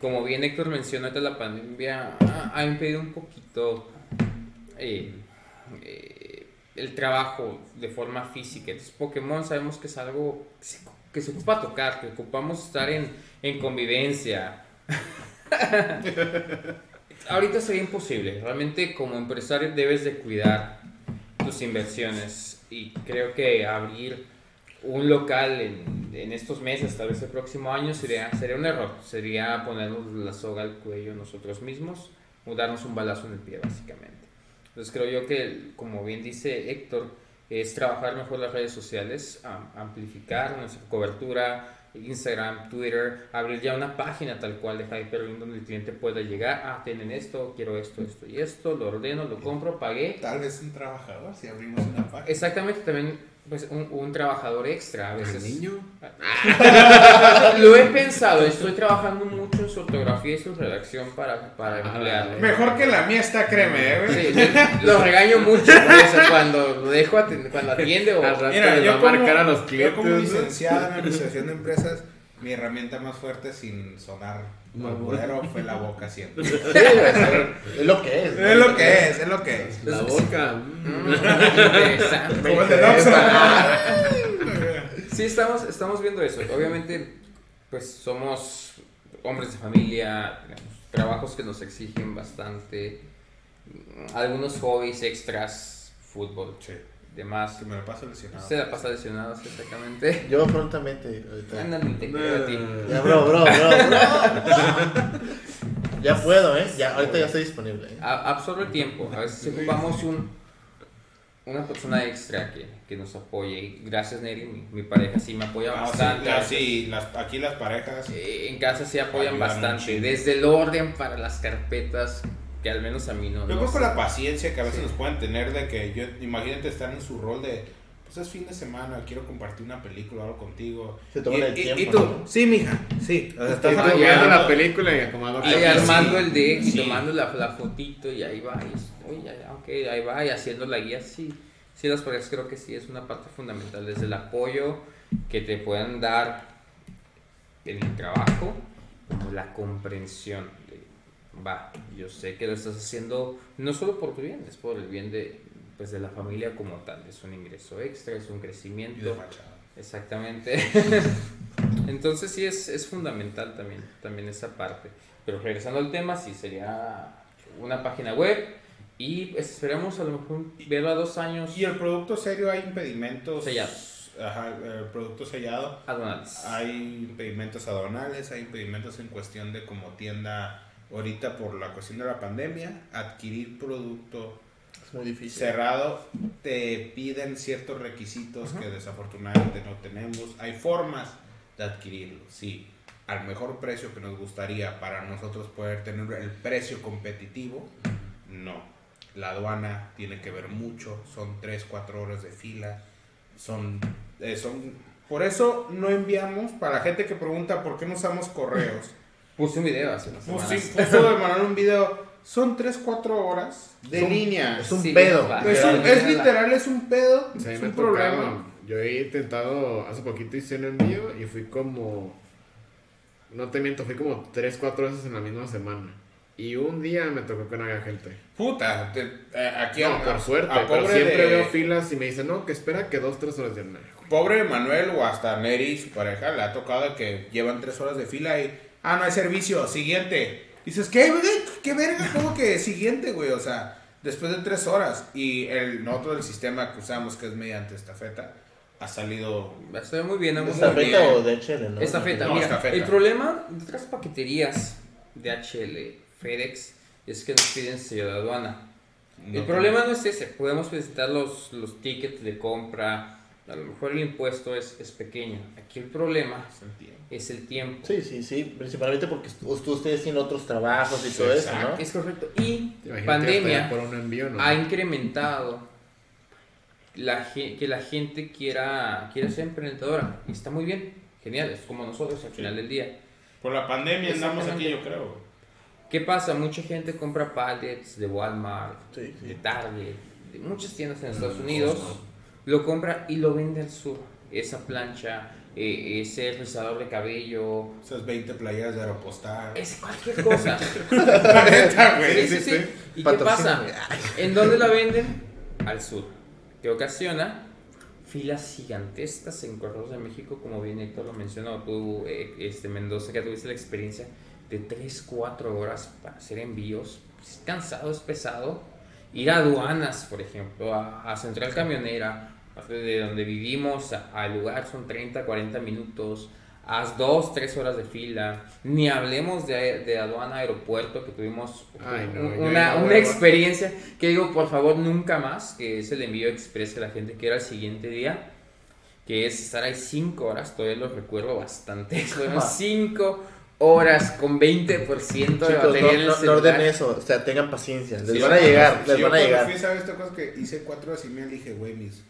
Como bien Héctor mencionó, ahorita la pandemia ha, ha impedido un poquito eh, eh, el trabajo de forma física. Entonces, Pokémon sabemos que es algo que se, que se ocupa tocar, que ocupamos estar en, en convivencia. Ahorita sería imposible. Realmente como empresario debes de cuidar tus inversiones y creo que abrir un local en, en estos meses, tal vez el próximo año, sería, sería un error. Sería ponernos la soga al cuello nosotros mismos o darnos un balazo en el pie, básicamente. Entonces creo yo que, como bien dice Héctor, es trabajar mejor las redes sociales, am- amplificar nuestra cobertura, Instagram, Twitter, abrir ya una página tal cual de Hyperlink donde el cliente pueda llegar, ah, tienen esto, quiero esto, esto y esto, lo ordeno, lo compro, pagué. Tal vez un trabajador si abrimos una página. Exactamente, también pues un, un trabajador extra a ¿El veces. niño? Lo he pensado, estoy trabajando mucho en su ortografía y su redacción para, para Ah, emplearlo. Mejor que la mía está, créeme, ¿eh. Sí, lo regaño mucho por eso cuando lo dejo cuando atiende o Mira, va yo a como, marcar a los yo clientes. licenciado en administración de empresas, mi herramienta más fuerte sin sonar mambolero fue la boca siempre. Sí, es, lo que es. ¿no? Es lo que es, es lo que es. La boca. Interesante. Como el de. Sí, estamos, estamos viendo eso. Obviamente, pues somos hombres de familia, trabajos que nos exigen bastante, algunos hobbies extras, fútbol, Sí, demás. que me lo paso lesionado. Se la pasa lesionado, sí, exactamente. Yo prontamente. ahorita. Ándale, te creo a ti. Ya, bro, bro, bro, bro. Ya puedo, ¿eh? Ya, ahorita ya estoy disponible. ¿eh? Absorbe tiempo. A veces ocupamos un, una persona extra que, que nos apoye. Gracias, Neri, mi, mi pareja sí me apoya Ah, sí, bastante. la- sí, las- aquí las parejas. Eh, en casa sí apoyan bastante. Desde el orden para las carpetas, que al menos a mí no. Yo no creo que la paciencia que a veces Sí. nos pueden tener de que yo, imagínate estar en su rol de, pues es fin de semana, quiero compartir una película o algo contigo. Se toman y, el y- tiempo, y tú, ¿no? sí, mija, sí. O sea, estás ya. la película y acomodando Sí, armando sí. el deck y tomando la, la fotito y ahí va. Y, uy, ya, ya, ok, ahí va y haciendo la guía. Sí, sí, las parejas creo que sí es una parte fundamental. Desde el apoyo que te puedan dar en el trabajo, como la comprensión. Va, yo sé que lo estás haciendo no solo por tu bien, es por el bien de, pues, de la familia como tal. Es un ingreso extra, es un Y de crecimiento. fachada. Exactamente. Entonces sí es, es fundamental también, también esa parte. Pero regresando al tema, sí sería una página web y pues, esperamos a lo mejor verlo a dos años Y el producto serio hay impedimentos. Sellados. Ajá, el producto sellado. aduanales. Hay impedimentos aduanales, hay impedimentos en cuestión de como tienda ahorita por la cuestión de la pandemia, adquirir producto Es muy difícil. cerrado te piden ciertos requisitos que desafortunadamente no tenemos. Hay formas de adquirirlo, sí, al mejor precio que nos gustaría para nosotros poder tener el precio competitivo. No, la aduana tiene que ver mucho, son 3, 4 horas de fila, son eh, son... Por eso no enviamos, para la gente que pregunta por qué no usamos correos. Puse un video hace unas Pues semanas. sí, puso de mandar un video. Son 3-4 horas de un- línea. Es un Sí, pedo. Es, un- es literal, es un pedo. Sí, es un problema. Yo he intentado, hace poquito hice un envío y fui como, no te miento, fui como 3, 4 veces en la misma semana. Y un día me tocó que no había gente. Puta, te- eh, aquí No, a- por suerte, a pero pobre siempre de- veo filas y me dicen, no, que espera que 2, 3 horas de nada. Pobre Manuel o hasta Neri, su pareja, le ha tocado que llevan 3 horas de fila y. Ah, no hay servicio, siguiente. Dices, ¿qué, güey? ¿Qué verga? ¿Cómo que siguiente, güey? O sea, después de 3 horas. Y el nosotros el sistema que usamos, que es mediante estafeta, ha salido. Va a estar muy bien, hemos Está ¿Esta bien. feta o de HL, no? Estafeta, No, mira, estafeta. el problema de otras paqueterías de HL, FedEx, es que nos piden sello de aduana. no el problema no es ese, podemos presentar los, los tickets de compra, a lo mejor el impuesto es, es pequeño. Aquí el problema es el tiempo. Sí, sí, sí. Principalmente porque ustedes tienen otros trabajos y Sí, todo eso, exacto. ¿no? Es correcto. Y Imagínate pandemia por un envío, ¿no? ha incrementado la, que la gente quiera, quiera ser emprendedora. Y está muy bien, genial, es como nosotros al final del día. Por la pandemia andamos aquí, yo creo. ¿Qué pasa? Mucha gente compra pallets de Walmart, Sí, sí. de Target, de muchas tiendas en Estados Unidos, lo compra y lo vende al sur. Esa plancha, eh, ese rizador de cabello, Esas 20 playeras de Aeropostal. es cualquier cosa. Sí, sí, sí. ¿Y qué pasa? ¿En dónde la venden? Al sur. Que ocasiona filas gigantescas en Correos de México, como bien Héctor lo mencionó, tú, eh, este, Mendoza, que tuviste la experiencia de 3, 4 horas para hacer envíos. Es cansado, es pesado. Ir a aduanas, por ejemplo, a, a Central Camionera, de donde vivimos al lugar son 30, 40 minutos. Haz 2, 3 horas de fila. Ni hablemos de, de aduana aeropuerto, que tuvimos Ay, no, un- yo una, no una experiencia que digo, por favor, nunca más, que es el envío express que la gente quiera el siguiente día, que es estar ahí 5 horas, todavía lo recuerdo bastante, fueron 5 horas con 20% de Chicos, batería no, en el no, no orden eso. O sea, tengan paciencia. Les Sí, van a yo llegar, les yo van a llegar. fui, ¿sabes esta cosa que hice cuatro horas y media? Dije, güey, mis,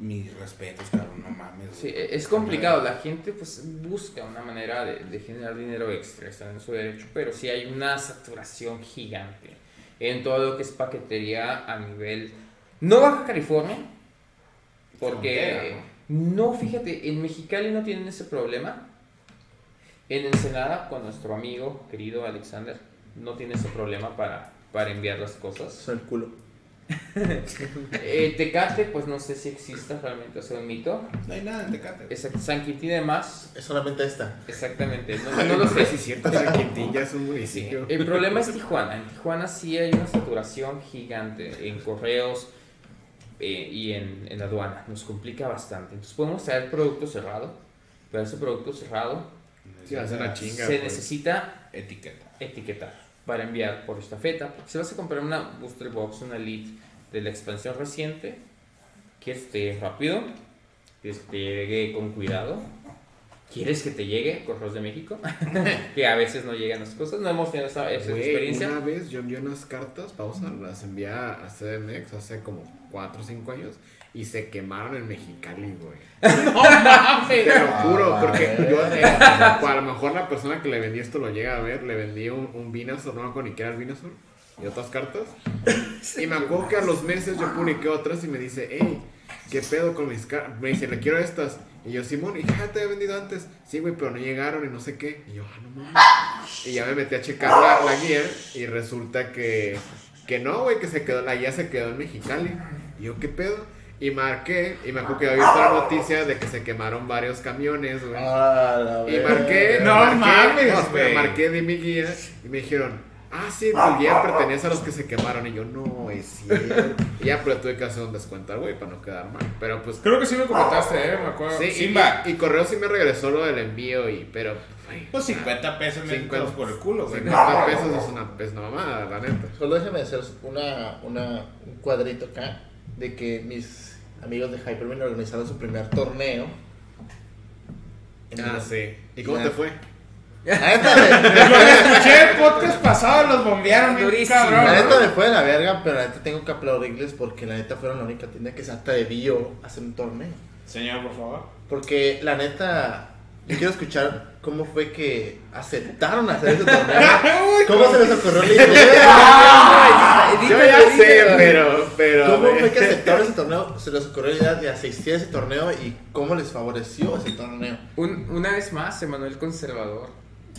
mis respetos, cabrón, no mames. Sí, es complicado, la gente pues busca una manera de, de generar dinero extra, está en su derecho, pero sí hay una saturación gigante en todo lo que es paquetería a nivel, no Baja California, porque Frontera, no, fíjate, en Mexicali no tienen ese problema, en Ensenada con nuestro amigo querido Alexander no tiene ese problema para, para enviar las cosas. Son el culo. Eh, Tecate pues no sé si exista realmente, es un mito. No hay nada en Tecate. Exacto, San Quintín de Más Es solamente esta. Exactamente, no, no lo sé. Sí, es cierto, San Quintín ya es un Sí, municipio. El problema es Tijuana. En Tijuana sí hay una saturación gigante en correos eh, y en, en aduana. Nos complica bastante. Entonces podemos traer producto cerrado, pero ese producto cerrado Sí, hace una chinga. se pues. necesita Etiqueta. etiquetar para enviar por estafeta. Porque si vas a comprar una booster box, una lead de la expansión reciente, que esté rápido, que te llegue con cuidado. ¿Quieres que te llegue Correos de México? que a veces no llegan las cosas. No hemos tenido esa, esa Güey, experiencia. Una vez yo envié unas cartas, pausa, las envié a CDMX hace como 4 o 5 años y se quemaron en Mexicali, güey. ¡No mames! Te lo juro, Ah, porque yo, eh, a lo mejor la persona que le vendí esto lo llega a ver, le vendí un, un Vinazor, no me acuerdo ni qué era el Vinazor, y otras cartas. Y me acuerdo que a los meses yo publiqué otras y me dice, hey, ¿qué pedo con mis cartas? Me dice, le quiero estas. Y yo, Simón, y ya te he vendido antes. Sí, güey, pero no llegaron y no sé qué. Y yo, ah, no mames. Y ya me metí a checar la, la guía y resulta que, que no, güey, que se quedó, la guía se quedó en Mexicali. Y yo, ¿qué pedo? Y marqué, y me acuerdo que había visto la noticia de que se quemaron varios camiones, güey. Ah, la Y marqué, No marqué, mames, güey. marqué de mi guía y me dijeron, ah, sí, tu guía pertenece a los que se quemaron. Y yo, no, es cierto. y ya, pero tuve que hacer un descuento, güey, para no quedar mal. Pero pues, Creo que sí me comentaste, ¿eh? Me acuerdo. sí, y, Simba. y, y Correo sí me regresó lo del envío, y pero. Pues 50 pesos me 50 por el culo, güey. 50 pesos es una, es una mamada, la neta. Solo déjame hacer una, una, un cuadrito acá de que mis amigos de Hyperman organizaron su primer torneo. Ah, el- sí. ¿Y cómo Ya. te fue? La neta, me, Lo escuché el podcast pasado, los bombearon Durísimo. cabrón. la ¿no? neta me fue de la verga, pero la neta tengo que aplaudirles porque la neta fueron la única tienda que se atrevió a hacer un torneo. Señor, por favor. Porque la neta, yo quiero escuchar cómo fue que aceptaron hacer ese torneo. ¿Cómo se les ocurrió la idea? Yo ya sé, pero, pero. ¿Cómo fue que aceptaron ese torneo? Se les ocurrió la idea de asistir a ese torneo y cómo les favoreció ese torneo. Un- una vez más, Emanuel Conservador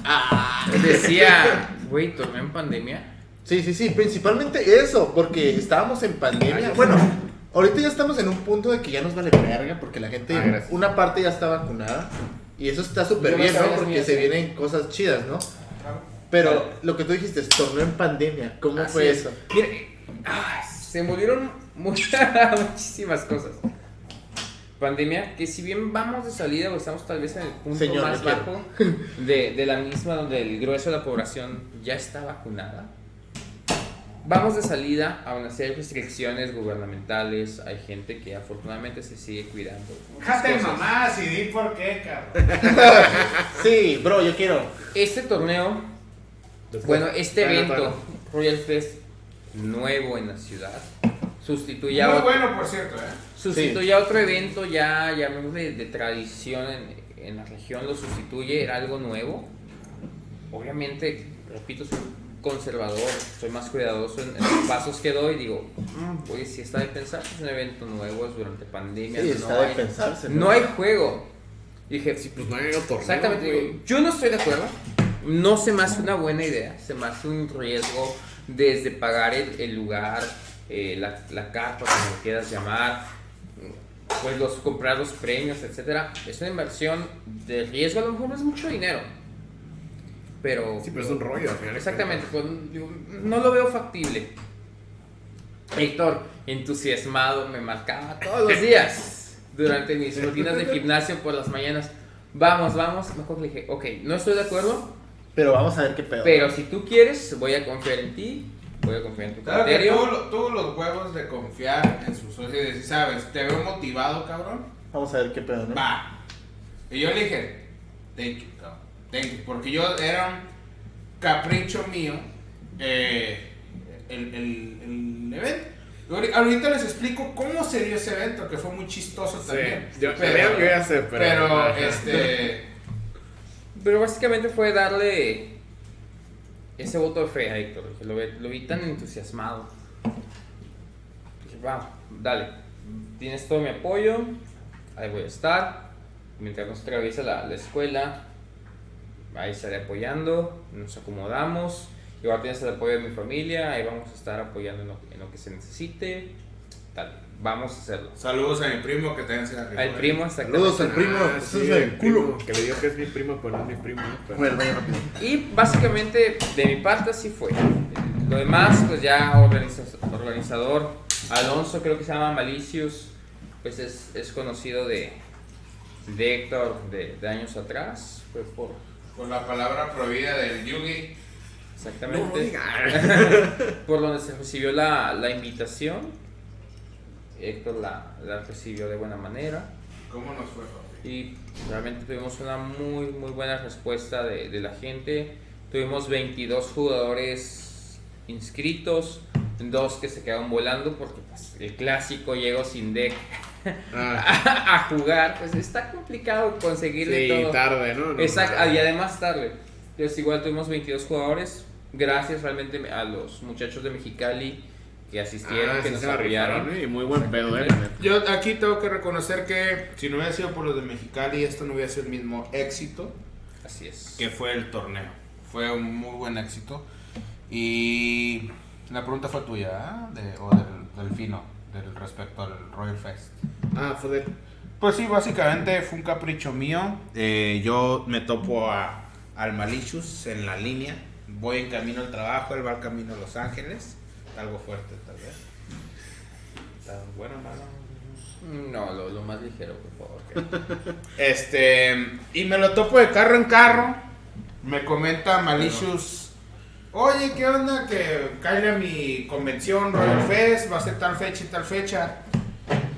Ah, decía, güey, torneo en pandemia. sí, sí, sí, principalmente eso, porque estábamos en pandemia. Bueno, ahorita ya estamos en un punto de que ya nos vale verga, porque la gente, Ah, gracias. una parte ya está vacunada. Y eso está súper bien, ¿no? Porque mías, se sí. vienen cosas chidas, ¿no? Pero lo que tú dijiste, torneo en pandemia, ¿cómo Así fue es. eso? Mira, ah, se movieron muchas, muchísimas cosas. Pandemia, que si bien vamos de salida o estamos tal vez en el punto Señor, más bajo de, de la misma, donde el grueso de la población ya está vacunada, vamos de salida, aún así hay restricciones gubernamentales, hay gente que afortunadamente se sigue cuidando. Déjate mamás y di por qué, cabrón. Sí, bro, yo quiero. Este torneo, bueno, este Bueno, evento, bueno. Royal Fest, nuevo en la ciudad, sustituye a Muy otro- bueno, por cierto, ¿eh? Sustituye a otro evento ya, llamémosle de tradición en, en la región, lo sustituye, era algo nuevo. Obviamente, repito, conservador, soy más cuidadoso en, en los pasos que doy. Digo, mm, oye, si está de pensar, es un evento nuevo, es durante pandemia, Sí, no, está de hay, pensarse. no hay juego. Dije, Sí, pues no hay otro torneo. Exactamente, güey. digo, yo no estoy de acuerdo. No se me hace una buena idea, se me hace un riesgo desde pagar el, el lugar, eh, la, la carpa, como lo quieras llamar, pues los comprar los premios, etcétera. Es una inversión de riesgo, a lo mejor no es mucho dinero, pero Sí, pero es un rollo al final. exactamente, pues, digo, no lo veo factible. Héctor, entusiasmado, me marcaba todos los días durante mis rutinas de gimnasio por las mañanas. Vamos, vamos. Mejor le dije, ok, no estoy de acuerdo, Pero vamos a ver qué pedo. pero si tú quieres, voy a confiar en ti, voy a confiar en tu Claro que criterio. tuvo los huevos de confiar en su socio y decir, ¿sabes? Te veo motivado, cabrón. Vamos a ver qué pedo, ¿no? Va. Y yo le dije, thank you, cabrón. Thank you. Porque yo era un capricho mío eh, el, el, el evento. Ahorita les explico cómo se dio ese evento, que fue muy chistoso Sí, también. yo, pero, ya sé, pero. pero, este. Pero básicamente fue darle ese voto de fe a Héctor, que lo, vi tan entusiasmado. Dije, va, dale, tienes todo mi apoyo, ahí voy a estar. Mientras nos atraviesa la, la escuela, ahí estaré apoyando, nos acomodamos. Igual tienes el apoyo de mi familia, ahí vamos a estar apoyando en lo, en lo que se necesite. Tal, vamos a hacerlo. Saludos a mi primo que también se rifó, Al eh. primo. Saludos al primo. Ah, sí, es el el culo. primo, Que le digo que es mi primo, pero no es mi primo. ¿no? Pero- rápido. Y básicamente de mi parte así fue. Lo demás, pues ya organiza- organizador, Alonso creo que se llama Malicious, pues es, es conocido de, de Héctor de, de años atrás. Fue por Por la palabra prohibida del Yugi. Exactamente por donde se recibió la, la invitación. Héctor la, la recibió de buena manera. ¿Cómo nos fue? Y realmente tuvimos una muy, muy buena respuesta de, de la gente. Tuvimos 22 jugadores inscritos, dos que se quedaron volando porque pues, el clásico llegó sin deck Ah, a, jugar. Pues está complicado conseguirle sí, todo. tarde, ¿no? No, Exacto, nada. y además tarde. Entonces igual tuvimos 22 jugadores. Gracias realmente a los muchachos de Mexicali que asistieron, Ah, que sí nos apoyaron. ¿eh? Y muy buen pedo, ¿eh? Yo aquí tengo que reconocer que si no hubiera sido por los de Mexicali, esto no hubiera sido el mismo éxito Así es. que fue el torneo. Fue un muy buen éxito. Y la pregunta fue tuya, ¿ah? De- o del, del fino, del respecto al Royal Fest. Ah, fue de. Pues sí, básicamente fue un capricho mío. Eh, yo me topo a, al Malicious en la línea. Voy en camino al trabajo, él va camino a Los Ángeles. Algo fuerte, tal vez. Está bueno, malo. No, lo, lo más ligero, por favor. Este, y me lo topo de carro en carro. Me comenta Malicious. Oye, ¿qué onda? Que cae a mi convención Royal Fest, va a ser tal fecha y tal fecha.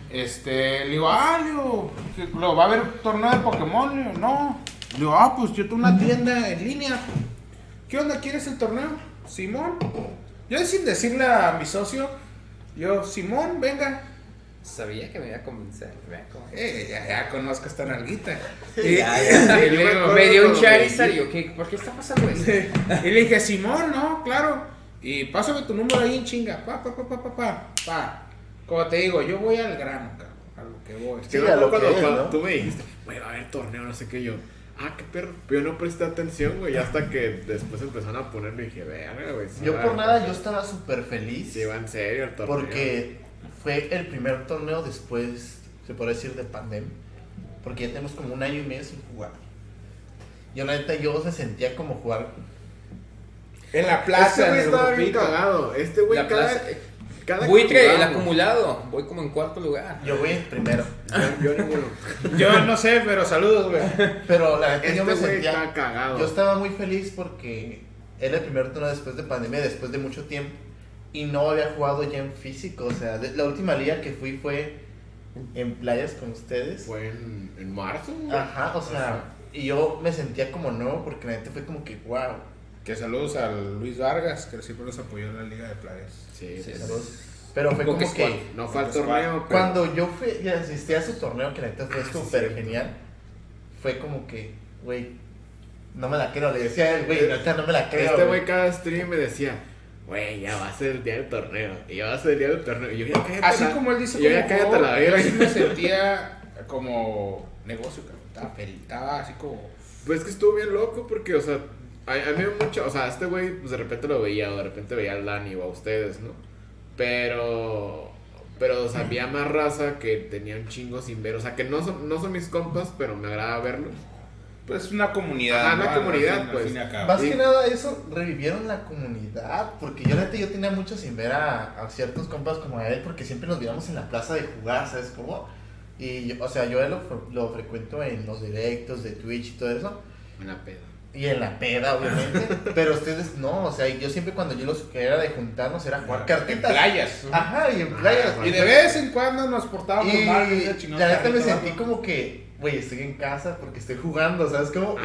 Este, le digo, ah, le digo, que lo va a haber torneo de Pokémon, no. Le digo, ah, pues yo tengo una tienda en línea. ¿Qué onda? ¿Quieres el torneo? Simón. Yo sin decirle a mi socio, yo, Simón, venga. Sabía que me iba a convencer. Eh, ya, ya conozco esta nalguita. Y, Ya, ya. y luego me dio un Charizard y yo, ¿qué? ¿por qué está pasando esto? Y le dije, Simón, no, claro. Y pásame tu número ahí en chinga. Pa, pa, pa, pa, pa, pa. pa. Como te digo, yo voy al grano, cabrón. A lo que voy. Que Sí, a acuerdo lo que cuando, es, cuando ¿no? tú me dijiste, güey, va a haber torneo, no sé qué yo. Ah, qué perro. Pero yo no presté atención, güey. Hasta que después empezaron a ponerme y dije, verga, güey. Yo por nada, yo estaba súper feliz. Sí, va en serio el torneo. Porque fue el primer torneo después, se puede decir, de pandemia. Porque ya tenemos como un año y medio sin jugar. Yo, la neta, yo se sentía como jugar. En la Este plaza, güey en el estaba bien cagado. Este güey La cada, plaza- cada Buitre, el acumulado. Voy como en cuarto lugar. Yo voy en primero. Yo, yo ninguno. Yo no sé, pero saludos, güey. Pero la neta, Este yo me güey sentía. está cagado. Yo estaba muy feliz porque era el primer torneo después de pandemia, después de mucho tiempo. Y no había jugado ya en físico. O sea, de- la última liga que fui fue en playas con ustedes. Fue en, en marzo, güey. Ajá, o sea, y yo me sentía como nuevo porque la neta fue como que, wow. Que saludos a Luis Vargas, que siempre nos apoyó en la Liga de Playas. Sí, Sí, pues, Pero fue como que. No fue al torneo, pero... cuando yo fui y asistí a su torneo, que la neta fue Ah, sí, súper genial, fue como que, güey, no me la creo. Le decía a él, güey, neta, no me la creo. Este güey cada stream me decía, güey, ya va a ser el día del torneo. Y ya va a ser el día del torneo. Y yo, ya cállate Así la- como él dice, yo, ya cállate la juego, yo verga. sí me sentía como negocio, cabrón. Estaba, fel- estaba así como. Pues es que estuvo bien loco porque, o sea, a, a mí mucho, o sea, este güey, pues de repente lo veía, o de repente veía al Dani o a ustedes, ¿no? Pero, pero, o sea, había más raza que tenía un chingo sin ver, o sea, que no son, no son mis compas, pero me agrada verlos. Pues una comunidad. Ajá, una comunidad, pues. Más Sí. que nada eso, revivieron la comunidad, porque yo neta yo tenía mucho sin ver a, a ciertos compas como a él, porque siempre nos viéramos en la plaza de jugar, ¿sabes cómo? Y, yo- o sea, yo lo, lo frecuento en los directos de Twitch y todo eso, Una peda. Y en la peda, obviamente, pero ustedes no, o sea, yo siempre cuando yo los que era de juntarnos era jugar En cartitas. playas. Ajá, y en playas. Ah, Y de vez en cuando nos portábamos Y mal. chingón la neta me sentí ¿no? como que, güey, estoy en casa porque estoy jugando, ¿sabes cómo?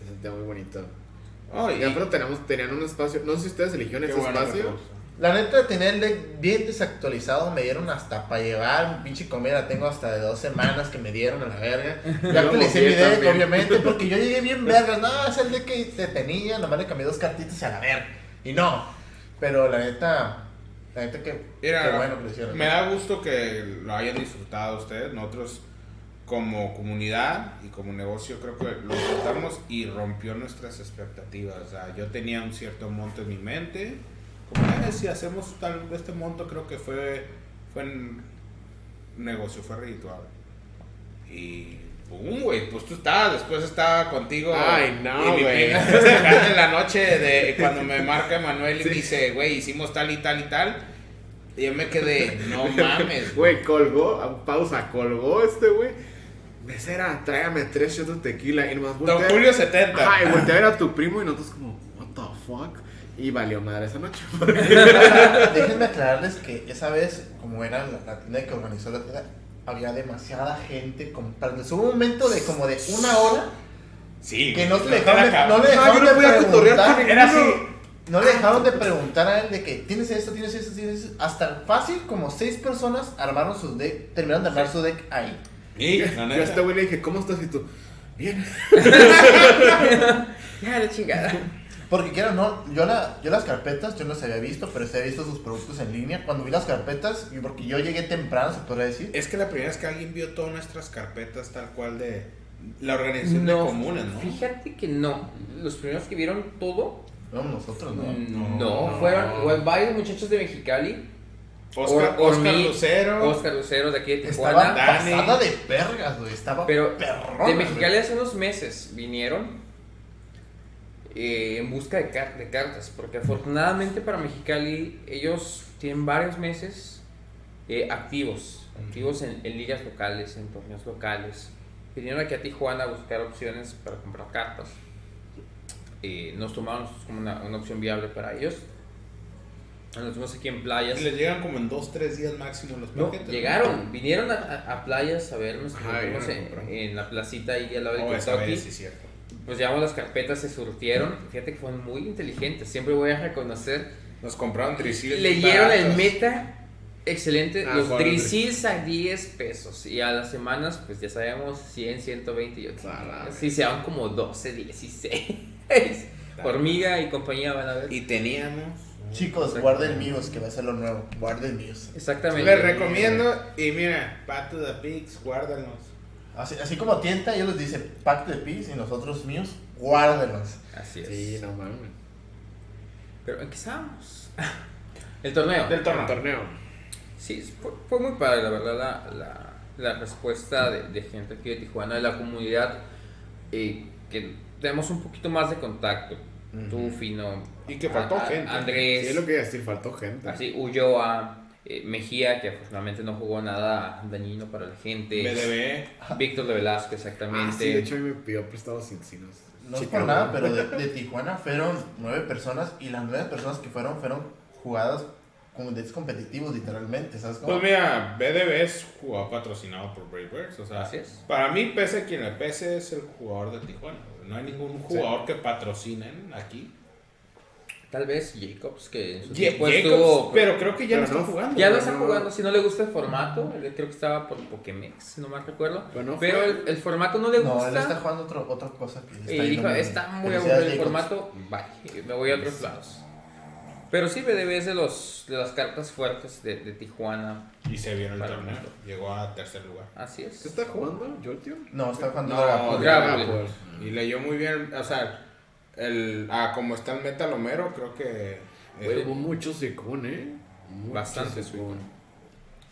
Se sentía muy bonito. Oh, y- Y aparte tenemos, tenían un espacio, no sé si ustedes eligieron ese bueno, espacio. La neta, tenía el deck bien desactualizado. Me dieron hasta para llevar. Un pinche comida tengo hasta de dos semanas que me dieron a la verga. Ya actualicé mi deck, también. obviamente, porque yo llegué bien verga. No, es el deck que te tenía. Nomás le cambié dos cartitas y a la verga. Y no. Pero la neta, la neta que. Mira, qué bueno que lo hicieron. me da gusto que lo hayan disfrutado ustedes. Nosotros, como comunidad y como negocio, creo que lo disfrutamos y rompió nuestras expectativas. O sea, yo tenía un cierto monto en mi mente. Como, "Eh, si hacemos tal este monto, creo que fue, fue en negocio, fue redituable. Y. ¡Pum, güey! Pues tú estabas, después estaba contigo. Ay, no, güey. en la noche de cuando me marca Manuel y me dice, güey, hicimos tal y tal y tal. Y yo me quedé, no mames, güey. Colgó, pausa, colgó este güey. Mesera, tráigame tres shots de tequila y nomás Don voltea- Julio 70. Ajá, y volteé a ver a tu primo y nosotros como, what the fuck? Y valió madre esa noche. Déjenme aclararles que esa vez, como era la, la tienda que organizó la tienda, había demasiada gente comprando. Hubo un momento de como de una hora Sí, que no le dejaron de, no le dejaron no de preguntar. con Era así. No le dejaron de preguntar a él de que tienes esto, tienes esto, tienes esto. Hasta fácil, como seis personas armaron su deck, terminaron de armar su deck ahí. Sí, la Yo a este güey le dije, ¿cómo estás? Y tú, bien. Ya, la chingada. Porque quiero no, yo, la, yo las carpetas, yo no las había visto, pero sí había visto sus productos en línea. Cuando vi las carpetas, y porque yo llegué temprano, se podría decir. Es que la primera vez que alguien vio todas nuestras carpetas tal cual de la organización de No, comunes, ¿no? fíjate que no. Los primeros que vieron todo, No, nosotros no. no, no. fueron varios muchachos de Mexicali, Oscar, Or- Oscar Ormi- Lucero. Oscar Lucero de aquí de Estaba Tijuana. Dani. pasada de vergas, güey. Estaba Pero perrona, de güey. Mexicali hace unos meses vinieron eh, en busca de, car- de cartas, porque afortunadamente para Mexicali ellos tienen varios meses eh, activos, activos en, en ligas locales, en torneos locales. Vinieron aquí a Tijuana a buscar opciones para comprar cartas. Eh, nos tomaron como una, una opción viable para ellos. Nos fuimos aquí en playas. Les llegan como en 2-3 días máximo los No, paquetes. llegaron, vinieron a, a- a playas a vernos, Ajá, en, en la placita ahí al lado de Oh, Kentucky. vez, sí, cierto. Pues llevamos las carpetas, se surtieron. Fíjate que fueron muy inteligentes. Siempre voy a reconocer. Nos compraron trisil. Leyeron el meta excelente. Ah, los Drizzles a 10 pesos. Y a las semanas, pues ya sabemos, 100, 120 y otros. Ah, Sí, se van como 12, 16. Hormiga y compañía van a ver. Y teníamos. Chicos, guarden míos, que va a ser lo nuevo. Guarden míos. Exactamente. Les recomiendo. Y mira, Path to the Pigs, guárdalos. Así, así como tienta, ellos les dicen pack de pis y nosotros míos, guárdenlos. Así es. Sí, no mames. Pero ¿en qué estábamos? El torneo. Del El torneo. torneo. Sí, fue, fue muy padre, la verdad, la, la, la respuesta de, de gente aquí de Tijuana, de la comunidad, eh, que tenemos un poquito más de contacto. Tú, Fino, Y que faltó a- gente. Andrés, Sí, es lo que iba a decir, faltó gente. así, Ulloa, eh, Mejía, que afortunadamente no jugó nada dañino para la gente. BDB. Víctor de Velasco, Ah, exactamente. sí, de hecho a mí me pidió prestado sin sinos. No es por nada, pero de, de Tijuana fueron nueve personas y las nueve personas que fueron fueron jugadas con decks competitivos literalmente, ¿sabes cómo? Pues mira, BDB es jugador patrocinado por Bravers. O sea, Así es. para mí, pese a quien le pese, es el jugador de Tijuana. No hay ningún jugador que patrocinen aquí. Tal vez Jacobs, que en su tiempo Jacobs, estuvo- pero creo que ya no está no- jugando. Ya lo Pero está no- jugando, si no le gusta el formato, él creo que estaba por Pokémex, si no mal recuerdo. Pero no Pero fue- el, el formato no le no, gusta. él está jugando otro, otra cosa que y está dijo, yendo está muy aburrido el Jacobs. formato, bye, me voy a otros lados. Pero sí, BDB es de, los, de las cartas fuertes de, de Tijuana, Y se vio en el torneo. Llegó a tercer lugar. así ¿Qué es. está jugando, Jolteon? No, está jugando No, Dragapult. Y leyó muy bien. O sea, el, ah, como está el metalomero, creo que. Güey, eh, hubo mucho Suicune, ¿eh? Mucho Bastante Suicune.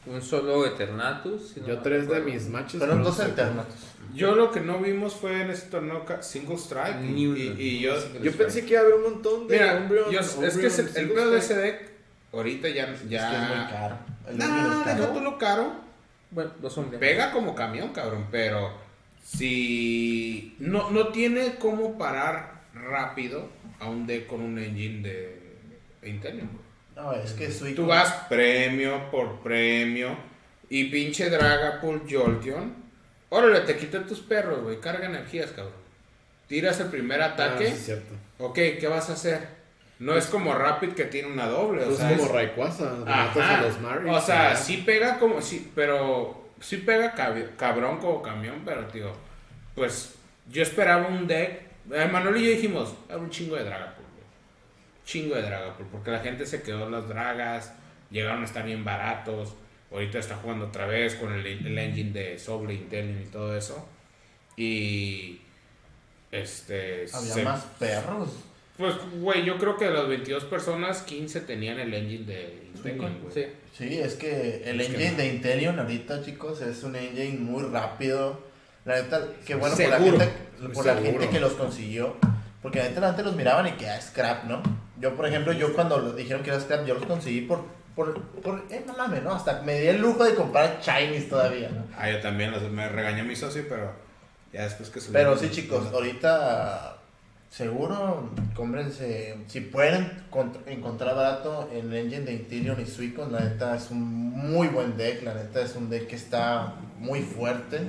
Un solo Eternatus. si no Yo mal tres de mis matches. Fueron fueron dos alternatos. yo lo que no vimos fue en ese torneo single strike. Y, y- y yo. Yo pensé que iba a haber un montón de Mira, Umbreon- yo- es que Umbreon el pedo de ese deck, ahorita ya. Es que ya es muy caro. El No, Umbreon es caro. deja tú lo caro. Bueno, dos hombres. Pega como camión, cabrón, pero si no, no tiene cómo parar rápido a un deck con un engine de Intel. No, es que Suicune. Tú vas premio por premio y pinche Dragapult Jolteon. Órale, te quitan tus perros, güey. Carga energías, cabrón. Tiras el primer Ah, ataque. sí, es cierto. Ok, ¿qué vas a hacer? No es como Rapid que tiene una doble. O sea, como es- Rayquaza, Ajá. los Maris. O sea, sí pega como, sí, pero sí pega cab- cabrón como camión, pero tío, pues yo esperaba un deck. Eh, Manuel y yo dijimos, "Ah, un chingo de Dragapult, güey. Chingo de Dragapult, porque la gente se quedó en las dragas, llegaron a estar bien baratos. Ahorita está jugando otra vez con el, el engine de Soble Intelligent y todo eso. Y. Este. Había se- más perros. Pues, güey, yo creo que de las 22 personas, 15 tenían el engine de Intelligent, güey. Sí. Sí, es que el Es que engine no. de Interion ahorita, chicos, es un engine muy rápido. La neta, que bueno por la, gente, por la gente que los consiguió. Porque la neta antes los miraban y que ah, scrap, ¿no? Yo, por ejemplo, yo cuando lo dijeron que era scrap, yo los conseguí por, por, por eh, no mames, ¿no? Hasta me di el lujo de comprar Chinese todavía, ¿no? Ah, yo también, los- me regañó mi socio, pero ya después que subí. Pero sí, chicos, ahorita seguro, cómprense, si pueden cont- encontrar barato el engine de Interion y Suicon, la neta es un muy buen deck, la neta es un deck que está muy fuerte.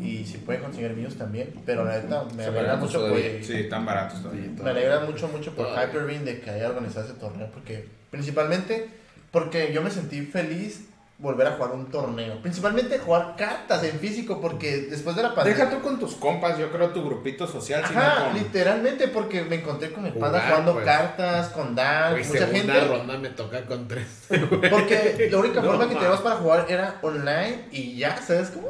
Y si pueden conseguir míos también, pero la neta me Se alegra mucho por. Sí, están baratos todavía. Sí, me alegra mucho mucho por. Hyperbeam de que haya organizado ese torneo porque principalmente porque yo me sentí feliz volver a jugar un torneo, principalmente jugar cartas en físico porque después de la pandemia Deja tú con tus compas, yo creo tu grupito social, sino Ajá, con- literalmente porque me encontré con mi Jugar, panda jugando pues. cartas, con Dan, Güey, mucha segunda gente. ronda me toca con tres. Porque la única No, forma que ma. teníamos para jugar era online y ya, ¿sabes cómo?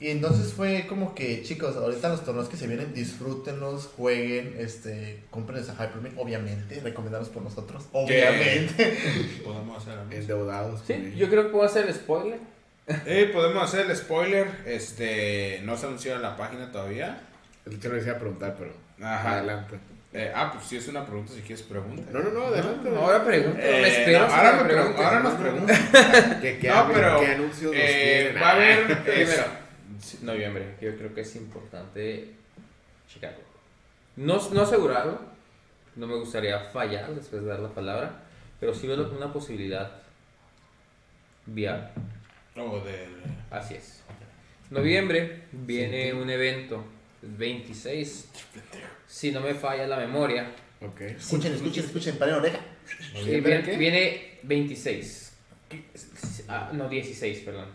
Y entonces fue como que, chicos, ahorita los torneos que se vienen, disfrútenlos, jueguen, este, compren esa Hyperbeam, obviamente, recomendados por nosotros, obviamente. Podemos hacer algo. Endeudados. Sí, yo creo que puedo hacer el spoiler. Eh, podemos hacer el spoiler. Este, no se anunció en la página todavía. Es que no les iba a preguntar, pero. Ajá. Adelante. Eh, ah, pues si es una pregunta, si quieres pregunta. No, no, no, adelante. Ahora pregunto, Eh, me espero. no, si ahora, me me pregun- preguntes. ahora nos preguntan. ¿Qué, qué, No, hab- pero, ¿Qué anuncios nos Eh, tienen? va a haber. Primero, es- sí, noviembre, yo creo que es importante Chicago. No, no asegurarlo, no me gustaría fallar después de dar la palabra, pero sí veo una posibilidad viable. oh, de. Así es. Noviembre viene un evento, el 26, si no me falla la memoria, Ok. Escuchen, escuchen, escuchen, paren oreja. Sí, ¿Noviembre viene, viene 26. Ah, no, 16, perdón.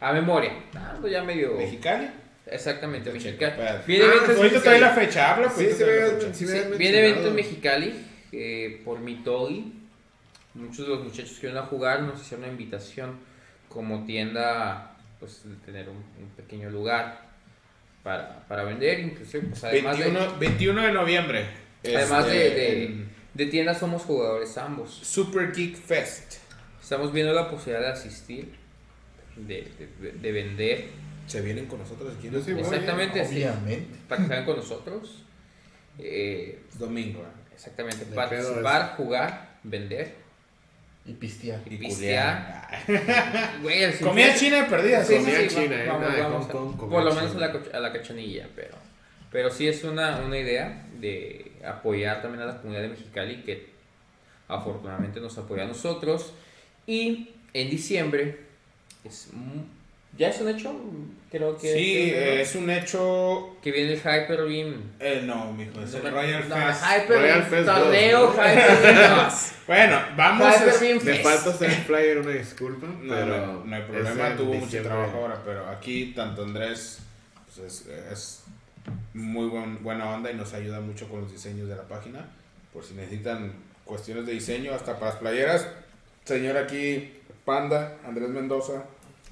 A memoria. Ah, ya medio. ¿Mexicali? Exactamente, Mexicali. Viene Ah, eventos en Ahorita trae la fecha, habla. Pues, sí, me- sí me Sí, viene evento en Mexicali eh, por Mitogi. Muchos de los muchachos que vienen a jugar nos hicieron una invitación como tienda, pues de tener un, un pequeño lugar para, para vender, inclusive pues además 21, de, 21 de noviembre. además de, de, en de tienda somos jugadores ambos. Super Geek Fest. Estamos viendo la posibilidad de asistir, de, de- de vender, Se vienen con nosotros aquí. Yo sí voy, exactamente, Obviamente. para que salgan con nosotros. Eh, Domingo. exactamente, De participar, jugar, vender Y pistear. y Y pistear. Güey, el Comida china de perdidas. Sí, sí, Comida sí, china, va- eh, vamos, vamos a- por lo menos a la, a la cachanilla, pero, pero sí es una, una idea de apoyar también a la comunidad de Mexicali que afortunadamente nos apoya a nosotros. Y en diciembre, es, ya es un hecho, creo que, Sí, que, es un hecho. que viene el Hyper Beam. Eh, no, mijo, es el Royal no, Fest. Hyper Royal Fest torneo dos, Hyper Beam 2. Bueno, vamos Hyper a. Beam Me falta hacer el flyer, una disculpa. No, pero no, no hay es problema, tuvo mucho trabajo ahora, pero aquí tanto Andrés pues, es, es muy buen- buena onda y nos ayuda mucho con los diseños de la página. Por si necesitan cuestiones de diseño, hasta para las playeras. Señor aquí, Panda, Andrés Mendoza.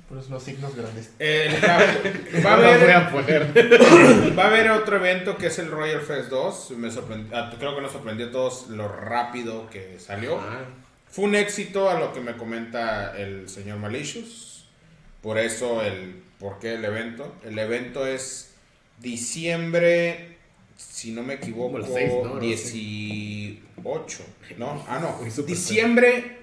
Por eso los signos grandes. Va, va a haber, a poner. va a haber otro evento que es el Royal Fest 2. Me sorprend- ah, creo que nos sorprendió a todos lo rápido que salió. Ah, Fue un éxito a lo que me comenta el señor Malicious. Por eso el por qué el evento. El evento es diciembre, si no me equivoco, Como el seis, ¿no? No, 18. ¿No? Ah, no. Diciembre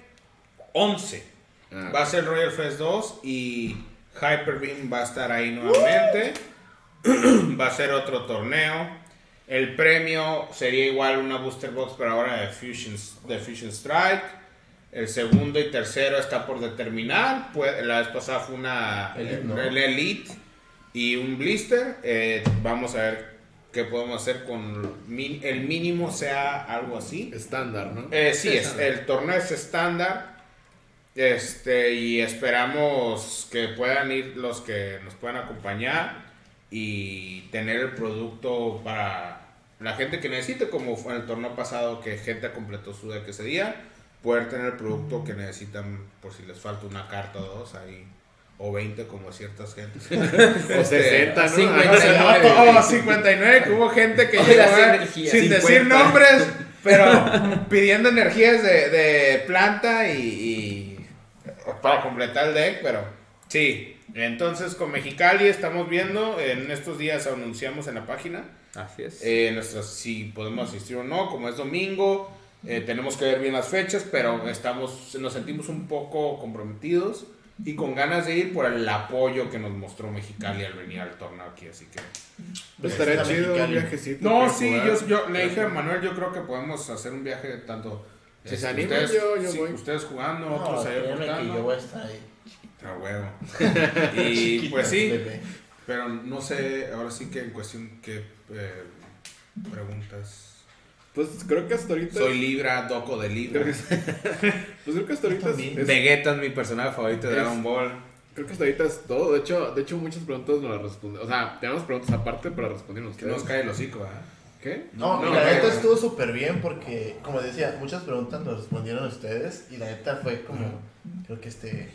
11. Ah. Va a ser Royal Fest 2 y Hyperbeam va a estar ahí nuevamente. va a ser otro torneo. El premio sería igual una booster box, pero ahora de Fusion, de Fusion Strike. El segundo y tercero está por determinar. Pues, la vez pasada fue una Elite, eh, ¿no? el Elite y un blister. Eh, vamos a ver qué podemos hacer con min- el mínimo sea algo así. Estándar, ¿no? Eh, sí, es, el torneo es estándar. Este, y esperamos que puedan ir los que nos puedan acompañar y tener el producto para la gente que necesite, como fue en el torneo pasado que gente completó su deck ese día, poder tener el producto que necesitan por si les falta una carta o dos ahí, o 20 como ciertas gentes. O 60, ¿no? 59. Oh, 59, que hubo gente que llegó eh, sin 50. decir nombres, pero pidiendo energías de, de planta y, y para completar el deck, pero sí. Entonces con Mexicali estamos viendo, en estos días anunciamos en la página Así es. eh, nuestras, si podemos asistir o no, como es domingo, eh, tenemos que ver bien las fechas, pero estamos, nos sentimos un poco comprometidos y con ganas de ir por el apoyo que nos mostró Mexicali al venir al torneo aquí, así que... Pues estaría Está chido un viajecito. No, sí, jugar. yo, yo le dije a Manuel, yo creo que podemos hacer un viaje tanto... Si este, se animan, ustedes, yo- yo sí, voy. ustedes jugando, No, otros ahí yo voy a estar ahí. A huevo. y pues sí, Bebé. pero no sé, ahora sí que en cuestión que eh, preguntas... Pues creo que hasta ahorita. Soy Libra, Doco de Libra. Creo que- Pues creo que hasta ahorita es, Vegeta es mi personaje favorito de Es- Dragon Ball. Creo que hasta ahorita es todo. De hecho, de hecho muchas preguntas nos las responden. O sea, tenemos preguntas aparte, pero respondieron Que nos cae el hocico, ¿verdad? ¿Qué? No, No, la neta no. estuvo súper bien porque, como decía, muchas preguntas nos respondieron ustedes y la neta fue como, creo que este,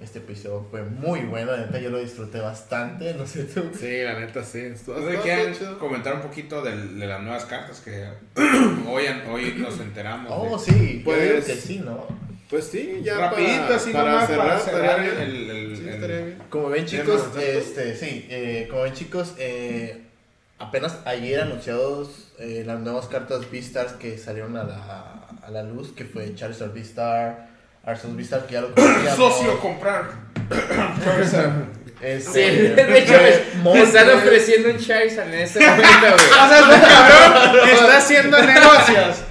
este episodio fue muy bueno, la neta yo lo disfruté bastante, no sé tú. Sí, la neta sí. Estuvo, ¿Ustedes estuvo quieren comentar un poquito de, las nuevas cartas que hoy, hoy nos enteramos? Oh, de- sí, pues que sí, ¿no? Pues sí, ya. Rapidito, para, así para nomás, cerrar, para el- el- Sí, el- estaría bien. Como ven ¿Qué chicos, este, sí, eh, como ven chicos, eh, apenas ayer anunciados eh, las nuevas cartas Beastars que salieron a la, a la luz, que fue Charizard Beastar, Arceus Beastar, que ya lo conocíamos. Socio comprar. Este, Sí, de hecho, me, me están ofreciendo un Charizard en este momento, güey. O sea, este cabrón está haciendo negocios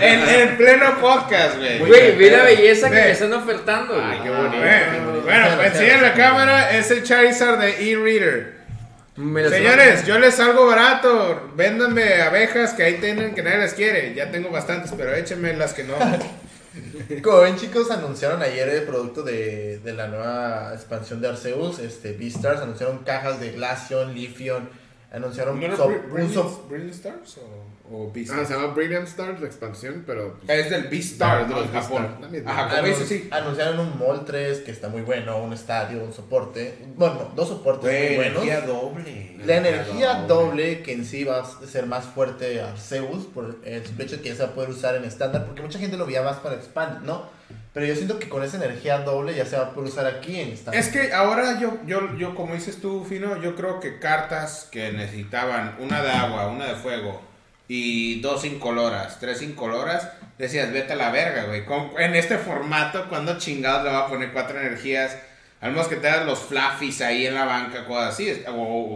en, en pleno podcast, güey. Güey, ve la belleza que me están ofertando, güey. Ay, qué Ah, bonito. Bueno, bueno, pues la cámara, es el Charizard de E-Reader. Señores, yo les salgo barato. Véndanme abejas que ahí tienen que nadie las quiere. Ya tengo bastantes, pero échenme las que no. Como ven chicos, anunciaron ayer el producto de, de la nueva expansión de Arceus, este, Beastars, anunciaron cajas de Glaceon, Leafeon, anunciaron ¿No era so- un so- Stars o, o Beast Ah, se llama Brilliant Stars, la expansión, pero... pues, Es del Beastar, Ah, ¿no? de Japón. Beastar, misma. Ajá, como anun- dice, sí. anunciaron un Moltres que está muy bueno, un estadio, un soporte, bueno, dos soportes muy buenos. doble. La energía doble que en sí va a ser más fuerte Arceus por el hecho de que ya se va a poder usar en estándar, porque mucha gente lo veía más para expand, ¿no? Pero yo siento que con esa energía doble ya se va a poder usar aquí en estándar. Es que ahora yo, yo, yo, como dices tú, Fino, yo creo que cartas que necesitaban una de agua, una de fuego y dos incoloras, tres incoloras, decías, vete a la verga, güey. En este formato, cuando chingados le va a poner cuatro energías? Al menos que te das los fluffies ahí en la banca, cosas así, o,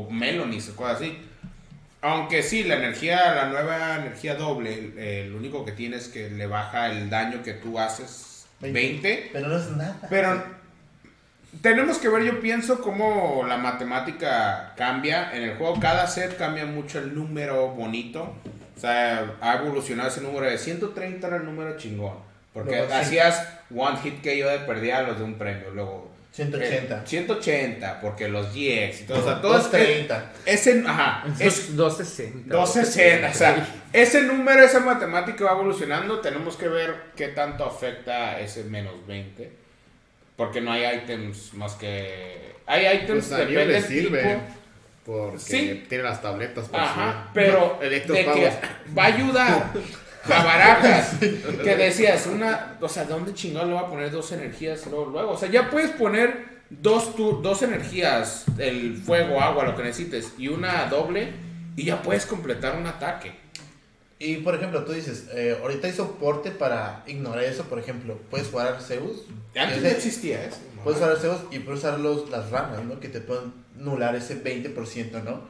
o melonies o cosas así. Aunque sí, la energía, la nueva energía doble, eh, lo único que tiene es que le baja el daño que tú haces 20 Pero no es nada. pero tenemos que ver, yo pienso, cómo la matemática cambia. En el juego, cada set cambia mucho el número bonito. O sea, ha evolucionado ese número de 130 era el número chingón. Porque Luego, hacías one hit que yo de perdía los de un premio. Luego. 180. eh, 180, porque los GX y todo. O sea, todo es- 230. ese, ajá, es, Es 260. 260, o sea, ese número, esa matemática va evolucionando, tenemos que ver qué tanto afecta ese menos 20, porque no hay items más que... Hay items, Pues a depende le sirve, tipo. porque Sí. tiene las tabletas por Ajá, sí. pero de Electropagos. que va a ayudar a barajas, que decías, una, o sea, ¿dónde chingado le va a poner dos energías luego, luego? O sea, ya puedes poner dos, tu- dos energías, el fuego, agua, lo que necesites, y una doble, y ya puedes completar un ataque. Y por ejemplo, tú dices, eh, ahorita hay soporte para ignorar eso. Por ejemplo, puedes jugar Arceus. Antes Ese- no existía eso. ¿no? Puedes usar Arceus y puedes usar los, las ramas, ¿no? Que te pueden nular ese 20%, ¿no?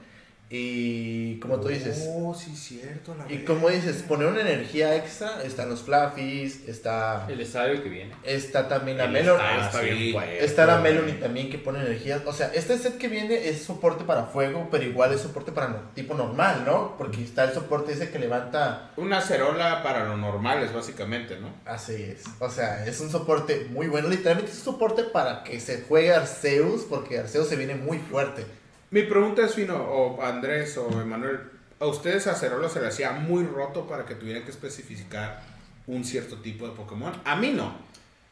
Y como tú dices, Oh, sí, cierto. La y como dices, poner una energía extra, están los Fluffies, está, El estadio que viene. está también la El Melon. Ah, está sí. bien puesto, Está la güey. Melony también que pone energía. O sea, este set que viene es soporte para fuego, pero igual es soporte para no- tipo normal, ¿no? Porque está el soporte ese que levanta. Una acerola para lo normales, básicamente, ¿no? Así es. O sea, es un soporte muy bueno. Literalmente es un soporte para que se juegue Arceus, porque Arceus se viene muy fuerte. Mi pregunta es, Fino, o Andrés o Emanuel, ¿a ustedes a Acerola se le hacía muy roto para que tuvieran que especificar un cierto tipo de Pokémon? A mí no.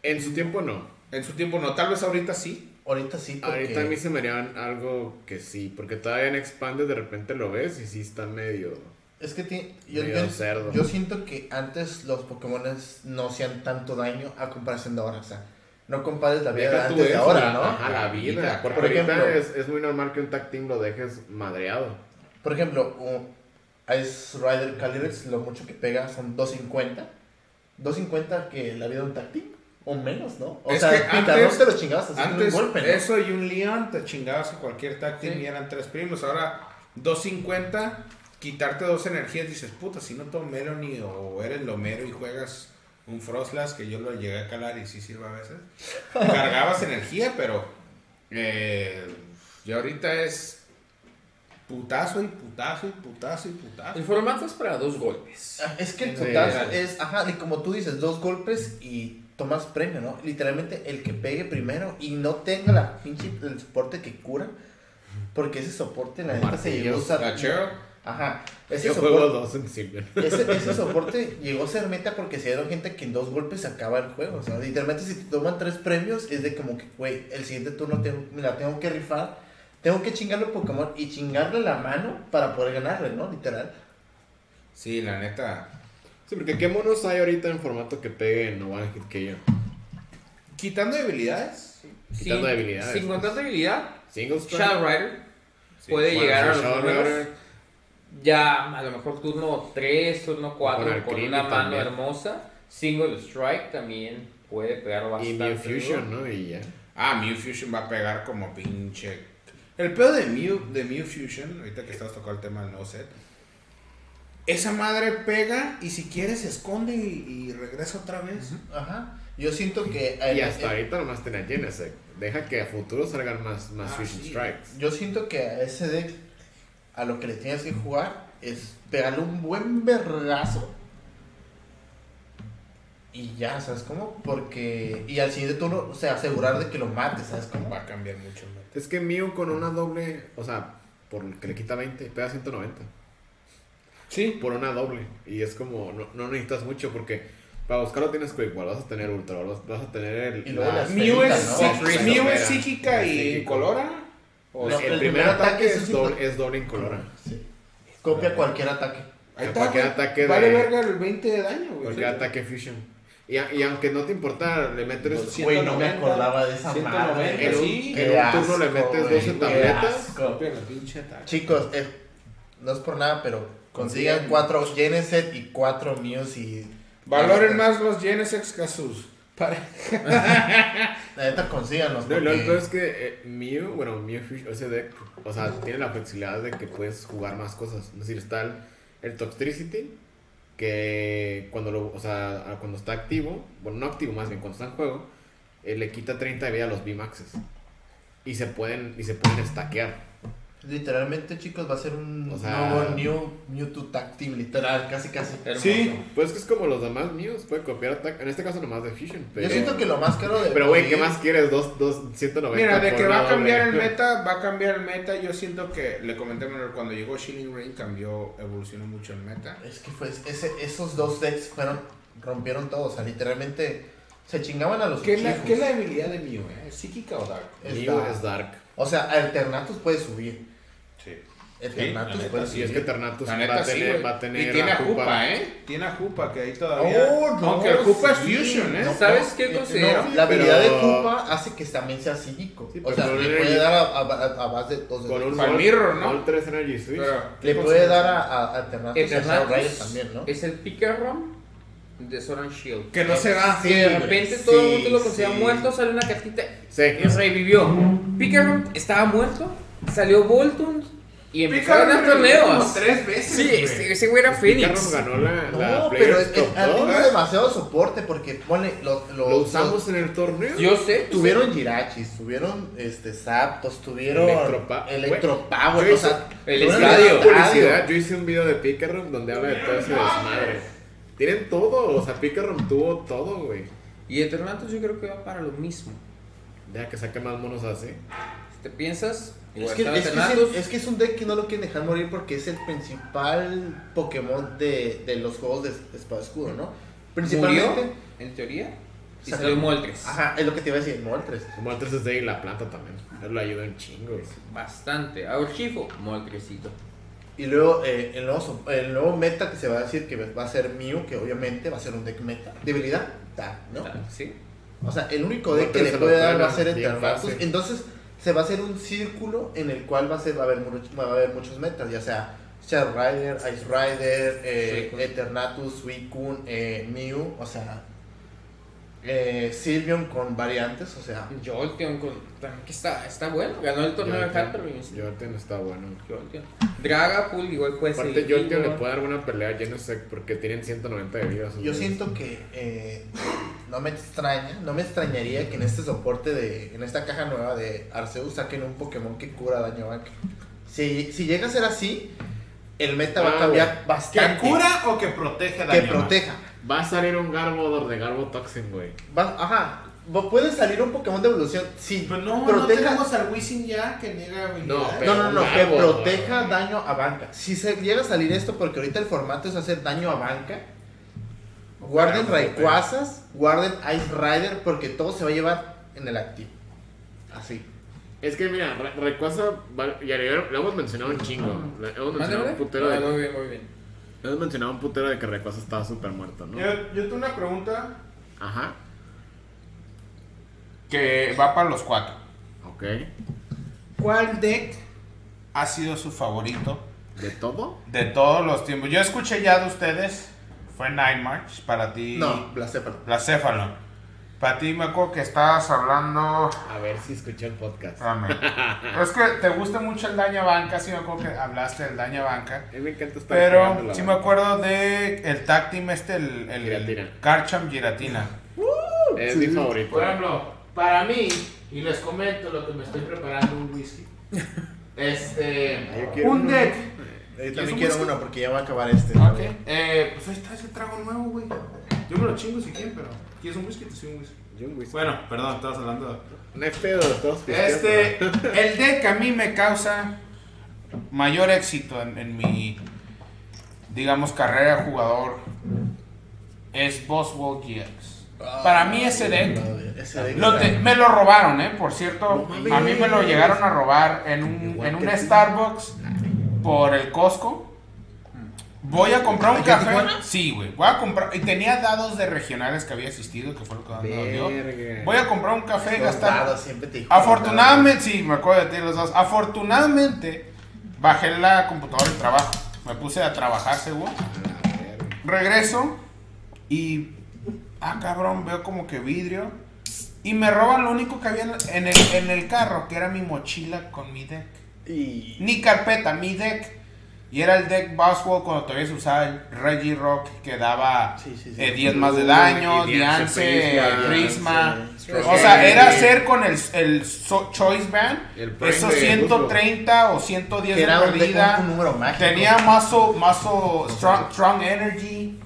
En su tiempo no. En su tiempo no. Tal vez ahorita sí. Ahorita sí, porque. Ahorita a mí se me haría algo que sí, porque todavía en Expanded de repente lo ves y sí está medio... Es que ti- yo, Medio yo- cerdo. yo siento que antes los Pokémon no hacían tanto daño a comparación de ahora. O sea, no compares la vida de Deja tú antes de ahora, ¿no? Ajá, la vida. Porque por ahorita ejemplo- es, es muy normal que un tag team lo dejes madreado. Por ejemplo, un Ice Rider Calyrex, lo mucho que pega son 250. 250 que la vida de un tactic, o menos, ¿no? O Es sea, que antes- te lo chingabas haciendo Antes, un golpe, ¿no? eso y un Leon te chingabas a cualquier tag team Sí. y eran tres primos. Ahora, 250, quitarte dos energías, dices, puta, si no tomo Melony o eres Lomero y juegas un Frostlass, que yo lo llegué a calar y sí sirve a veces. Cargabas energía, pero eh, ya ahorita es putazo y putazo y putazo y putazo. El formato es para dos golpes. Ah, Es que el putazo es, ajá, y como tú dices, dos golpes y tomas premio, ¿no? Literalmente el que pegue primero y no tenga la pinche el soporte que cura, porque ese soporte la neta se llegó Ajá, ese Yo soporte, juego dos en Silver. ese, ese soporte llegó a ser meta porque se dieron gente que en dos golpes acaba el juego. O sea, literalmente si te toman tres premios es de como que, güey, el siguiente turno tengo, me la tengo que rifar, tengo que chingarle Pokémon y chingarle la mano para poder ganarle, ¿no? Literal. sí, la neta. Sí, porque ¿qué monos hay ahorita en formato que pegue en One Hit que yo? Quitando debilidades. Quitando Sin- debilidades, Sin contar debilidad, Single. Shadow Rider Sí. puede Bueno, llegar a sí, los Shadow números. Ya a lo mejor turno 3, turno 4 Con una mano también. hermosa. Single Strike también puede pegar Y bastante. Mew Fusion, duro. ¿no? Y ya. Ah, Mew Fusion va a pegar como pinche. El peor de Mew, de Mew Fusion, ahorita que estás tocando el tema del no set, esa madre pega y si quiere se esconde y, y regresa otra vez. Ajá. Yo siento que... Y eh, hasta eh, ahorita nomás tiene Genesect. Deja que a futuro salgan más, más Ah, Fusion sí. Strikes. Yo siento que a ese deck a lo que le tienes que jugar es pegarle un buen vergazo. Y ya, ¿sabes cómo? Porque. Y al siguiente turno, o sea, asegurar de que lo mates, ¿sabes cómo? Va a cambiar mucho. Es que Mew con una doble, o sea, por el que le quita 20, pega 190. Sí. Por una doble. Y es como, no, no necesitas mucho porque para buscarlo tienes que igual, vas a tener ultra, vas, vas a tener el... Y luego la- las Mew es, ¿no? Mew es psíquica y Psíquico. colora. O el, No, sea, el primer ataque es doble, es doble incolora. Sí. Copia cualquier ataque. ahí está, cualquier güey. ataque de- Vale verga el 20 de daño, güey. Cualquier Sí. ataque fusion. Y, y aunque no te importa, le metes... Pues, Güey, no me 190, acordaba de esa 190, madre. En un- sí. en un turno le metes güey, 12 qué tabletas. asco. Copia el pinche ataque. Chicos, eh, no es por nada, pero consigan cuatro Geneset y cuatro Mews y. Valoren más los Genesex que a sus parejas. La neta, consíganlos. Lo porque- el peor es que eh, Mew, bueno, Mew ese deck, o sea, tiene la flexibilidad de que puedes jugar más cosas. Es decir, está el, el Toxtricity, que cuando lo, o sea, cuando está activo, bueno, no activo más bien, cuando está en juego, eh, le quita 30 de vida a los V-Maxes. Y se pueden, y se pueden stackear. Literalmente, chicos, va a ser un O sea- nuevo New Mewtwo Tag Team, literal, casi casi. Hermoso. Sí. Pues que es como los demás Mews, puede copiar ataque, en este caso nomás de Fusion. Pero, Yo siento que lo más caro de. Pero güey, ¿qué más quieres? Dos, dos, 190 Mira, de que va a cambiar doble. el meta, va a cambiar el meta. Yo siento que, le comenté cuando llegó Shilling Rain cambió, evolucionó mucho el meta. Es que fue, ese, esos dos decks fueron. rompieron todo. O sea, literalmente se chingaban a los ¿Qué es la, qué es la debilidad de Mew? Eh? ¿Es psíquica o dark? Es Mew dark. es Dark. O sea, Alternatus puede subir. Sí. Eternatus sí, Y subir. es que Ternatus La va, neta sí, tener, va a tener Y tiene a Jupa. Jupa, ¿eh? Tiene a Jupa, que ahí todavía... Oh, no, Aunque el Jupa es sí. Fusion, ¿eh? No, ¿Sabes qué eh, considero? no, la habilidad Pero- de Koopa hace que también sea psíquico. Sí, o sea, con le puede dar a, a, a- a base de. o sea, Con un Volt- mirror, ¿no? Volt 3 Energy Switch. Pero, le ¿qué puede dar a, Eternatus Rider también, ¿no? es el picker rom de Sword and Shield. Que no se va. Sí, Y de repente todo el mundo sí, lo considera sí. muerto, sale una cartita Sí. y revivió. Picker estaba muerto, salió Voltun y empezó a ganar torneos. tres veces, Sí, ese, ese güey era Phoenix. ganó la, la No, pero es, Cup es- ha tenido 2. demasiado soporte porque pone lo, lo, Lo usamos en el torneo. Yo sé. Tuvieron Jirachis, tuvieron este Zapdos, tuvieron Electropa- Electropower, Yo o sea, el tuvieron estadio. Publicidad, yo hice un video de Pikarom donde habla de todo ese desmadre. Tienen todo, o sea, Pikarom tuvo todo, güey. Y Eternatus yo creo que va para lo mismo. Deja que saque más monos así. Si te piensas, Es que, es, que es, Eternatus. el- es que es un deck que no lo quieren dejar morir porque es el principal Pokémon de, de los juegos de Espada Escudo, ¿no? Principalmente. Murió, en teoría, y salió Moltres. Ajá, es lo que te iba a decir, Moltres. Antes es de ahí la planta también. Él lo ayuda un chingo. Bastante. Aurchifo, Moltrecito. Y luego eh, el, nuevo, el nuevo meta que se va a decir que va a ser Mew, que obviamente va a ser un deck meta. Debilidad, da, ¿no? ¿Sí? O sea, el único deck que Moltres le se lo puede dar va a ser Eternatus. Entonces se va a hacer un círculo en el cual va a, ser, va, a haber, va a haber muchos metas, ya sea Shadow Rider, Ice Rider, eh, Suicune. Eternatus, Suicune, eh, Mew, o sea, eh, Sylveon con variantes, o sea, Jolteon con, también que está, está bueno. Ganó el torneo de Jolteon- Wings. Jolteon está bueno. Jolteon. Dragapult igual puede ser. Aparte, Jolteon le puede dar una pelea a Genesect porque tienen 190 de vida. yo siento que eh, no me extraña, no me extrañaría que en este soporte de, en esta caja nueva de Arceus saquen un Pokémon que cura daño a banca. Si, si llega a ser así, el meta va Ah, a cambiar ¿Que bastante. cura o que protege que daño? proteja. Va a salir un Garbodor de Garbotoxin, güey. Va- ajá. Puede salir un Pokémon de evolución. Sí, Pero no, no proteja. tenemos al Wisin ya que niega. No, pero- No, no, no, que proteja güey. daño a banca. Si se llega a salir esto, porque ahorita el formato es hacer daño a banca, guarden Claro, Rayquazas, guarden Ice Rider, porque todo se va a llevar en el activo. Así. Es que mira, Ra- Rayquaza, ya lo lo hemos mencionado un chingo. Le- Hemos mencionado un putero Ah, de. muy bien, muy bien. Hemos mencionado un putero de que Rayquaza estaba súper muerto, ¿no? Yo, yo tengo una pregunta Ajá. que va para los cuatro. Ok. ¿Cuál deck ha sido su favorito ¿De todo? de todos los tiempos? Yo escuché ya de ustedes, fue Nine March, para ti. No, Blacéfalo. Placéfalo. Para ti me acuerdo que estabas hablando... A ver si escuché el podcast. Es que te gusta mucho el daño a banca, sí me acuerdo que hablaste del daño a banca. A mí me encanta estar Pero la sí me banda. acuerdo de el tag team este, el, el, Giratina. el Karcham Giratina. Es mi favorito. Por ejemplo, para mí, y les comento lo que me estoy preparando un whisky. Este. Ah, yo quiero Un uno. deck. Yo ¿Quieres también quiero whisky? uno porque ya va a acabar este. Ok. Eh, pues ahí está ese trago nuevo, güey. Yo me lo chingo si quieren, pero. ¿Quieres un whisky? Te soy un whisky. Yo un whisky. Bueno, perdón, estabas hablando de. No hay pedo, todos Este, el deck a mí me causa mayor éxito en, en mi, digamos, carrera de jugador es Boswell GX. Para mí ese deck, Ese deck lo está- te- me lo robaron, ¿eh? Por cierto, No a mí me lo llegaron a robar en un, en un. Starbucks por el Costco. Voy a comprar un ¿Aquí en café. Sí, güey. Voy a comprar. Y tenía dados de regionales que había asistido, que fue lo que más me. Voy a comprar un café, Los gastar. dados siempre te Afortunadamente, sí, me acuerdo de ti los dos. Afortunadamente, bajé la computadora del trabajo. Me puse a trabajar, seguro. A la verga. Regreso y. Ah, cabrón, veo como que vidrio. Y me roban lo único que había en en el, en el carro, que era mi mochila con mi deck. Y. Ni carpeta, mi deck. Y era el deck Boswell cuando todavía se usaba el Reggie Rock que daba Sí, sí, sí. eh, 10 más de daño, Diance, Prisma. O sea, era hacer con el, el so- Choice Band esos de 130 o 110 Que de era un, deck- pérdida. un número mágico. Tenía mazo, mazo strong, strong Energy.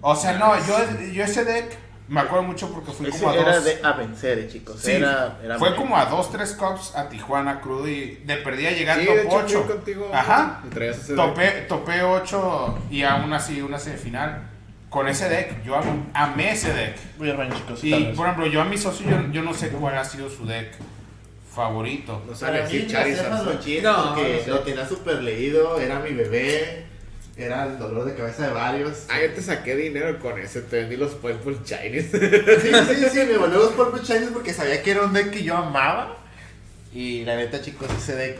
O sea, no, yo, yo ese deck me acuerdo mucho porque fui Ese como a era dos. de a vencer, eh, chicos. Sí, era, era fue muy- como a 2, 3 cups a Tijuana crudo y de perdida llegar Sí, top de hecho, fui 8. contigo. Ajá. Topé, topé 8 y aún así una semifinal. Con ese deck, yo am- amé ese deck. Al baño, chicos. Y por ejemplo, yo a mi socio, yo, yo no sé cuál ha sido su deck favorito. No Charizard. sé. lo tenía súper leído, era mi bebé, era el dolor de cabeza de varios. Ah, yo te saqué dinero con ese, te vendí los Purple Chinese. Sí, sí, sí, me volvió los Purple Shinies porque sabía que era un deck que yo amaba. Y la neta, chicos, ese deck.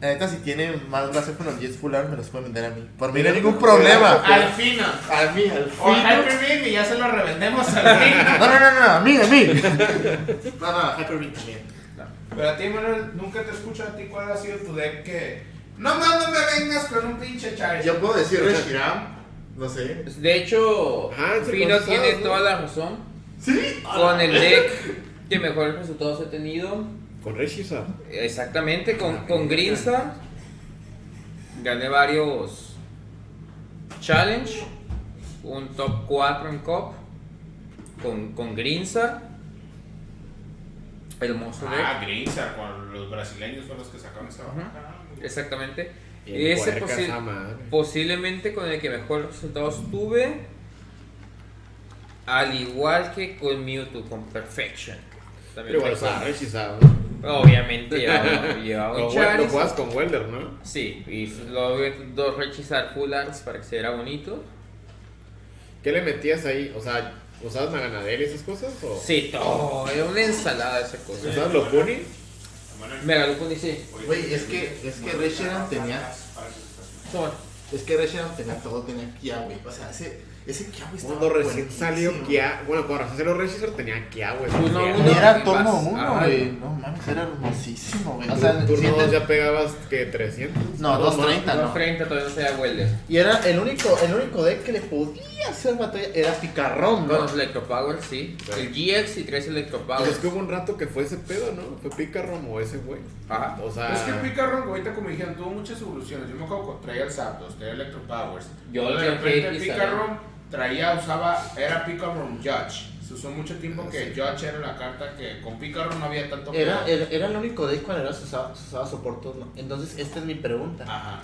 La neta, si tiene más brazos con los Jets Full Art, me los pueden vender a mí. Por mí no hay ningún problema. Al fino. A mí, al O fin. Hyper Beam y ya se lo revendemos al fino. No, no, no, no, a mí, a mí. No, no, Hyper Beam también. Pero a ti, Manuel, nunca te escucho a ti cuál ha sido tu deck que. No más no me vengas con un pinche Charizard. Yo puedo decir Reshiram, no sé. De hecho, Ajá, con tiene toda la razón. ¿Sí? Con el deck que mejores resultados he tenido. Con Reshizar. Exactamente, con, con Greenstar. Gané varios challenge. Un top 4 en COP. Con, con Greenstar. Hermoso deck. Ah, Grinza, con los brasileños fueron los que sacaron esa Ujú. baja. Exactamente. Y Ese posi- posiblemente con el que mejor resultados tuve. Al igual que con Mewtwo, con Perfection. También Pero igual con- Reshizar. Obviamente llevaba, un Lo juegas con Welder, ¿no? Sí, y luego dos Rechizar Full Arts para que se viera bonito. ¿Qué le metías ahí? O sea, ¿usabas Maganadel y esas cosas? ¿O Sí, todo, era una ensalada esa cosa. usabas Lopuni? Mega Lupuni, sí. Güey, es que, es que Reshiram tenía. Toma. Es que Reshiram tenía todo, tenía Kiawe. O sea, ese, ese Kiawe estaba Cuando recién salió. Kia, bueno, cuando recién salió Reshizar tenía Kia, güey. Uno, Kia. uno. Y era turno vas. uno, Ajá. güey. No mames, era hermosísimo, güey. O sea, turno sientes- 2 ya pegabas que 300. No, 230, no. 230 todavía no se da Welder. Y era el único, el único deck que le podía hacer batalla era Picarrón, Con ¿no? los Electropower, sí. Sí. El GX y tres Electropower. Pues es que hubo un rato que fue ese pedo, ¿no? Fue Picarrom o ese güey. Ajá. O sea, Es que Picarron, ahorita como dijeron, tuvo muchas evoluciones. Yo me acuerdo que traía el Zapdos, traía el Electropowers. Yo de el repente GX Picarron traía, usaba, era Picarron Judge. Se usó mucho tiempo que Judge era la carta que con Picarron no había tanto Era, era, era el único deck cuando era se usaba, se usaba soportos, ¿no? Entonces, esta es mi pregunta. Ajá.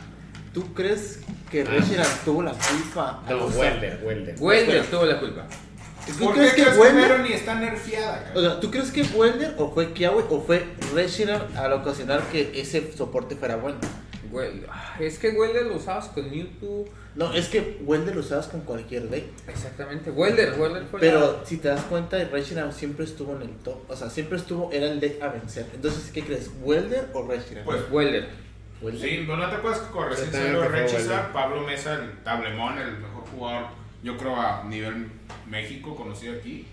¿Tú crees que Ah. Reshiram tuvo la culpa? a no, Welder, Welder. Welder tuvo la culpa. ¿Tú ¿Por crees qué que crees que Welder? Melanie está nerfeada? O sea, ¿tú crees que Welder o fue Kiawe o fue Reshiram al ocasionar que ese soporte fuera bueno? Welder. Ah, Es que Welder lo usabas con Mewtwo. No, es que Welder lo usabas con cualquier deck. Exactamente. Welder, Welder fue Pero si te das cuenta, Reshiram siempre estuvo en el top. O sea, siempre estuvo, era el deck a vencer. Entonces, ¿qué crees? ¿Welder o Reshiram? Pues la... Welder. Welder. Sí, ¿no te acuerdas que salió prefiero Rechizar, Welder. Pablo Mesa, el tablemón, el mejor jugador, yo creo a nivel México, conocido aquí,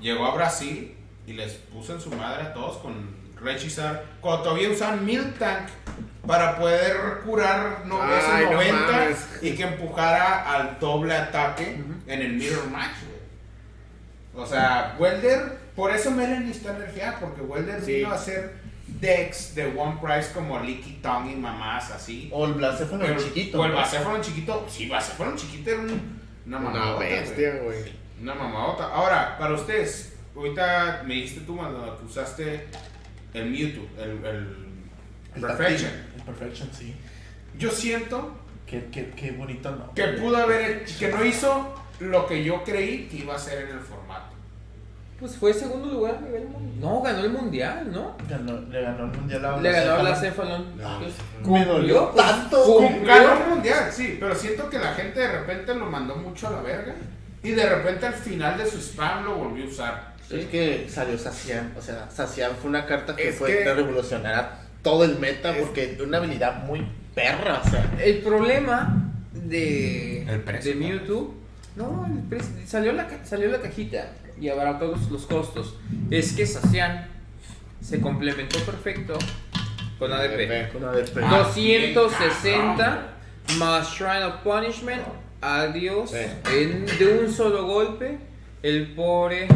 llegó a Brasil y les puso en su madre a todos con Rechizar, cuando todavía usaban Milk Tank para poder curar no, Ay, ese no 90 mames. y que empujara al doble ataque en el Mirror Match, güey. O sea, Welder, por eso Melanie está nerfeada, porque Welder Sí. vino a ser decks de One Price como Licky Tongue y mamás así. O el Pero- chiquito. O el. Bacéfalo chiquito. Sí, Bacéfalo chiquito era un- una Una mamadota. bestia, güey. Una mamadota. Ahora, para ustedes, ahorita me dijiste tú cuando usaste el Mewtwo, el, el El Perfection. El Perfection, sí. Yo siento Qué, qué, qué bonito, ¿no? que pudo haber, que no hizo lo que yo creí que iba a hacer en el formato. Pues fue segundo lugar a nivel mundial. No, ganó el mundial, ¿no? Ganó- le ganó el mundial a Le ganó a la. No. Me dolió Pues, tanto. cumplió. Ganó el mundial, sí, pero siento que la gente de repente lo mandó mucho a la verga y de repente al final de su spam lo volvió a usar. Es que salió Sacian. O sea, Sacian fue una carta que Es fue que- revolucionar todo el meta Es- porque una habilidad muy perra. O sea, El problema de, El precio, de Mewtwo, no, el precio, salió, la, salió la cajita y abarató los, los costos. Es que Sacian se complementó perfecto con ADP. con ADP. Ah, 260 más Shrine of Punishment. Adiós. Sí. En- de un solo golpe, el pobre.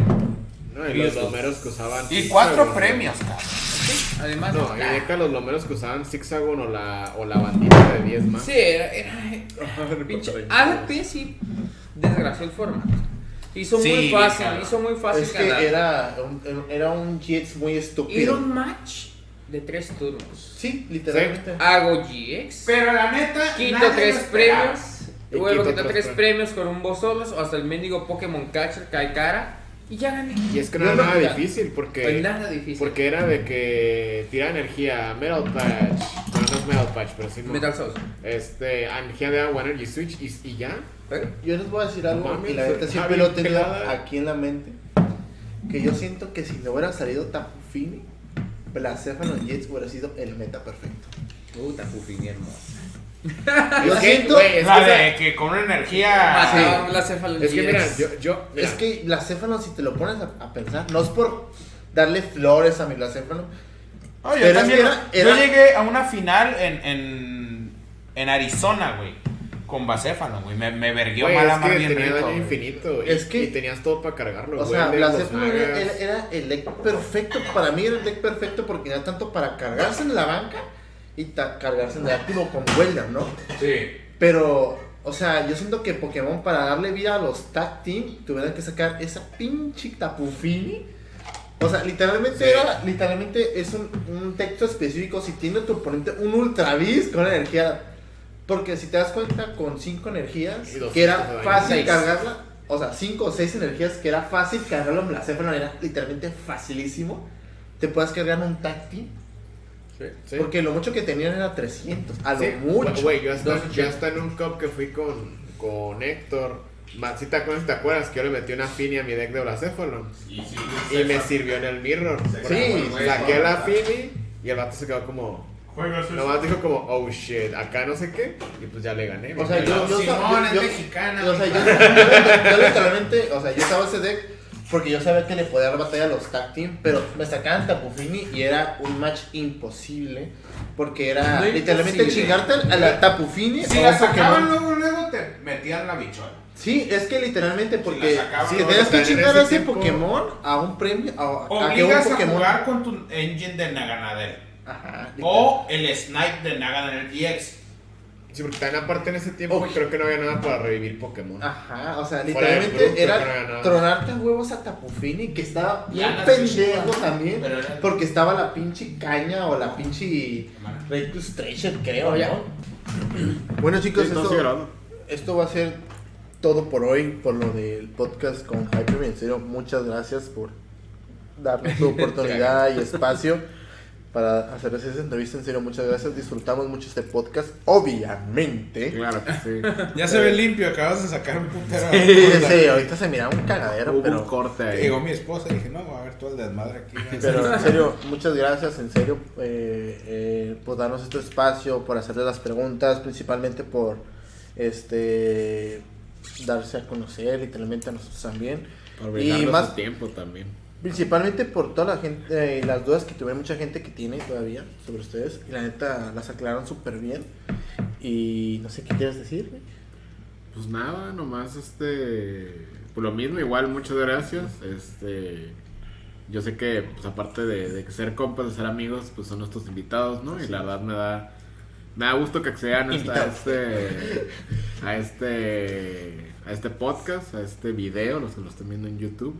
No, y los lomeros que usaban. Y cuatro premios, cabrón. Sí, además. No, y deja los lomeros que usaban Zigzagoon o la, o la bandita de 10 más. Sí, era. era pinche, ADP sí desgració el formato. Hizo Sí, muy fácil, claro. hizo muy fácil Es que ganar. era un, era un Jets muy Era estúpido. un match de tres turnos. Sí, literalmente. Hago GX, Pero la neta, quito nadie tres premios, a quito tres premios. con un boss solos o hasta el mendigo Pokémon Catcher cae cara y ya gané. Y es que no era nada difícil No porque. hay nada difícil. Porque era de que tira energía, Metal Patch. Bueno, no es Metal Patch, pero sí. no. Metal Souls. Este, energía de agua, Energy Switch y, y ya. ¿Eh? Yo les voy a decir algo Mames, y la neta siempre lo he tenido aquí en la mente. Que yo siento que si no hubiera salido Tapufini, Blacéfalo Jets hubiera sido el meta perfecto. Puta, Pufini hermosa. Yo Es que, siento. güey, es La que, de que con una energía. Mataron la cefalología. es que mira, yo, yo mira, Es que Blacéfalo, si te lo pones a, a pensar, no es por darle flores a mi Blacéfalo. No, yo, también- que era- yo era- llegué a una final en, en, en Arizona, güey. Con Bacéfalo, güey. Me, me verguió mal es que amar bien tenía rico, daño infinito. Y, Es que- y tenías todo para cargarlo. O sea, Blacéfalo era, magas. era- era el deck perfecto. Para mí era el deck perfecto porque era tanto para cargarse en la banca y ta- cargarse en el activo con Welder, ¿no? Sí. Pero, o sea, yo siento que Pokémon para darle vida a los tag team tuvieran que sacar esa pinche Tapufini. O sea, literalmente Sí. era, literalmente es un, un texto específico. Si tiene tu oponente un Ultra Beast con energía. Porque si te das cuenta, con 5 energías, que era fácil Seis. cargarla. O sea, 5 o 6 energías que era fácil cargarlo en Blacéfalo, era literalmente facilísimo. Te puedes cargar un tag team. Sí. Porque lo mucho que tenían era 300. A lo Sí, mucho. Güey, yo hasta, yo en un cup que fui con, con Héctor. ma- Si te acuerdas, te acuerdas que yo le metí una Fini a mi deck de Blacéfalo. Y, sí, Y me sirvió en el mirror. Sí, Saqué la Fini y el vato se quedó como. Juegos Nomás dijo como, oh shit, acá no sé qué. Y pues ya le gané. O sea, yo, yo, Simón yo- es yo- mexicana, o sea, yo, padre. yo- yo literalmente, o sea, yo estaba ese deck porque yo sabía que le podía dar batalla a los tag team, pero me sacaban Tapufini y era un match imposible porque era No literalmente imposible. chingarte a la Tapufini Si la sacaban luego, luego te metían la bichola. Sí, es que literalmente porque Si si tenías que chingar a ese tiempo- Pokémon a un premio, a, a que un Obligas a jugar con tu engine de Naganadel. Ajá, O el Snipe de Naganadel GX. Sí, porque también aparte en ese tiempo Uy. creo que no había nada para revivir Pokémon. Ajá, o sea, literalmente era no tronarte a huevos a Tapufini, que estaba bien pendejo sí, también, pero era- porque estaba la pinche caña o la pinche Rectus Treasure, creo, ya. ¿no? Bueno, chicos, Sí, esto, esto va a ser todo por hoy, por lo del podcast con Hyper. En serio, muchas gracias por darnos tu oportunidad y espacio para hacer esa entrevista. En serio, muchas gracias. Disfrutamos mucho este podcast, obviamente. Claro que sí. Ya se ve limpio, acabas de sacar un putero. En serio, ahorita se mira un cagadero, Hubo pero... un corte ahí. Llegó mi esposa y dije, no, a ver todo el desmadre aquí. Pero en serio, muchas gracias, en serio, eh, eh, por darnos este espacio, por hacerle las preguntas, principalmente por este darse a conocer, literalmente a nosotros también. Por Y más- su tiempo también. Principalmente por toda la gente, eh, las dudas que tuve mucha gente que tiene todavía sobre ustedes. Y la neta las aclararon súper bien. Y no sé qué quieres decir. Pues nada, nomás este. Por lo mismo, igual, muchas gracias. Este. yo sé que, pues aparte de, de ser compas, de ser amigos, pues son nuestros invitados, ¿no? Y la verdad me da, me da gusto que accedan a este, a este, a este podcast, a este video, los que lo estén viendo en YouTube.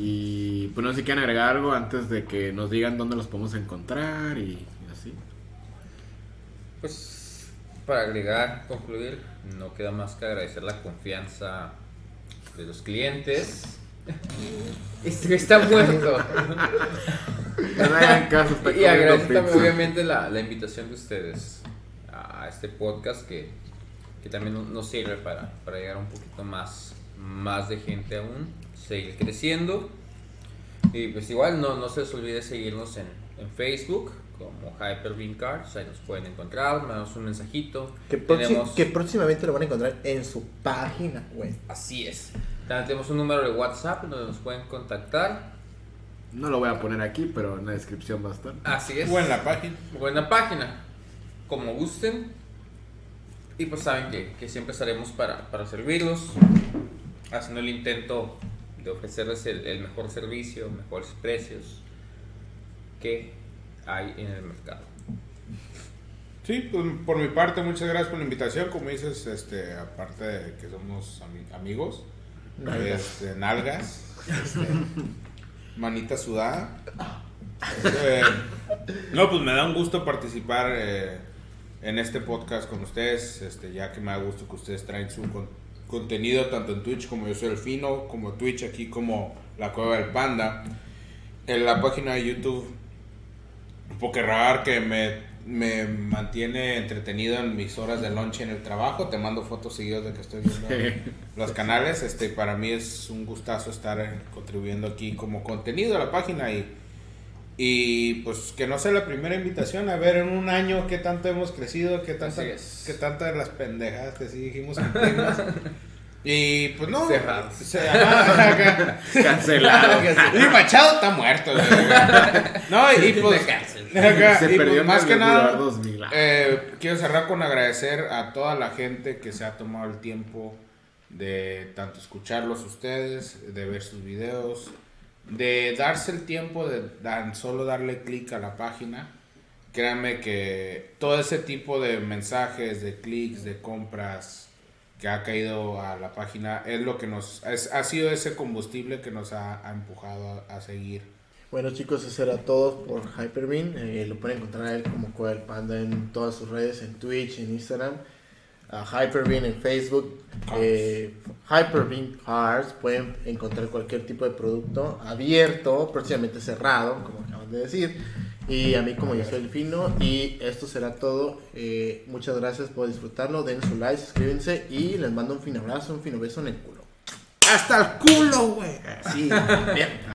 Y pues no sé si quieren agregar algo antes de que nos digan dónde los podemos encontrar y, y así. Pues para agregar, concluir, no queda más que agradecer la confianza de los clientes. Este está muerto. No me hagan caso, está y agradecer también, obviamente, la, la invitación de ustedes a este podcast que, que también nos- sirve para, para llegar a un poquito más, más de gente aún, seguir creciendo. Y pues igual no, no se les olvide seguirnos en, en Facebook como Hyperbeam Cards, ahí nos pueden encontrar, mandamos un mensajito. Que, Tenemos- que próximamente lo van a encontrar en su página web. Así es. También tenemos un número de WhatsApp donde nos pueden contactar. No lo voy a poner aquí, pero en la descripción va a estar. Así es. O en la página. Buena página. Como gusten. Y pues saben que, que siempre estaremos para, para servirlos. Haciendo el intento de ofrecerles el, el mejor servicio, mejores precios que hay en el mercado. Sí, pues por mi parte, muchas gracias por la invitación. Como dices, este, aparte de que somos ami- amigos, Nalgas. este, nalgas, este, manita sudada. Este, no, pues me da un gusto participar eh, en este podcast con ustedes, este, ya que me da gusto que ustedes traen su con- contenido tanto en Twitch como yo soy el Fino, como Twitch aquí como la Cueva del Panda. En la página de YouTube Pokerrar que me, me mantiene entretenido en mis horas de lunch en el trabajo. Te mando fotos seguidas de que estoy viendo los canales. Este, para mí es un gustazo estar eh, contribuyendo aquí como contenido a la página y, y pues que no sea la primera invitación a ver en un año qué tanto hemos crecido, qué tanta, qué tantas de las pendejadas que sí dijimos cumplimos. Y pues no, se-. Cancelado. Y Machado está muerto. güey. No, y pues. acá, Se y, perdió pues, en más que nada. 2000. eh, quiero cerrar con agradecer a toda la gente que se ha tomado el tiempo de tanto escucharlos ustedes, de ver sus videos, de darse el tiempo de tan solo darle clic a la página. Créanme que todo ese tipo de mensajes, de clics, de compras que ha caído a la página es lo que nos es- ha sido ese combustible que nos ha, ha empujado a, seguir. Bueno chicos, eso era todo por Hyperbeam. Eh, lo pueden encontrar a él como del Panda en todas sus redes, en Twitch, en Instagram. A Hyperbeam en Facebook. Eh, Hyperbeam Cars. Pueden encontrar cualquier tipo de producto abierto, próximamente cerrado, como acaban de decir. Y a mí como yo soy el fino. Y esto será todo. Eh, muchas gracias por disfrutarlo. Den su like, suscríbanse y les mando un fino abrazo, un fino beso en el culo. Hasta el culo, güey. Sí, bien.